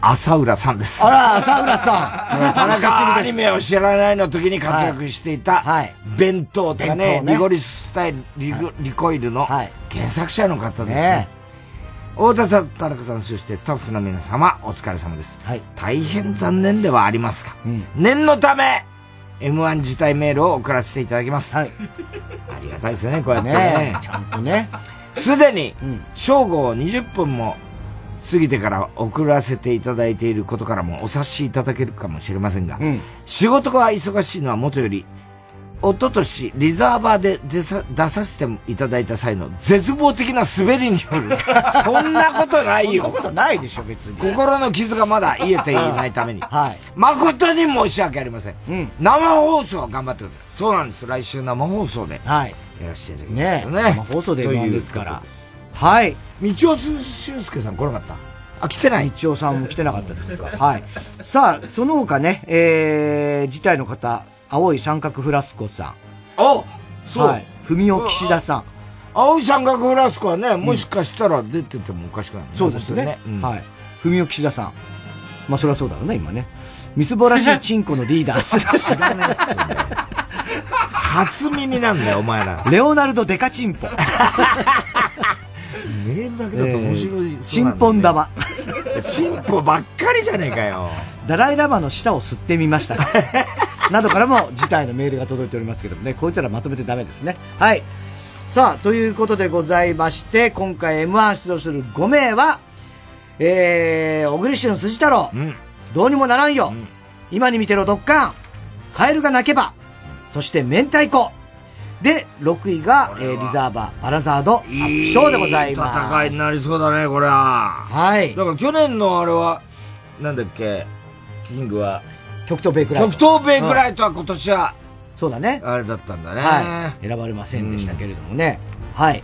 浅浦さんです。あら、浅浦さん。田中アニメを知らないの時に活躍していた、はい、弁当とかね、ねリゴリススタイルリ,、リコイルの原作者の方ですね。ね太田さん、田中さん、そしてスタッフの皆様、お疲れ様です。はい、大変残念ではありますが、うん、念のため、M1 自体メールを送らせていただきます。はい。ありがたいですね、これね。ね *laughs* ちゃんとね。すでに、正午を20分も過ぎてから送らせていただいていることからもお察しいただけるかもしれませんが、うん、仕事が忙しいのはもとより、一昨年リザーバーで出さ出させていただいた際の絶望的な滑りによる。*laughs* そんなことないよ。そんなことないでしょ、別に。心の傷がまだ癒えていないために。*laughs* はい。誠に申し訳ありません。うん。生放送頑張ってください。そうなんです。来週生放送で。はい。やらせていただきますよね。ね生放送で言うんですから。はい。道尾俊介さん来なかった？あ、来てない道尾さんも来てなかったですか。はい。さあ、その他ね、えー、事態の方、青い三角フラスコさん。あそう。はい。文雄岸田さん。青い三角フラスコはね、もしかしたら出ててもおかしくない、ね、そうですね。うん、はい。文雄岸田さん。まあ、そりゃそうだろうね、今ね。みすぼらしいチンコのリーダー。*laughs* 知らないやつ初耳なんだよ、お前ら。レオナルド・デカチンポ。メールだけだと面白い、チンポン玉。チンポばっかりじゃねえかよ。ダライラマの舌を吸ってみました。*laughs* などからも事態のメールが届いておりますけどもね、こいつらまとめてダメですね。はい。さあ、ということでございまして、今回 M1 出場する5名は、えー、小栗旬辻太郎、うん、どうにもならんよ、うん、今に見てろドッカン、カエルが鳴けば、そして明太子、で、6位が、えー、リザーバー、バラザード、アップショーでございます。戦いになりそうだね、これは。はい。だから去年のあれは、なんだっけ、キングは。極東ベイクライト。極東ベイクライトは今年は、そうだね。あれだったんだね。はい。選ばれませんでしたけれどもね。うん、はい。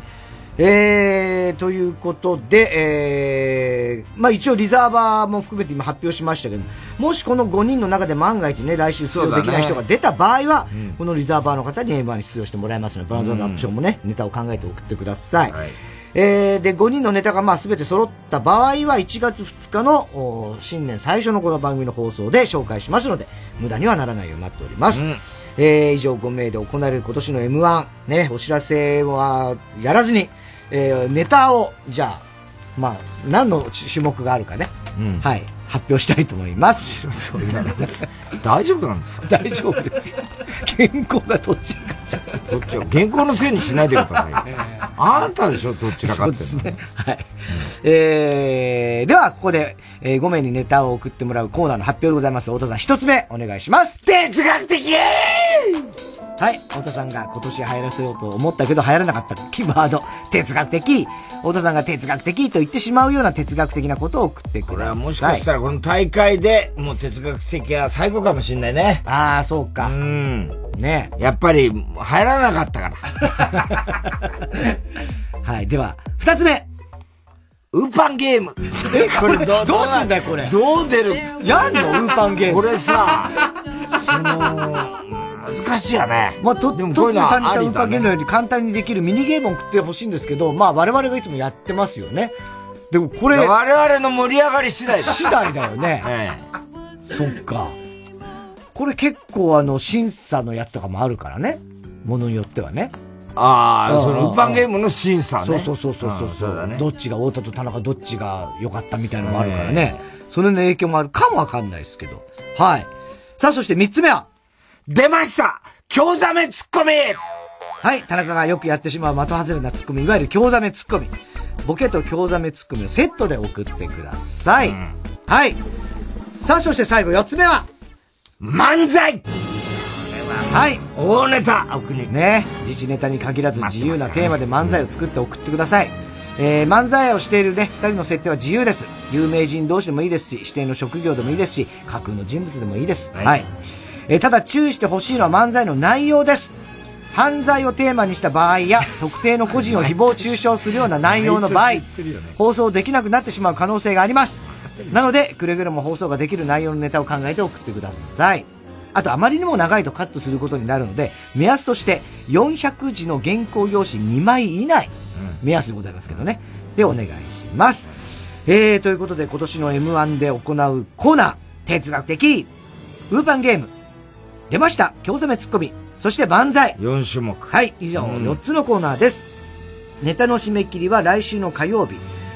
えー、ということで、えー、まあ一応リザーバーも含めて今発表しましたけど、もしこの5人の中で万が一ね、来週出場できない人が出た場合は、ねうん、このリザーバーの方に M1 に出場してもらいますので、バランザードアップションもね、ネタを考えて送ってください。はい、えー、で、5人のネタがまあ全て揃った場合は、1月2日の新年最初のこの番組の放送で紹介しますので、無駄にはならないようになっております。うん。えー、以上5名で行われる今年の M1、ね、お知らせはやらずに、えー、ネタを、じゃあ、まあ、何の種目があるかね、うん、はい、発表したいと思います。大丈夫なんですか？大丈夫ですよ。健康がどっちかっちゃどっち健康のせいにしないでください。あなたでしょ、どっちが勝ってるの？ね。はい。えー、では、ここで、えー、5名にネタを送ってもらうコーナーの発表でございます。太田さん、一つ目、お願いします。哲学的はい。太田さんが今年流行らせようと思ったけど流行らなかったキーワード、哲学的。太田さんが哲学的と言ってしまうような哲学的なことを送ってください。これはもしかしたらこの大会でもう哲学的は最後かもしんないね。ああ、そうか。うん。ねやっぱり流行らなかったから。*laughs* はい。では、二つ目。ウーパンゲーム。え、これど、どうすんだよ、これ。どう出る？やんの？ウーパンゲーム。これさ、その、難しいよね。まあ、と、でもこういうの単にしたウームより簡単にできるミニゲームを送ってほしいんですけど、まあ我々がいつもやってますよね。でもこれ。我々の盛り上がり次第だ。次第だよね。*laughs* ええ。そっか。これ結構あの、審査のやつとかもあるからね。ものによってはね。ああ、その、ウーパンゲームの審査ね。そうそうそうそうそう。そうだね。どっちが太田と田中どっちが良かったみたいなのもあるからね。それの影響もあるかもわかんないですけど。はい。さあ、そして三つ目は出ました京ザメツッコミはい、田中がよくやってしまう的外れなツッコミ、いわゆる京ザメツッコミ。ボケと京ザメツッコミをセットで送ってください。うん、はい。さあ、そして最後四つ目は、漫才はい。大ネタ送り。ね。自治ネタに限らず自由なテーマで漫才を作って送ってください。えー、漫才をしているね、二人の設定は自由です。有名人同士でもいいですし、指定の職業でもいいですし、架空の人物でもいいです。はい、はいえー、ただ注意してほしいのは漫才の内容です。犯罪をテーマにした場合や、*laughs* 特定の個人を誹謗中傷するような内容の場合、放送できなくなってしまう可能性があります。なので、くれぐれも放送ができる内容のネタを考えて送ってください。あと、あまりにも長いとカットすることになるので、目安として、400字の原稿用紙2枚以内、目安でございますけどね。で、お願いします。えー、ということで、今年の M1 で行うコーナー、哲学的、ウーパンゲーム、出ました京攻めツッコミ。そして万歳。4種目。はい、以上、4つのコーナーです。ネタの締め切りは来週の火曜日、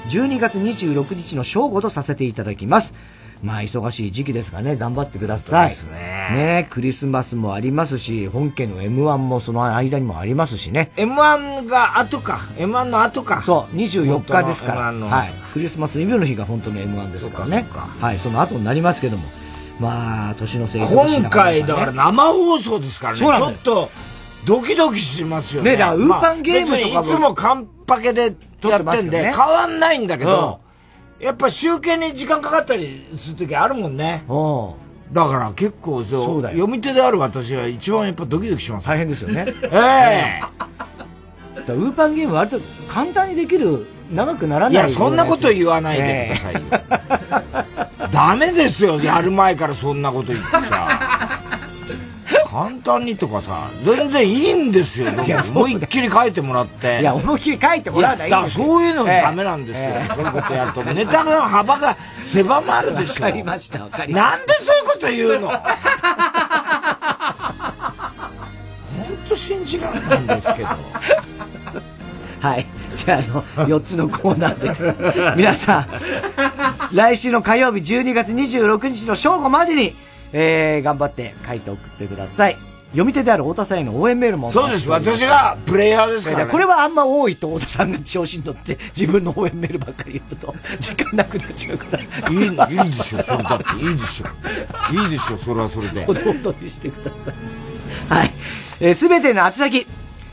12月26日の正午とさせていただきます。まあ、忙しい時期ですがね、頑張ってください。ですね。ねクリスマスもありますし、本家の M1 もその間にもありますしね。M1 が後か。M1 の後か。そう、24日ですから。はい。クリスマスイブの日が本当の M1 ですからね。はい、その後になりますけども。まあ、年のせい今回、だから生放送ですからね。ちょっと、ドキドキしますよね。ね、だから、ウーパンゲームとかも。いつもカンパケでやってんで、変わんないんだけど、やっぱ集計に時間かかったりするときあるもんね。だから結構そう読み手である私は一番やっぱドキドキします。大変ですよね。*laughs* ええー、ウーパンゲーム割と簡単にできる、長くならないいや、そんなこと言わないでくださいよ。えーダメですよ、やる前からそんなこと言っちゃ。簡単にとかさ、全然いいんですよ。思いっきり書いてもらって。いや、思いっきり書いてもらわないいだからそういうのダメなんですよ。えそういうことやると。ネタの幅が狭まるでしょ。わかりました、わかりました。なんでそういうこと言うの？本当信じらんないんですけど。はい。じゃあ、あの、4つのコーナーで、*laughs* 皆さん、来週の火曜日12月26日の正午までに、えー、頑張って書いて送ってください。読み手である太田さんへの応援メールもそうです。私がプレイヤーですから、ね、これはあんま多いと太田さんが調子に乗って自分の応援メールばっかり言うと時間なくなっちゃうから。いい、いいでしょ。それだっていいでしょ。いいでしょ。それはそれで。ほどほどにしてください。はい。えす、べての宛先。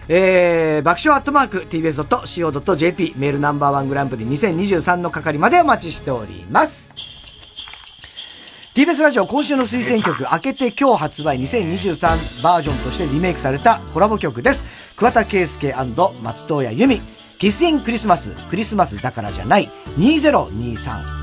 えー、爆笑アットマーク tbs.co.jp メールナンバーワングランプリ2023の係までお待ちしております。TBS ラジオ今週の推薦曲、明けて今日発売2023バージョンとしてリメイクされたコラボ曲です。桑田佳祐松任谷由実、キスインクリスマス、クリスマスだからじゃない2023。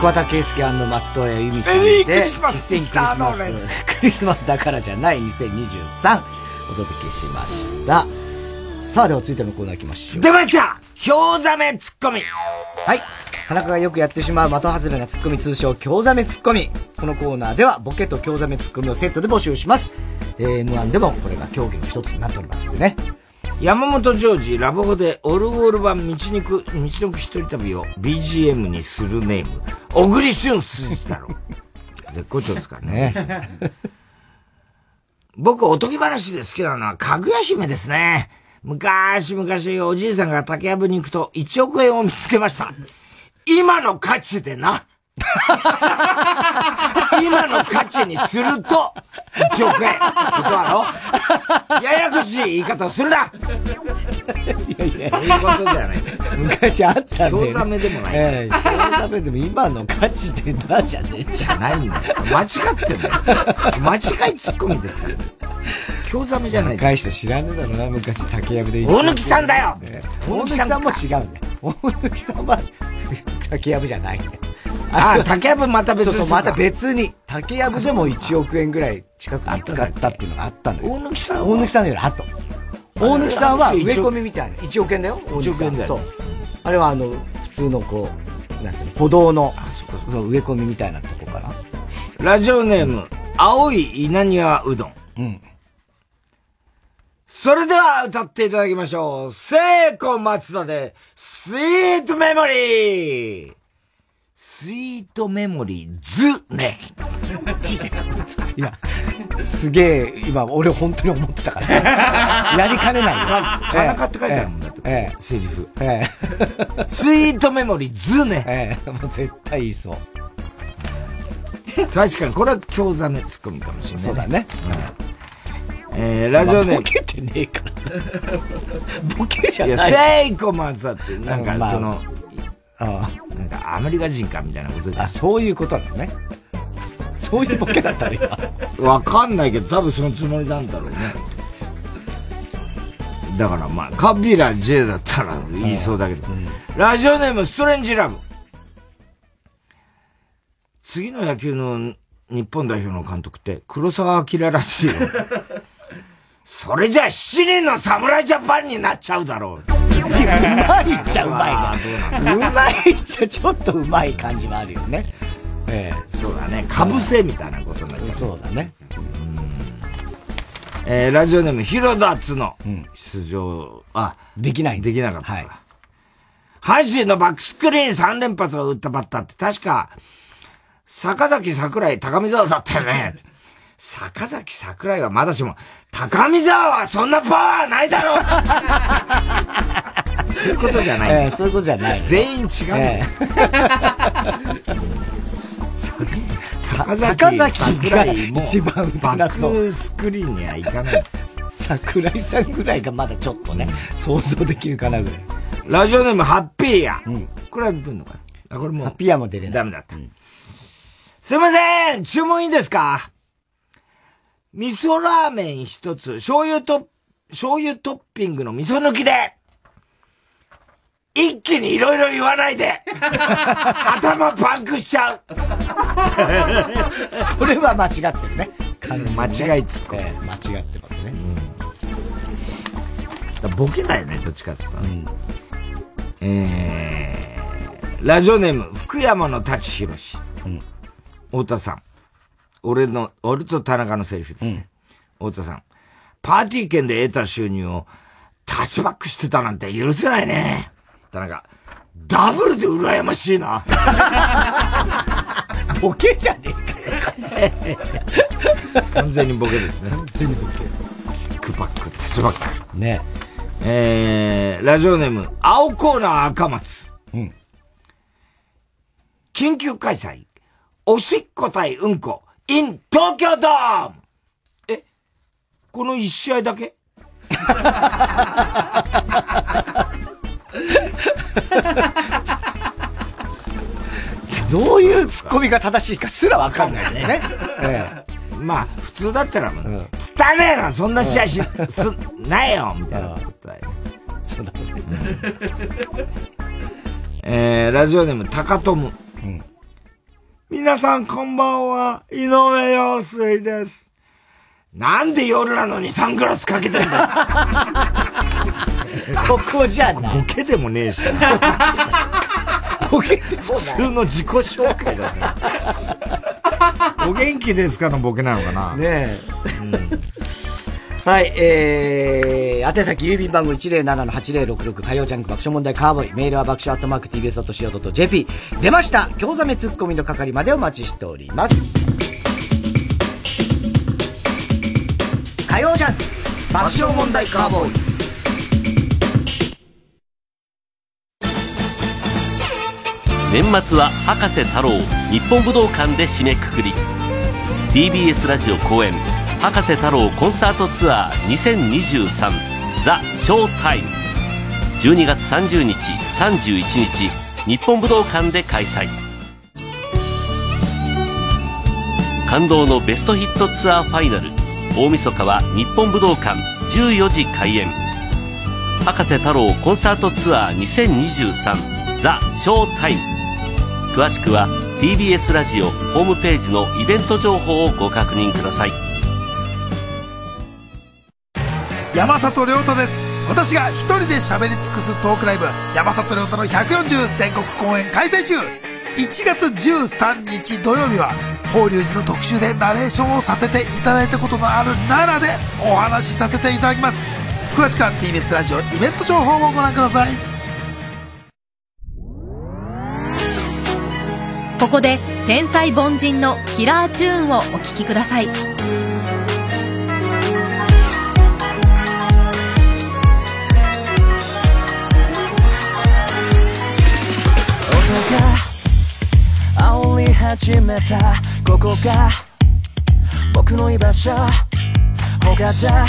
桑田佳祐松任谷由実さんで、メリークリスマスクリスマス。クリスマスだからじゃない2023お届けしました。さあ、では続いてのコーナー行きましょう。出ました京ザメツッコミはい。田中がよくやってしまう的外れなツッコミ通称京ザメツッコミ。このコーナーではボケと京ザメツッコミをセットで募集します。えー、M1 でもこれが競技の一つになっておりますんでね。山本ジョージ、ラブホでオルゴール版道にく、道のく一人旅を BGM にするネーム、小栗旬筋太郎。絶好調ですからね。僕、おとぎ話で好きなのは、かぐや姫ですね。昔々おじいさんが竹やぶに行くと1億円を見つけました。今の価値でな。今の価値にすると、1億円。ことだろ？ややこしい言い方をするないやいや、そういうことじゃない。昔あったね。ザメでもない。ええー、ザメでも今の価値でなじゃねえじゃないんだよ。間違ってんだよ。間違いツッコミですから。京ザメじゃない若い人知らねえだろうな、昔竹やぶで大貫さんだよ大貫さんも違うんだよ。大貫さんは竹やぶじゃないんだよ。ああ、竹やぶまた別に。そうそう、また別に。竹やぶでも1億円ぐらい近く見つかったっていうのがあったのよ。大貫さん大貫さんより後。大貫さんは植え込みみたいな。1億円だよ。1億円だよ。そう。あれはあの、普通のこう、なんつうの、歩道の、そ植え込みみたいなとこかな。ラジオネーム、青い稲庭うどん。うん。それでは歌っていただきましょう。聖子松田で、スイートメモリースイートメモリーズね。今、すげえ、今、俺本当に思ってたから。*laughs* やりかねないよ。田中って書いてあるもんだって。ええ。セリフ。ええ。スイートメモリーズね。ええ。もう絶対言いそう。確かに、これは京ザメツッコミかもしれない、そうだね。えー、ラジオネーム。ボケてねえから。ボケじゃない。いや、セイコマズだって、なんかその、ああなんかアメリカ人かみたいなことで。あ、そういうことなのね。そういうボケだったら今。わかんないけど、多分そのつもりなんだろうね。だからまあ、カビラ J だったら言いそうだけど。ラジオネームストレンジラブ。次の野球の日本代表の監督って黒沢明らしいよ。それじゃ7人の侍ジャパンになっちゃうだろう。うまいっちゃうまいね。うまいっちゃちょっとうまい感じはあるよね。ええそうだね。かぶせみたいなことになっちゃう。そうだね。えー、ラジオネーム、ヒロダツの出場、あ、できない。できなかった。はい。阪神のバックスクリーン3連発を打ったバッターって確か、坂崎桜井高見沢だったよね。坂崎桜井はまだしも、高見沢はそんなパワーないだろう *laughs* そういうことじゃない、えー、そういうことじゃない。全員違う、えー、*laughs* 坂崎桜井も一番バックスクリーンには行かないですよ。桜井さんぐらいがまだちょっとね、想像できるかなぐらい。ラジオネームハッピーや。うん、これは出るのかな？あ、これも。ハッピーやも出れない。ダメだった。うん、すいません注文いいですか？味噌ラーメン一つ、醤油と、醤油トッピングの味噌抜きで、一気にいろいろ言わないで *laughs* 頭パンクしちゃう *laughs* これは間違ってるね。間違いつっこ、えー、間違ってますね。うん、ボケだよね、どっちかって言ったら。うん、えー、ラジオネーム、福山の舘ひろし。うん、太田さん。俺の、俺と田中のセリフですね。うん、太田さん。パーティー券で得た収入をタッチバックしてたなんて許せないね。田中。ダブルで羨ましいな。*laughs* ボケじゃねえか。*laughs* 完全にボケですね。完全にボケ。キックバック、タッチバック。ねえー、ラジオネーム、青コーナー赤松。うん。緊急開催。おしっこ対うんこ。In 東京ドームえこの一試合だけ? *laughs* どういうツッコミが正しいかすらわかんないね。ええ、まあ、普通だったらもう、うん、汚ねえな、そんな試合し、す、ないよみたいなことだよ。そうだね。えー、ラジオネーム、高友。うん皆さんこんばんは、井上陽水です。なんで夜なのにサングラスかけてんだ *laughs* そこじゃない。ボケでもねえし。ボケ普通の自己紹介だね。*laughs* お元気ですかのボケなのかなねえ。うんはい、えー、宛先郵便番号107-8066火曜ジャンク爆笑問題カーボーイ。メールは爆笑アットマーク tbs.co.jp。出ました京ザメツッコミの係までお待ちしております。火曜ジャンク爆笑問題カーボーイ。年末は博士太郎日本武道館で締めくくり TBS ラジオ公演博士太郎コンサートツアー2023ザ・ショータイム。12月30日31日日本武道館で開催。感動のベストヒットツアーファイナル大晦日は日本武道館14時開演。博士太郎コンサートツアー2023ザ・ショータイム。詳しくは TBS ラジオホームページのイベント情報をご確認ください。山里亮太です。私が一人で喋り尽くすトークライブ山里亮太の140全国公演開催中。1月13日土曜日は法隆寺の特集でナレーションをさせていただいたことのある奈良でお話しさせていただきます。詳しくは TBS ラジオイベント情報をご覧ください。ここで天才凡人のキラーチューンをお聴きください。始めた。ここが僕の居場所。他じゃ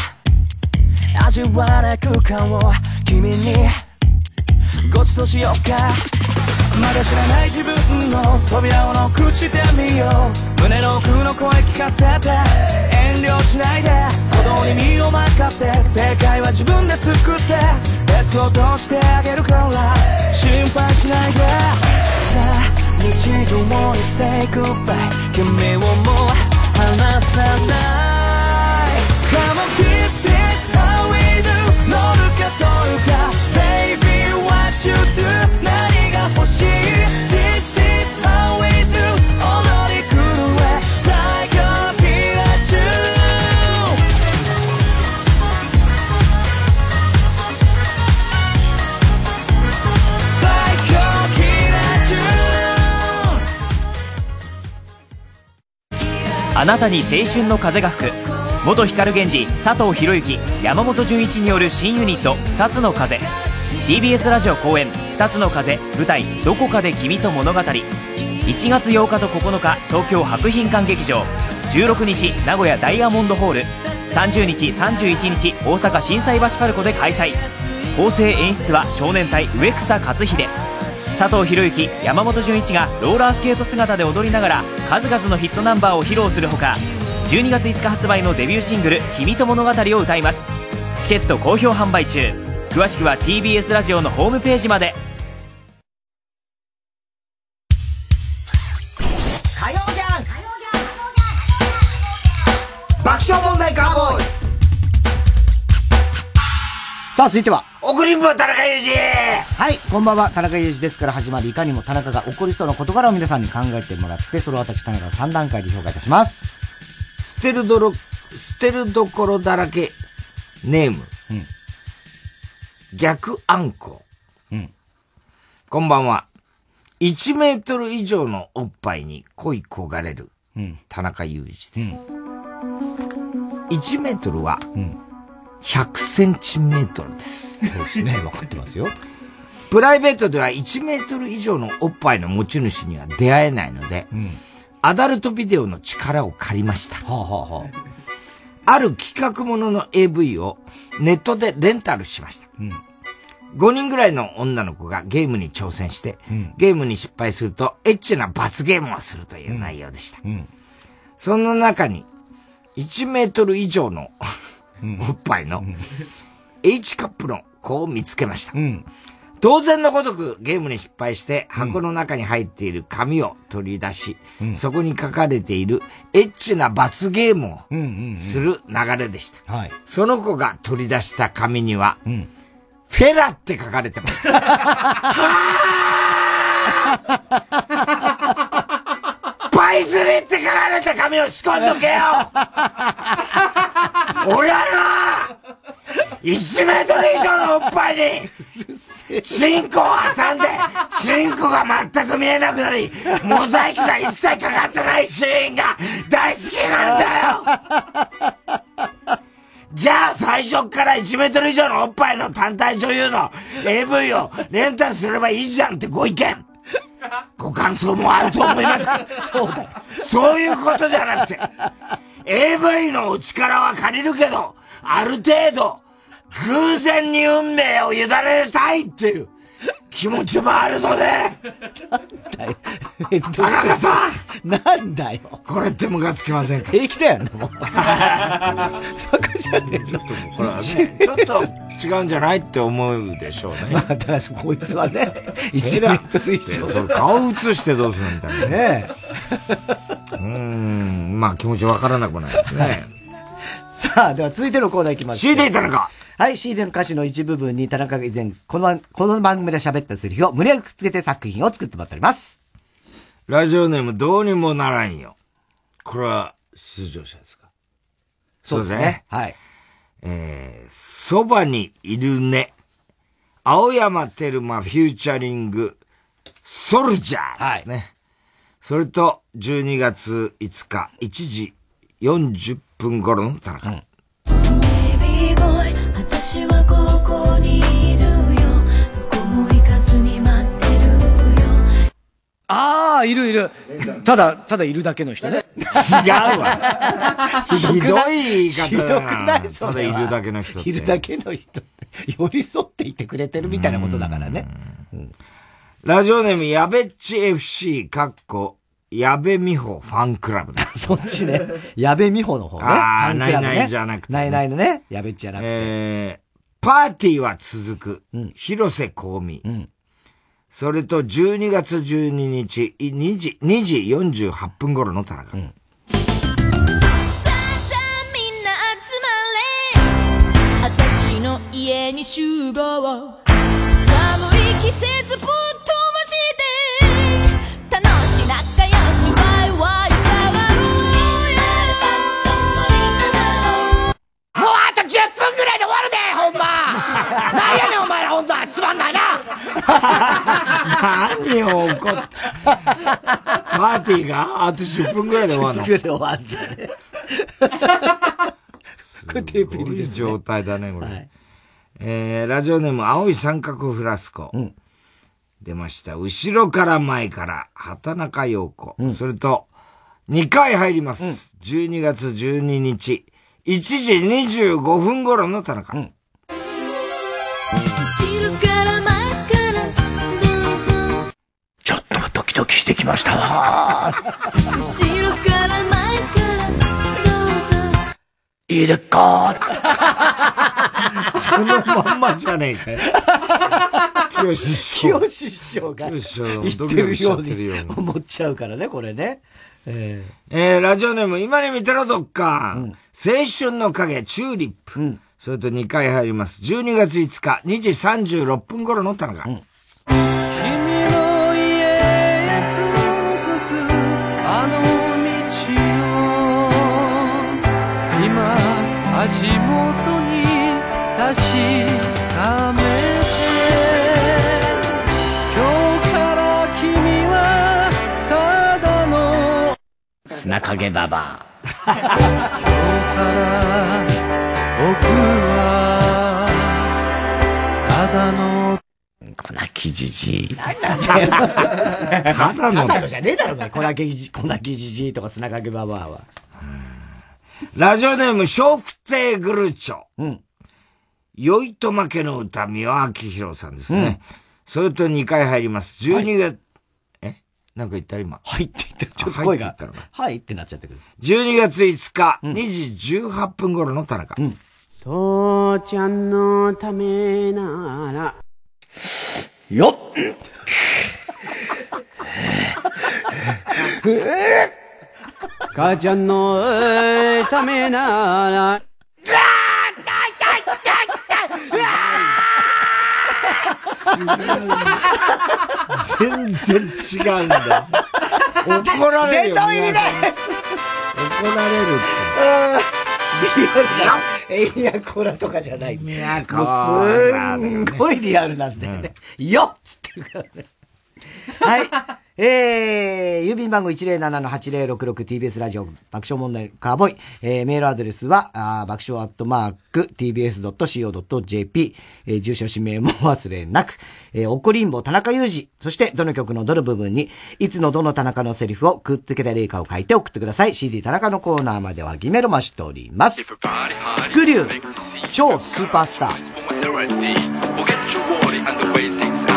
味わわない空間を君にごちそうしようか。まだ知らない自分の扉をノックしてみよう。胸の奥の声聞かせて。遠慮しないで。鼓動に身を任せ。正解は自分で作って。エスコートしてあげるから。心配しないで。日常に say goodbye 君をもう離さない Come on this is how we do 乗るかそうか Baby what you do あなたに青春の風が吹く。元光源氏佐藤博之山本純一による新ユニット「二つの風」TBS ラジオ公演「二つの風」舞台「どこかで君と物語」1月8日と9日東京博品館劇場。16日名古屋ダイヤモンドホール。30日31日大阪心斎橋パルコで開催。構成演出は少年隊植草克秀。佐藤博之山本純一がローラースケート姿で踊りながら数々のヒットナンバーを披露するほか12月5日発売のデビューシングル「君と物語」を歌います。チケット好評販売中。詳しくは TBS ラジオのホームページまで。さあ、続いては。送りんぼ田中裕二はい、こんばんは。田中裕二ですから始まるいかにも田中が起こりそうな事柄を皆さんに考えてもらって、それを私田中が3段階で評価いたします。捨てるどろ、捨てるどころだらけ、ネーム。逆あんこ。こんばんは。1メートル以上のおっぱいに恋焦がれる、田中裕二です。1メートルは、100センチメートルです。そうですね、分かってますよ。プライベートでは1メートル以上のおっぱいの持ち主には出会えないので、アダルトビデオの力を借りました。ある企画ものの AV をネットでレンタルしました。5人ぐらいの女の子がゲームに挑戦して、ゲームに失敗するとエッチな罰ゲームをするという内容でした。その中に、1メートル以上のおっぱいの。H カップの子を見つけました。当然のごとくゲームに失敗して箱の中に入っている紙を取り出し、そこに書かれているエッチな罰ゲームをする流れでした。その子が取り出した紙には、フェラって書かれてました。*laughs* バイズリって書かれた紙を仕込んどけよ俺はな1メートル以上のおっぱいに、チンコを挟んで、チンコが全く見えなくなり、モザイクが一切かかってないシーンが大好きなんだよじゃあ最初っから1メートル以上のおっぱいの単体女優の AV をレンタルすればいいじゃんってご意見ご感想もあると思います。*laughs* そうだ。そういうことじゃなくて、AV のお力は借りるけど、ある程度、偶然に運命を委ねたいっていう気持ちもあるので、なんだよ。*laughs* 田中さんなんだよ。これってムカつきませんか？平気だよね、もう。*laughs* バカじゃねえの。これはね、ちょっと違うんじゃないって思うでしょうね。まあ、だからこいつはね、1メートル以上。それ顔映してどうするみたいなね。うん、まあ気持ちわからなくないですね。*laughs* さあ、では続いてのコーナー行きましょう。CD 田中はい、CD の歌詞の一部分に田中が以前、この、この番組で喋ったセリフを無理やりくっつけて作品を作ってもらっております。ラジオネームどうにもならんよ。これは出場者ですか？そうですね。はい。えー、そばにいるね。青山テルマ featuring、SoulJa ですね。はい、それと、12月5日、1時40分頃の田中。うん私はここにいるよどこも行かずに待ってるよああ、いるいる。ただ、ただいるだけの人ね。違うわ。*laughs* ひどい言い方だな。ひどくないただいるだけの人いるだけの人。寄り添っていてくれてるみたいなことだからね。ラジオネーム、やべっち FC、かっこ、矢部美穂ファンクラブだ。*laughs* そっちね。矢部美穂の方ね。ああ、ないないじゃなくて、ないないのね。矢部っちじゃなくて。えー、パーティーは続く。うん、広瀬香美。うん。それと12月12日、2時、2時48分頃の田中。うん家に集合寒い季節ほんないな何を怒ってパーティーがあと10分ぐらいで終わるの ?10 分ぐらいで終わるんだね。これテープ入りです、ね。い状態だね、これ。はい、えー、ラジオネーム、青い三角フラスコ。うん、出ました。後ろから前から、畑中陽子。うん、それと、2回入ります。うん、12月12日、1時25分頃の田中。うんキドキしてきましたわ。後ろから前からどうぞ。いいでっか？そのまんまじゃねえかよ。清志師匠。清志師匠が言ってるように思っちゃうからね、これね。えー、えー、ラジオネーム、今に見てろ、どっか、うん、青春の影、チューリップ。うん、それと2回入ります。12月5日、2時36分頃の田中。うん足元に確かめて今日から君はただの砂影ババア今日から僕はただの粉木じじい。*laughs* ただの。ただのじゃねえだろ、お前。粉木じじい、とか砂影ババアは。ラジオネーム、笑福亭グルーチョ。うん。酔いと負けの歌、三輪明宏さんですね。うん、それと2回入ります。12月、はい、え？なんか言った今。はいって言った。ちょっと声が。はいってなっちゃってくる。12月5日、うん、2時18分頃の田中。うん。父ちゃんのためなら。よっ *laughs* 母ちゃんのためなら。全然違うんだ。怒られるよ。怒られるって。リアルな。エイヤコラとかじゃない。いや、コラ。すんごいリアルなんだよね。よっつってるからね。はい。えー、郵便番号 107-8066TBS ラジオ爆笑問題カーボイ。えー、メールアドレスは、あ爆笑アットマーク tbs.co.jp。えー、住所氏名も忘れなく。えー、怒りんぼ田中裕二。そして、どの曲のどの部分に、いつのどの田中のセリフをくっつけた例かを書いて送ってください。CD 田中のコーナーまではギメロマしております。スクリュー。超スーパースター。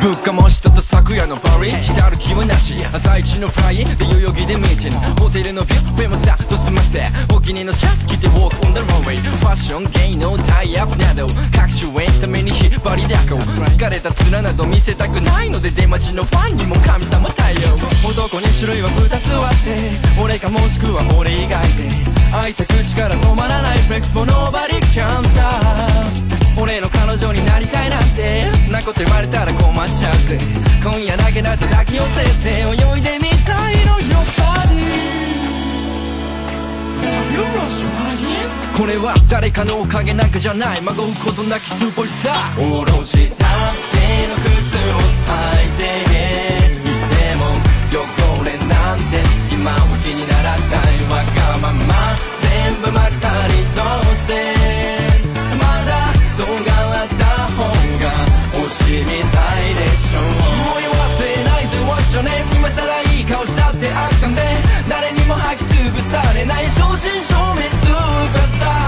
物価も人と昨夜のパリ浸る気はなし。朝一のフライで代々木でミーティングホテルのビュッフェもさっと済ませ。お気に入りのシャツ着て Walk on the runway ファッション芸能タイアップなど。各種エンタメに引っ張りだこ。疲れた面など見せたくないので出待ちのファンにも神様対応。男に種類は2つあって俺かもしくは俺以外で。開いた口から止まらないフレックスも Nobody can stop 俺の彼女になりたいなんて。なこと言われたら困っちゃうぜ。今夜だけだと抱き寄せて泳いでみたいのよバディ。これは誰かのおかげなんかじゃない。まごうことなきスーパースターおろしたての靴を履いていても。汚れなんて今は気にならない。わがまま全部まったりとして。顔したってあかんべ誰にも履き潰されない正真正銘スーパースター。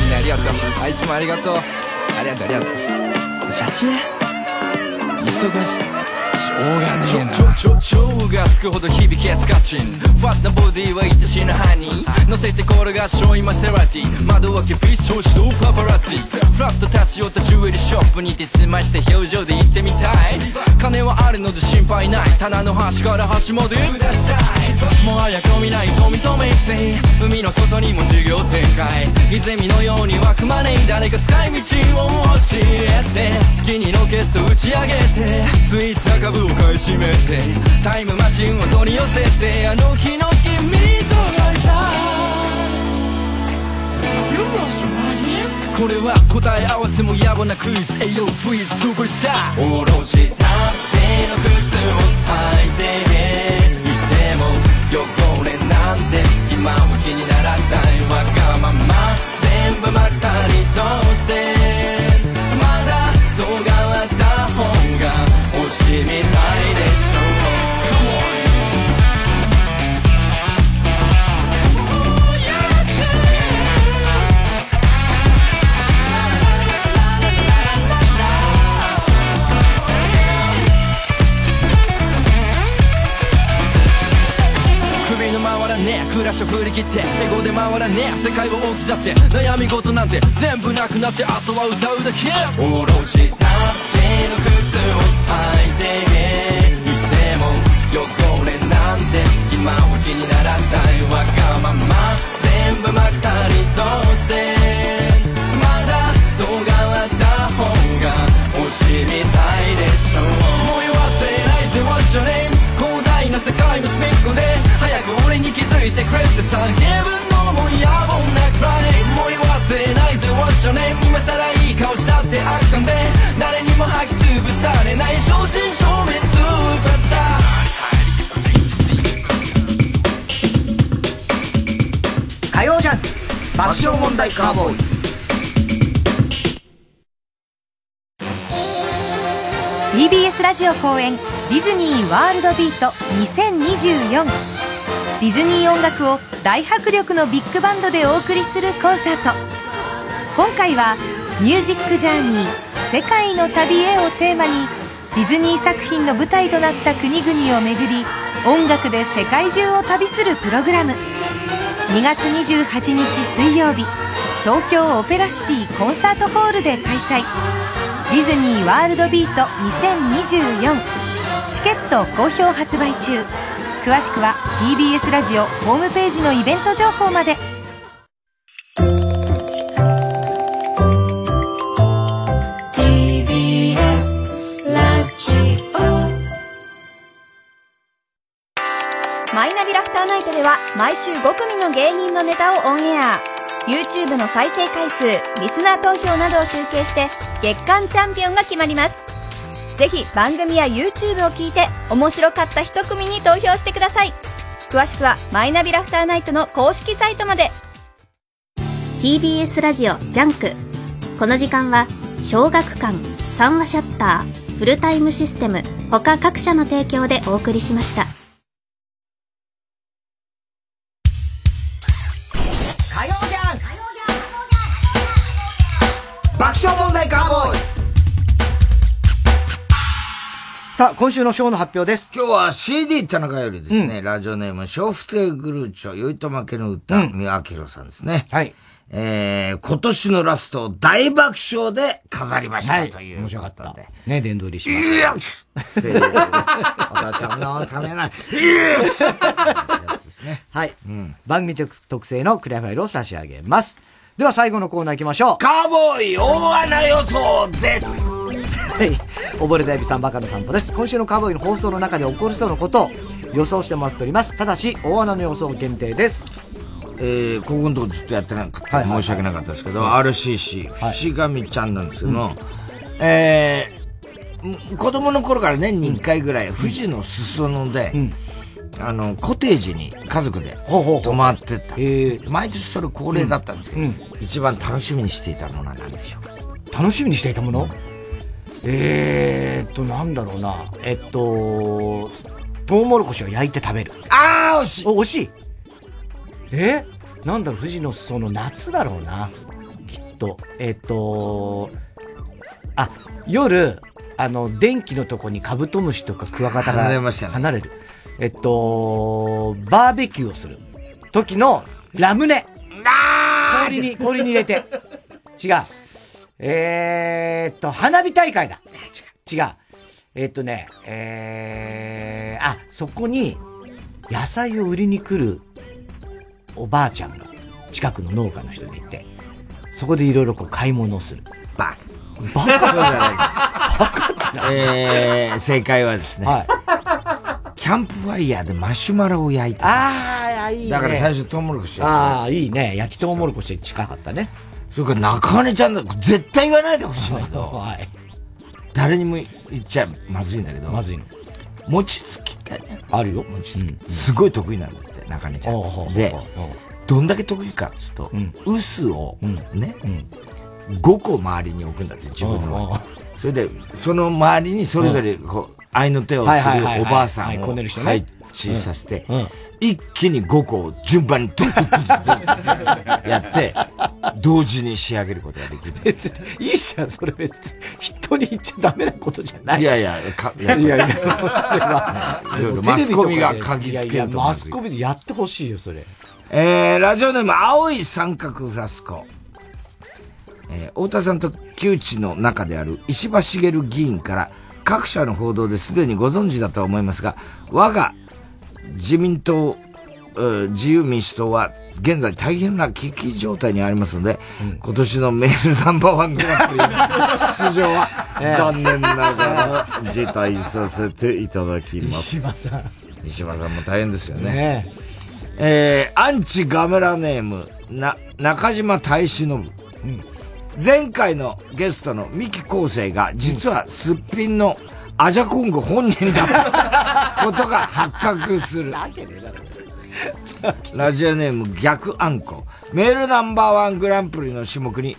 みんなありがとう。あいつもありがとう。ありがとうありがとう。写真？忙しいしょうがねえな。ちょちょちょちょがつくほど響きやつカチンファットなボディは愛しのハニー乗せて転がしょいマセラティ窓開けビス調子のパパラッツィフラッと立ち寄ったジュエリーショップにて済ました表情で行ってみたい金はあるので心配ない棚の端から端までくださいもはや込みない富と名声海の外にも授業展開泉のように湧くマネー誰か使い道を教えて月にロケット打ち上げてツイッター株を買い占めてタイムマシンを取り寄せてあの日の君と会いたい。これは答え合わせも野暮なクイズ。栄養フリーズスーパースターおろしたての靴を履いていても汚れなんて今は気にならない。わがまま全部まったりとしてみたいでしょう首の回らねえ暮らしを振り切ってエゴで回らねえ世界を置き去って悩み事なんて全部なくなってあとは歌うだけ。おろした。いていても汚れなんて今は気にならないわがまま。全部まったりとしてまだ動画あった方が推しみたいでしょう。もう言わせないぜ What's your name 広大な世界の隅っこで早く俺に気づいてくれって叫ぶのも野暮なくらいないぜ。What's your name 今さらいい顔したってあかんべ誰にも履き潰されない。正真正銘スーパースター。火曜ジャンク。爆笑問題カーボーイ。TBS ラジオ公演ディズニー・ワールド・ビート2024ディズニー音楽を大迫力のビッグバンドでお送りするコンサート今回は「ミュージック・ジャーニー世界の旅へ」をテーマにディズニー作品の舞台となった国々を巡り音楽で世界中を旅するプログラム。2月28日水曜日東京オペラシティコンサートホールで開催。ディズニー・ワールド・ビート2024チケット好評発売中。詳しくは TBS ラジオホームページのイベント情報まで。芸人のネタをオンエア。YouTube の再生回数リスナー投票などを集計して月間チャンピオンが決まります。ぜひ番組や YouTube を聞いて面白かった一組に投票してください。詳しくはマイナビラフターナイトの公式サイトまで。TBS ラジオジャンク。この時間は小学館三和シャッターフルタイムシステム他各社の提供でお送りしました。さあ、今週のショーの発表です。今日は CD 田中よりですね、うん、ラジオネーム、笑福亭グルーチョ、酔いと負けの歌、うん、三輪明さんですね。はい。えー、今年のラストを大爆笑で飾りました、はい、という。面白かったんで。ね、殿堂入りしました。いやつお父ちゃんのためない。いやつはい、うん。番組特製のクリアファイルを差し上げます。では最後のコーナー行きましょう。カーボーイ大穴予想ですはい。溺れたエビさんバカの散歩です。今週のカーボーイの放送の中で起こりそうなことを予想してもらっております。ただし、大穴の予想限定です。えー、ここのとこずっとやってなかった、申し訳なかったですけど、RCC、伏神ちゃんなんですけども、うん、えー、子供の頃から年に1回ぐらい、富士の裾野で、うん。あの、コテージに家族で泊まってたんです。毎年それ恒例だったんですけど、うん、一番楽しみにしていたものは何でしょうか？楽しみにしていたもの？えーっと、なんだろうな。えっと、トウモロコシを焼いて食べる。あー惜しい惜しいえ？なんだろう、富士の裾の夏だろうな。きっと。えっと、あ、夜、あの、電気のとこにカブトムシとかクワガタが離れる。えっと、バーベキューをする時のラムネ。氷に、氷に入れて。違う。えー、っと、花火大会だ。違う。違う。えー、っとね、えー、あ、そこに野菜を売りに来るおばあちゃんが近くの農家の人でいて、そこでいろいろこう買い物をする。バカ。バカじゃないです。バカってなえー、正解はですね。はい。キャンプファイヤーでマシュマロを焼いた。ああ、いいね。だから最初トウモロコシああ、いいね。焼きトウモロコシ近かったね。それから中根ちゃんだ、絶対言わないでほしいんだけど。*laughs* はい。誰にも言っちゃまずいんだけど。まずいの。餅つきってあるよ。餅つき。すごい得意なんだって、中根ちゃん。で、どんだけ得意かっつうと、臼をね、5個周りに置くんだって、自分の。それで、その周りにそれぞれこう、愛の手をするおばあさんを配置させて、一気に5個を順番にトントントンやって、同時に仕上げることができる。別に、いいじゃん、それ別に。人に言っちゃダメなことじゃない。いやいや、かいや *laughs* いやいや、それは、いろいろマスコミが嗅ぎつけるとマスコミでやってほしいよ、それ。えー、ラジオネーム、青い三角フラスコ。えー、太田さんと旧知の中である石破茂議員から、各社の報道ですでにご存知だとは思いますが、我が自民党、自由民主党は現在大変な危機状態にありますので、うん、今年のメールナンバーワングランプリの *laughs* 出場は残念ながら辞退させていただきます。石破さん。石破さんも大変ですよね。ねえー、アンチガメラネーム、な、中島大志信。うん前回のゲストの三木昴生が、実はすっぴんのアジャコング本人だったことが発覚する。ラジオネーム逆あんこ。メールナンバーワングランプリの種目に、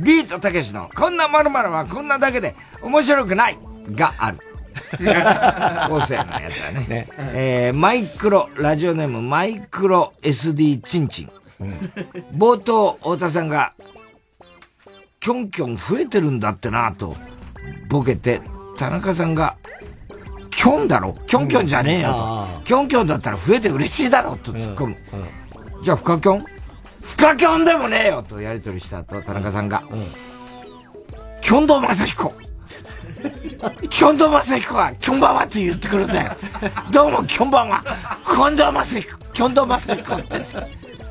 ビートたけしのこんな〇〇はこんなだけで面白くないがある。昴生のやつだね。ねえー、マイクロ、ラジオネームマイクロ SD チンチン。うん、冒頭、太田さんがキョンキョン増えてるんだってなと、ボケて、田中さんが、キョンだろキョンキョンじゃねえよと。キョンキョンだったら増えて嬉しいだろと突っ込む。じゃあ、フカキョン？フカキョンでもねえよとやりとりした後、田中さんが、キョンドーマサヒコキョンドーマサヒコは、キョンバンはって言ってくるんだよ。*laughs* どうも、キョンバンは、キョンドーマサヒコ、キョンドーマサヒコです。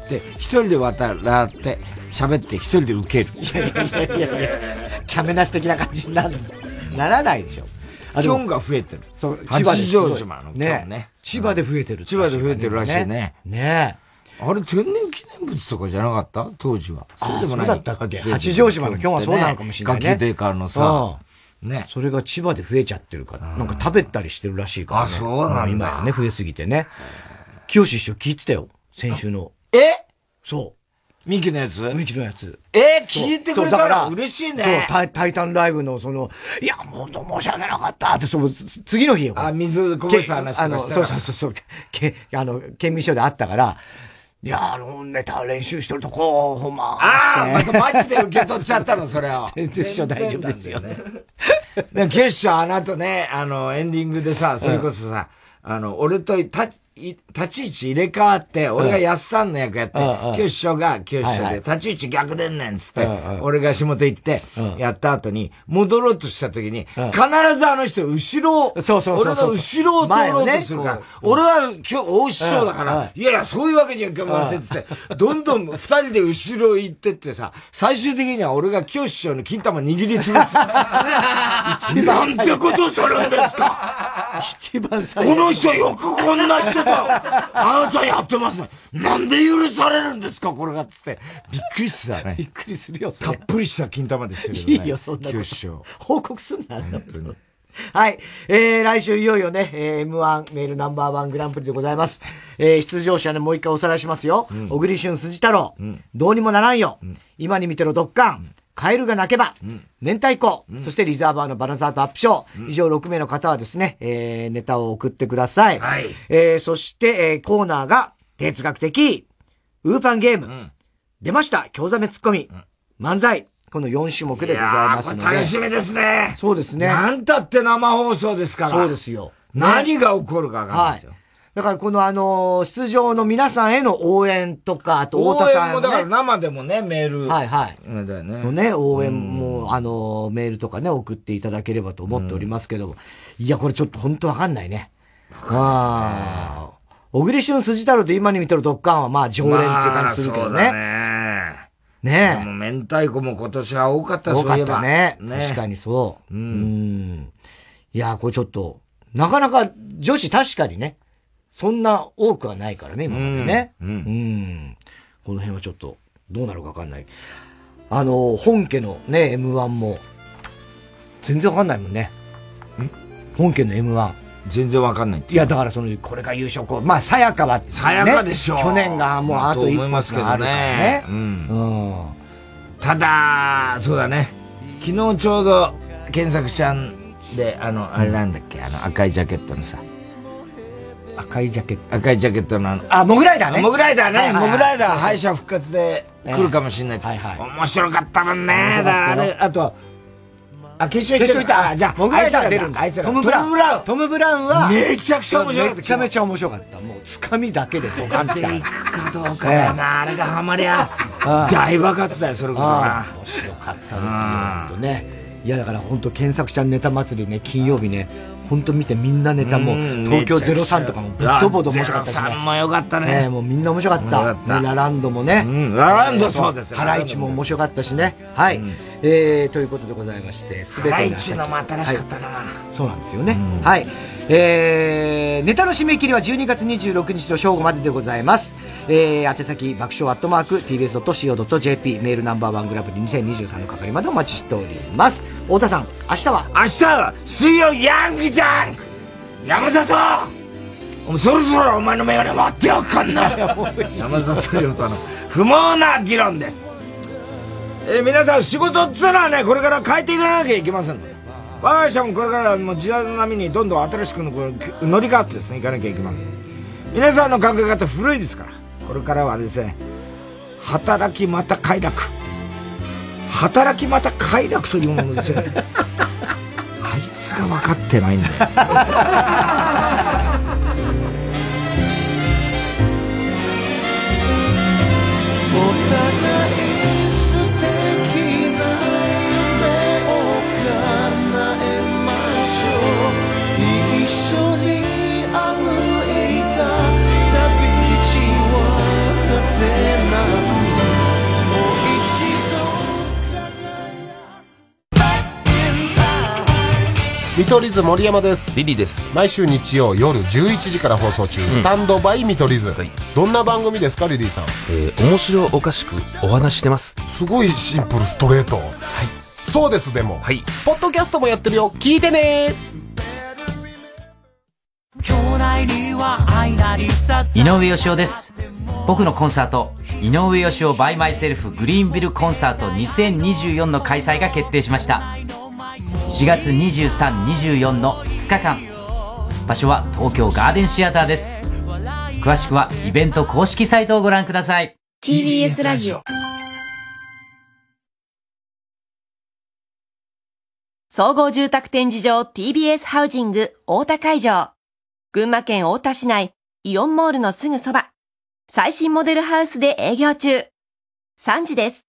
で、一人で渡らって、喋って一人で受ける。いやいやいやいやキャメなし的な感じになる。ならないでしょ。キョンが増えてる。そう、千葉で。八丈島のキョンね。千葉で増えてる。千葉で増えてるらしいね。ねあれ天然記念物とかじゃなかった？当時は。そうでもない。そうだったっけ？八丈島のキョンはそうなのかもしれないね。ガキデカのさ。ね。それが千葉で増えちゃってるから。なんか食べたりしてるらしいからあ、そうなんだ。今やね、増えすぎてね。清志師匠聞いてたよ。先週の。え？そう。ミキのやつ？ミキのやつ。えー、聞いてくれたら嬉しいね。そうタイ、タイタンライブのその、いや、もう申し訳なかったって、その、次の日よ。あ、水こぼした話とかあの、そうそうそうそう、け、あの、県民賞であったから、いや、あの、ネタ練習してるとこ、ほんま。ああ、またマジで受け取っちゃったの、それを。*laughs* 全然大丈夫ですよ。ね。で、決勝あの後ね、あの、エンディングでさ、それこそさ、あの、俺とた、立ち位置入れ替わって、俺が安さんの役やって、九師匠が九師匠で、立ち位置逆でんねんつって、俺が下手行って、やった後に、戻ろうとした時に、必ずあの人、後ろを、そうそう俺の後ろを通ろうとするから、俺は今日大師匠だから、いやいや、そういうわけにはいかませんつって、どんどん二人で後ろ行ってってさ、最終的には俺が清師匠の金玉握りつぶす。*laughs* 一番なんてことするんですか？一番最この人よくこんな人とあなたやってますね。なんで許されるんですかこれがっつって。びっくりしたね。びっくりするよ、たっぷりした金玉でしたけどね。いいよ、そんなこと。報告すんな、本当に。はい。えー、来週いよいよね、えー、M1 メールナンバーワングランプリでございます。えー、出場者ね、もう一回おさらいしますよ。小栗旬辻太郎、うん、どうにもならんよ。うん、今に見てろ、ドッカン。カエルが泣けば、うん、明太子、うん、そしてリザーバーのバラザーとアップショー、うん、以上6名の方はですね、えー、ネタを送ってください。はい。えー、そして、えー、コーナーが、哲学的、ウーパンゲーム、うん、出ました、京ザメツッコミ、漫才、この4種目でございますので。楽しみですね。そうですね。なんたって生放送ですから。そうですよ。何が起こるかわかんないですよ。はいだからこのあの、出場の皆さんへの応援とか、あと太田さん、ね。応援もだから生でもね、メール。はいはい。だよね。のね、応援も、あの、メールとかね、送っていただければと思っておりますけど、いや、これちょっと本当わかんないね。わかんないですね。小栗旬筋太郎と今に見てるドッカンはまあ常連っていう感じするけどね。ねねえ。でも明太子も今年は多かった多かったね。ね確かにそう。うん。うんいや、これちょっと、なかなか女子確かにね、そんな多くはないからね、今までね。うん。うん、この辺はちょっと、どうなるかわかんない。あの、本家のね、M1 も、全然わかんないもんね。ん？本家の M1。全然わかんないいや、だからその、これが優勝校。まあ、さやかは、ね、さやかでしょ去年がもうあと一歩すけどね。うん。うん。ただ、そうだね。昨日ちょうど、検索ちゃんで、あの、あれなんだっけ、あの赤いジャケットのさ、赤いジャケット。赤いジャケットのあの。あ、モグライダーね。モグライダーね。モグライダー敗者復活で来るかもしれない。はいはい。面白かったもんね。だからあれ、あと、あ、決勝行った。あ、じゃあ、モグライダーが出るんだ。トム・ブラウン。トム・ブラウンは、めちゃくちゃ面白かった。めちゃめちゃ面白かった。もう、つかみだけでドカンって。いくかどうかやな。あれがハマりゃ、大爆発だよ、それこそな。面白かったですよ、ほんとね。いや、だから本当検索ちゃんネタ祭りね、金曜日ね、本当見てみんなネタも、東京03とかもぶっ飛ぼうと面白かったしね。03もよかったね。もうみんな面白かった。ね、ラランドもね。ラランドそうですハライチも面白かったしね。はい。えー、ということでございまして、すべて。ハライチのも新しかったな。そうなんですよね。はい。えー、ネタの締め切りは12月26日の正午まででございます。えー、宛先爆笑アットマーク tbs.co.jp メールナンバーワングラブ2023の係までお待ちしております。太田さん、明日は？明日は水曜ヤングジャンク山里そろそろお前の眼鏡割っておかんな *laughs* 山里亮太の不毛な議論です。えー、皆さん仕事っつうのはね、これから変えていかなきゃいけません。我が社もこれからもう時代の波にどんどん新しくの乗り換わってですね、いかなきゃいけません。皆さんの考え方古いですから、これからはですね、働きまた快楽。働きまた快楽というものですよ。*laughs* あいつが分かってないんだよ。見取り図森山です。リリーです。毎週日曜夜11時から放送中、うん、 Stand by 見取り図、はい、どんな番組ですかリリーさん？えー、面白おかしくお話してます。すごいシンプルストレート。はい。そうですでも。はい。ポッドキャストもやってるよ。聞いてね。井上芳雄です。僕のコンサート井上芳雄 by myself グリーンビルコンサート2024の開催が決定しました4月23、24の2日間。場所は東京ガーデンシアターです。詳しくはイベント公式サイトをご覧ください。TBS ラジオ。総合住宅展示場 TBS ハウジング大田会場。群馬県大田市内イオンモールのすぐそば。最新モデルハウスで営業中。3時です。